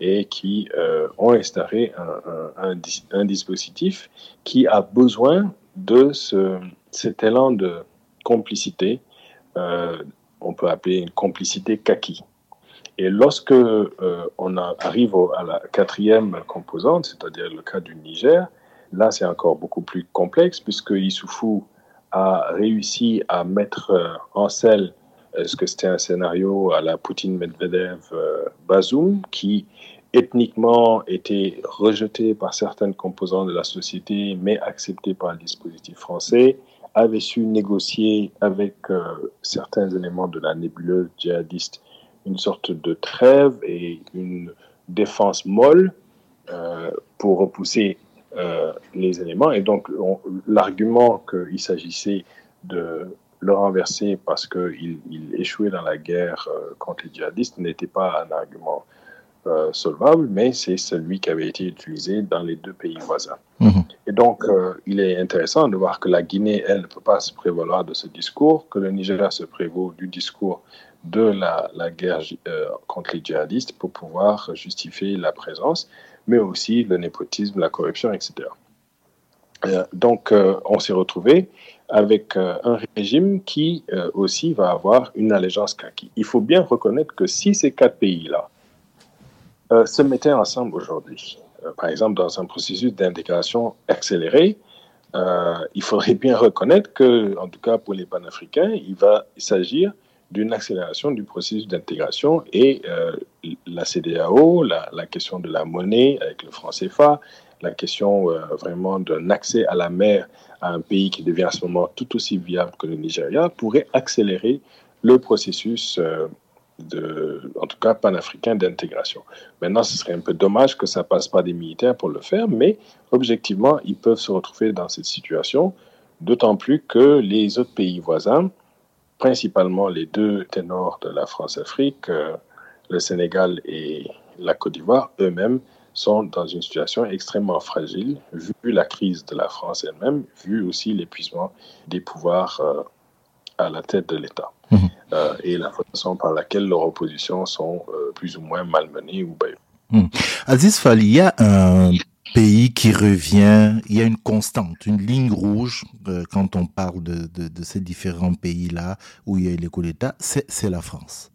et qui euh, ont instauré un, un- un dis- un dispositif qui a besoin de ce, cet élan de complicité, euh, on peut appeler une complicité kaki. Et lorsque euh, on arrive à la quatrième composante, c'est-à-dire le cas du Niger, là c'est encore beaucoup plus complexe puisque Issoufou a réussi à mettre euh, en selle est-ce que c'était un scénario à la Poutine Medvedev euh, Bazoum qui ethniquement était rejeté par certaines composantes de la société mais accepté par le dispositif français avait su négocier avec euh, certains éléments de la nébuleuse djihadiste une sorte de trêve et une défense molle euh, pour repousser euh, les éléments. Et donc, on- l'argument qu'il s'agissait de le renverser parce qu'il il échouait dans la guerre contre les djihadistes n'était pas un argument euh, solvable, mais c'est celui qui avait été utilisé dans les deux pays voisins. Et donc, euh, il est intéressant de voir que la Guinée, elle, ne peut pas se prévaloir de ce discours, que le Nigeria se prévaut du discours de la, la guerre euh, contre les djihadistes pour pouvoir justifier la présence, mais aussi le népotisme, la corruption, etc. Donc, on s'est retrouvé avec euh, un régime qui euh, aussi va avoir une allégeance kaki. Il faut bien reconnaître que si ces quatre pays-là euh, se mettaient ensemble aujourd'hui, euh, par exemple dans un processus d'intégration accéléré, euh, il faudrait bien reconnaître que, en tout cas pour les panafricains, il va s'agir d'une accélération du processus d'intégration et la CDAO, la, question de la monnaie avec le franc CFA, la question vraiment d'un accès à la mer à un pays qui devient à ce moment tout aussi viable que le Nigeria pourrait accélérer le processus en tout cas panafricain d'intégration. Maintenant, ce serait un peu dommage que ça passe par des militaires pour le faire, mais objectivement, ils peuvent se retrouver dans cette situation, d'autant plus que les autres pays voisins, principalement les deux ténors de la France-Afrique, euh, le Sénégal et la Côte d'Ivoire, eux-mêmes, sont dans une situation extrêmement fragile, vu la crise de la France elle-même, vu aussi l'épuisement des pouvoirs euh, à la tête de l'État. Euh, et la façon par laquelle leurs oppositions sont euh, plus ou moins malmenées ou baillées. Hmm. Aziz Fall, il y a un pays qui revient, il y a une constante, une ligne rouge euh, quand on parle de, de, de ces différents pays-là où il y a eu les coups d'État, c'est la France.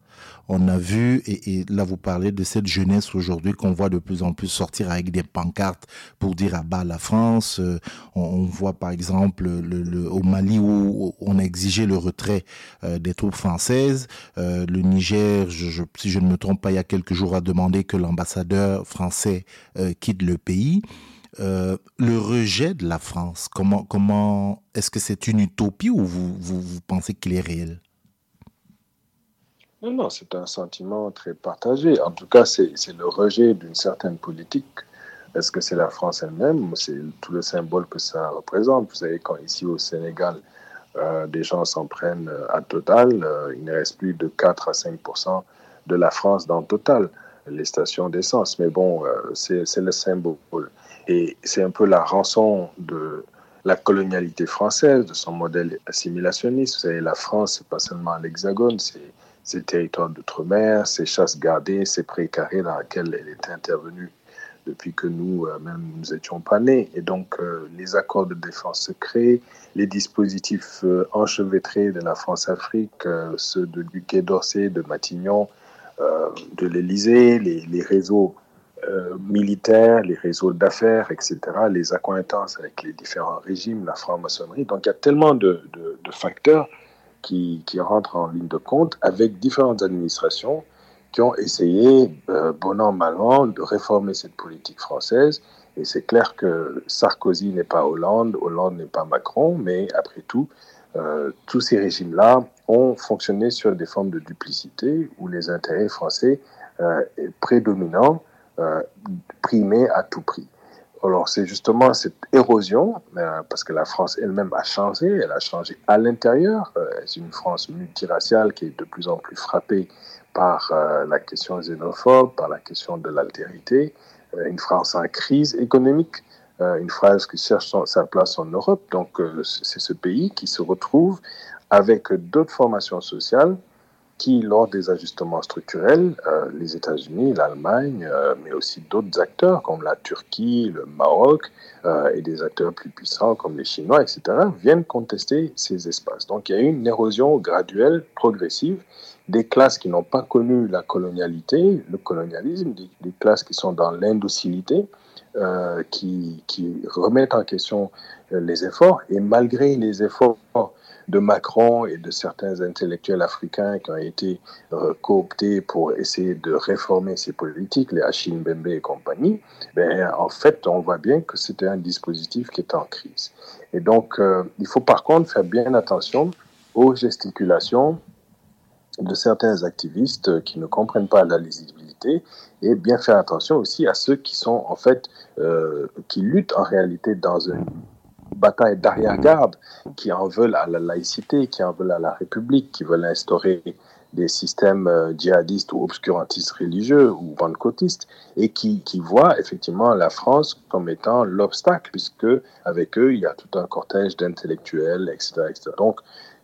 On a vu, et, et là vous parlez de cette jeunesse aujourd'hui qu'on voit de plus en plus sortir avec des pancartes pour dire à bas la France. Euh, on, voit par exemple le, le- au Mali où on a exigé le retrait euh, des troupes françaises. Euh, le Niger, je, je- si je ne me trompe pas, il y a quelques jours a demandé que l'ambassadeur français quitte le pays. Le rejet de la France, comment, comment est-ce que c'est une utopie ou vous, vous pensez qu'il est réel? Non, non, c'est un sentiment très partagé. En tout cas, c'est le rejet d'une certaine politique. Est-ce que c'est la France elle-même C'est tout le symbole que ça représente? Vous savez, quand ici au Sénégal, euh, des gens s'en prennent euh, à Total, euh, il ne reste plus de 4 à 5% de la France dans Total, les stations d'essence. Mais bon, c'est c'est le symbole. Et c'est un peu la rançon de la colonialité française, de son modèle assimilationniste. Vous savez, la France, c'est pas seulement l'Hexagone, c'est ces territoires d'outre-mer, ces chasses gardées, ces précarés dans lesquels elle est intervenue depuis que nous, euh, même, nous étions pas nés. Et donc, euh, les accords de défense secrets, les dispositifs euh, enchevêtrés de la France-Afrique, euh, ceux de, du Quai d'Orsay, de Matignon, de l'Élysée, les, réseaux militaires, les réseaux d'affaires, etc., les accointances avec les différents régimes, la franc-maçonnerie. Donc, il y a tellement de, de facteurs qui, qui rentrent en ligne de compte avec différentes administrations qui ont essayé, euh, bon an, mal an, de réformer cette politique française. Et c'est clair que Sarkozy n'est pas Hollande, Hollande n'est pas Macron, mais après tout, euh, tous ces régimes-là ont fonctionné sur des formes de duplicité où les intérêts français euh, prédominants primaient à tout prix. Alors c'est justement cette érosion, euh, parce que la France elle-même a changé, elle a changé à l'intérieur. Euh, c'est une France multiraciale qui est de plus en plus frappée par euh, la question xénophobe, par la question de l'altérité, une France en crise économique, une France qui cherche sa place en Europe. Donc c'est ce pays qui se retrouve avec d'autres formations sociales qui, lors des ajustements structurels, euh, les États-Unis, l'Allemagne, euh, mais aussi d'autres acteurs comme la Turquie, le Maroc euh, et des acteurs plus puissants comme les Chinois, etc., viennent contester ces espaces. Donc il y a eu une érosion graduelle, progressive, des classes qui n'ont pas connu la colonialité, le colonialisme, des, classes qui sont dans l'indocilité, qui, remettent en question les efforts. Et malgré les efforts de Macron et de certains intellectuels africains qui ont été euh, cooptés pour essayer de réformer ces politiques, les Achille Mbembe et compagnie, ben, en fait, on voit bien que c'était un dispositif qui est en crise. Et donc, euh, il faut par contre faire bien attention aux gesticulations de certains activistes qui ne comprennent pas la lisibilité et bien faire attention aussi à ceux qui sont en fait euh, qui luttent en réalité dans une bataille d'arrière-garde, qui en veulent à la laïcité, qui en veulent à la République, qui veulent instaurer des systèmes euh, djihadistes ou obscurantistes religieux ou pentecôtistes et qui, qui voient effectivement la France comme étant l'obstacle puisque avec eux il y a tout un cortège d'intellectuels, etc., etc. Donc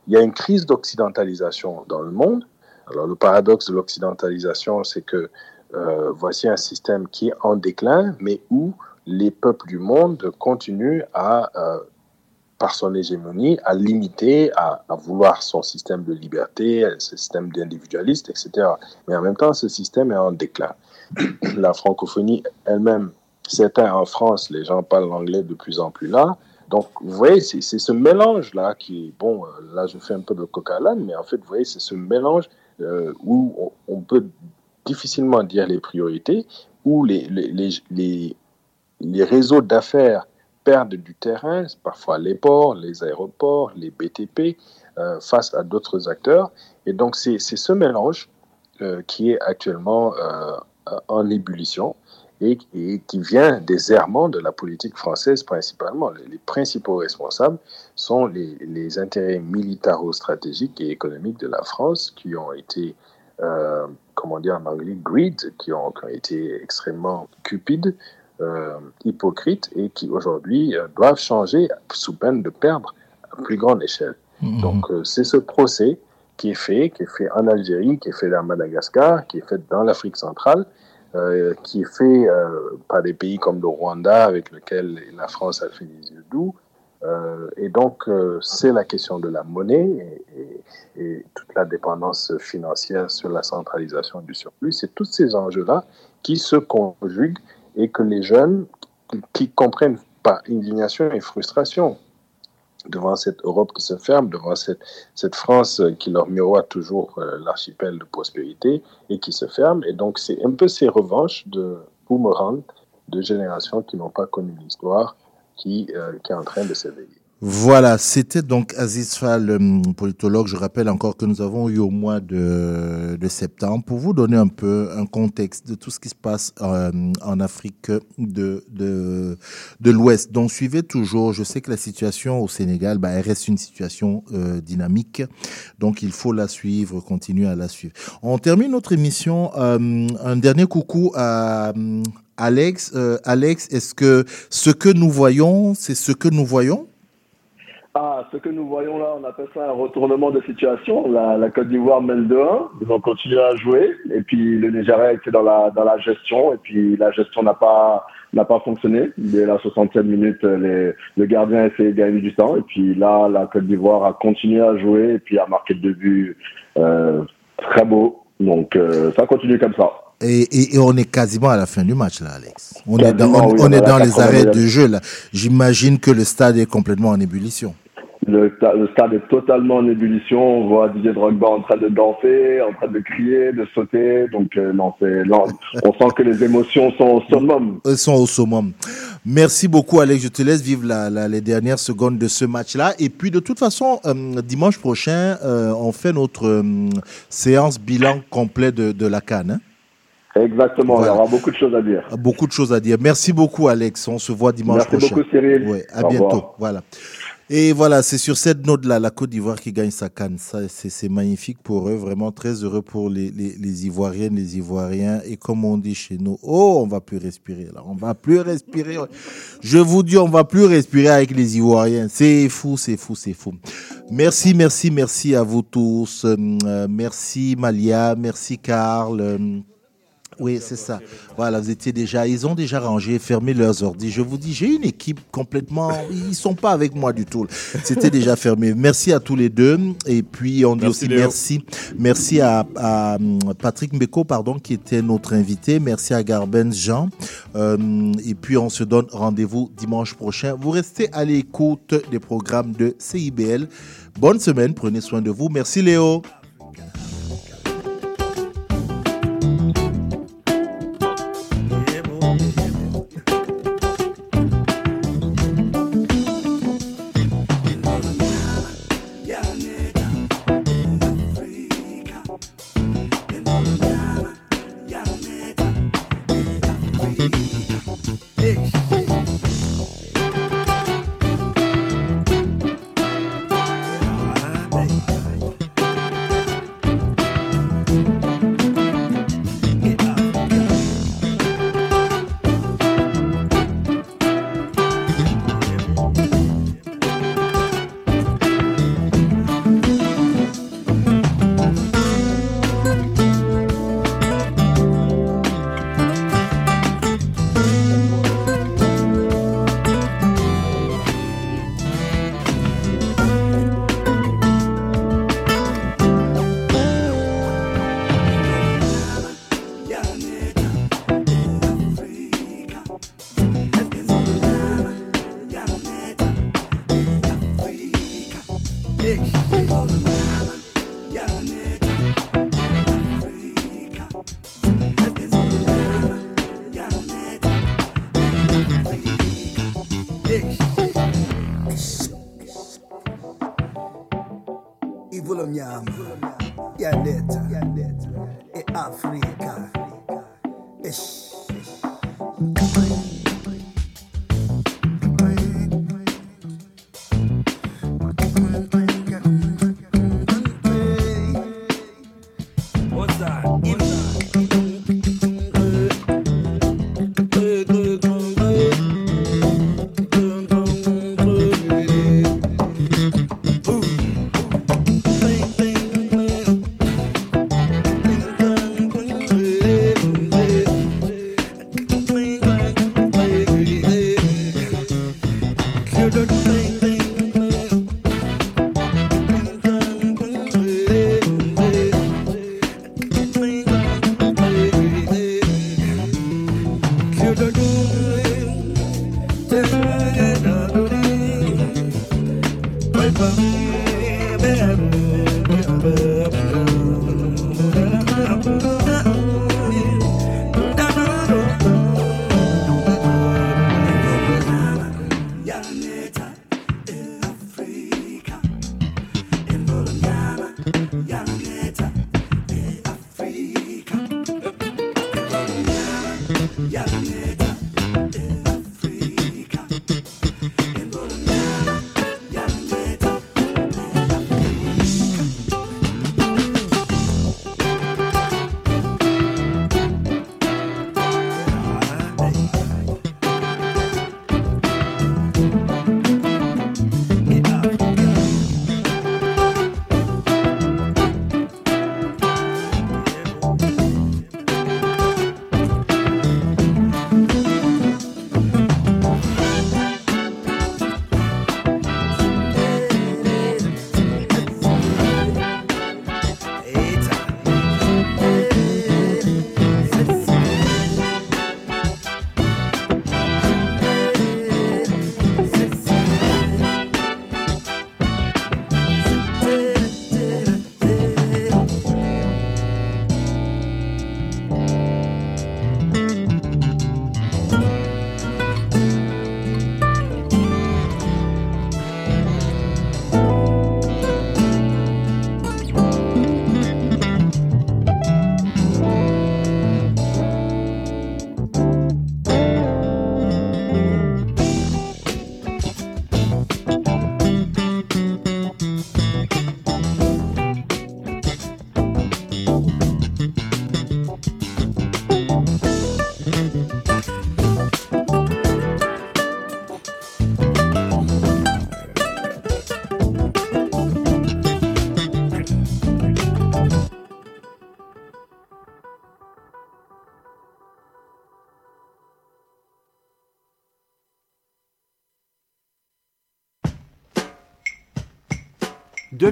il y a une crise d'occidentalisation dans le monde. Alors le paradoxe de l'occidentalisation, c'est que euh, voici un système qui est en déclin, mais où les peuples du monde continuent à, euh, par son hégémonie, à limiter, à, vouloir son système de liberté, ce système d'individualiste, etc. Mais en même temps, ce système est en déclin. La francophonie elle-même, certains en France, les gens parlent l'anglais de plus en plus là. Donc, vous voyez, c'est ce mélange-là qui, bon, là, je fais un peu de l'âne, mais en fait, vous voyez, c'est ce mélange euh, où on, peut difficilement dire les priorités, où les, les, les réseaux d'affaires perdent du terrain, parfois les ports, les aéroports, les BTP, euh, face à d'autres acteurs. Et donc, c'est ce mélange euh, qui est actuellement euh, en ébullition et, qui vient des errements de la politique française principalement. Les, principaux responsables sont les, intérêts militaro-stratégiques et économiques de la France qui ont été, comment dire en anglais, greed, qui ont, été extrêmement cupides, hypocrites et qui aujourd'hui euh, doivent changer sous peine de perdre à plus grande échelle. Mmh. Donc euh, c'est ce procès qui est fait, qui est fait en Algérie, qui est fait à Madagascar, qui est fait dans l'Afrique centrale, euh, qui est fait euh, par des pays comme le Rwanda, avec lequel la France a fait des yeux doux. Euh, et donc, c'est la question de la monnaie et, et, et, toute la dépendance financière sur la centralisation du surplus. C'est tous ces enjeux-là qui se conjuguent et que les jeunes qui, comprennent par indignation et frustration devant cette Europe qui se ferme, devant cette, France qui leur miroite toujours euh, l'archipel de prospérité et qui se ferme. Et donc, c'est un peu ces revanches de boomerang de générations qui n'ont pas connu l'histoire qui, euh, qui est en train de s'éveiller. Voilà, c'était donc Aziz Fall, politologue. Je rappelle encore que nous avons eu au mois de, de septembre pour vous donner un peu un contexte de tout ce qui se passe euh, en Afrique de, de, de l'Ouest. Donc suivez toujours, je sais que la situation au Sénégal, bah, elle reste une situation euh, dynamique, donc il faut la suivre, continuer à la suivre. On termine notre émission, euh, un dernier coucou à... Alex, Alex, est-ce que ce que nous voyons, c'est ce que nous voyons? Ah, ce que nous voyons là, on appelle ça un retournement de situation. La, la Côte d'Ivoire mène 2-1, ils ont continué à jouer, et puis le Nigeria était dans la, dans la gestion, et puis la gestion n'a pas, n'a pas fonctionné. Dès la 67 minutes, les, le gardien a essayé de gagner du temps, et puis là, la Côte d'Ivoire a continué à jouer, et puis a marqué deux buts euh, très beaux. Donc euh, ça continue comme ça. Et, et, et, on est quasiment à la fin du match là, Alex. On est dans, on, oui, on est dans les arrêts de jeu là. J'imagine que le stade est complètement en ébullition. le, sta- le stade est totalement en ébullition. On voit Didier Drogba en train de danser, en train de crier, de sauter. Donc, euh, non, c'est, non, on sent que les émotions sont au summum. Elles sont au summum. Merci beaucoup, Alex. Je te laisse vivre la- la- les dernières secondes de ce match-là. Et puis, de toute façon, euh, dimanche prochain, euh, on fait notre euh, séance bilan complet de, de la Cannes. hein. Exactement, Voilà. il y aura beaucoup de choses à dire. Beaucoup de choses à dire. Merci beaucoup, Alex. On se voit dimanche Merci prochain. beaucoup, Cyril. Ouais, à Au bientôt. revoir. Voilà. Et voilà, c'est sur cette note-là, la Côte d'Ivoire qui gagne sa canne. Ça, c'est, c'est magnifique pour eux, vraiment très heureux pour les, les, les Ivoiriennes, les Ivoiriens. Et comme on dit chez nous, oh, on va plus respirer là, on va plus respirer. Je vous dis, on va plus respirer avec les Ivoiriens. C'est fou, c'est fou, c'est fou. Merci, merci, merci à vous tous. Euh, merci Malia, merci Karl. Oui, c'est ça. Voilà, vous étiez déjà, ils ont déjà rangé, fermé leurs ordi. Je vous dis, j'ai une équipe complètement, ils sont pas avec moi du tout. C'était déjà fermé. Merci à tous les deux. Et puis, on dit Merci, aussi Léo. merci. Merci à, à, hum, Patrick Mbeko, pardon, qui était notre invité. Merci à Garben Jean. Euh, et puis, on se donne rendez-vous dimanche prochain. Vous restez à l'écoute des programmes de CIBL. Bonne semaine. Prenez soin de vous. Merci, Léo.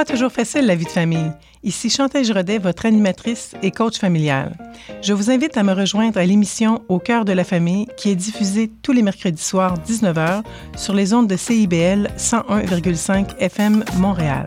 Pas toujours facile la vie de famille. Ici Chantal Giraudet, votre animatrice et coach familial. Je vous invite à me rejoindre à l'émission Au cœur de la famille qui est diffusée tous les mercredis soirs 19h sur les ondes de CIBL 101,5 FM Montréal.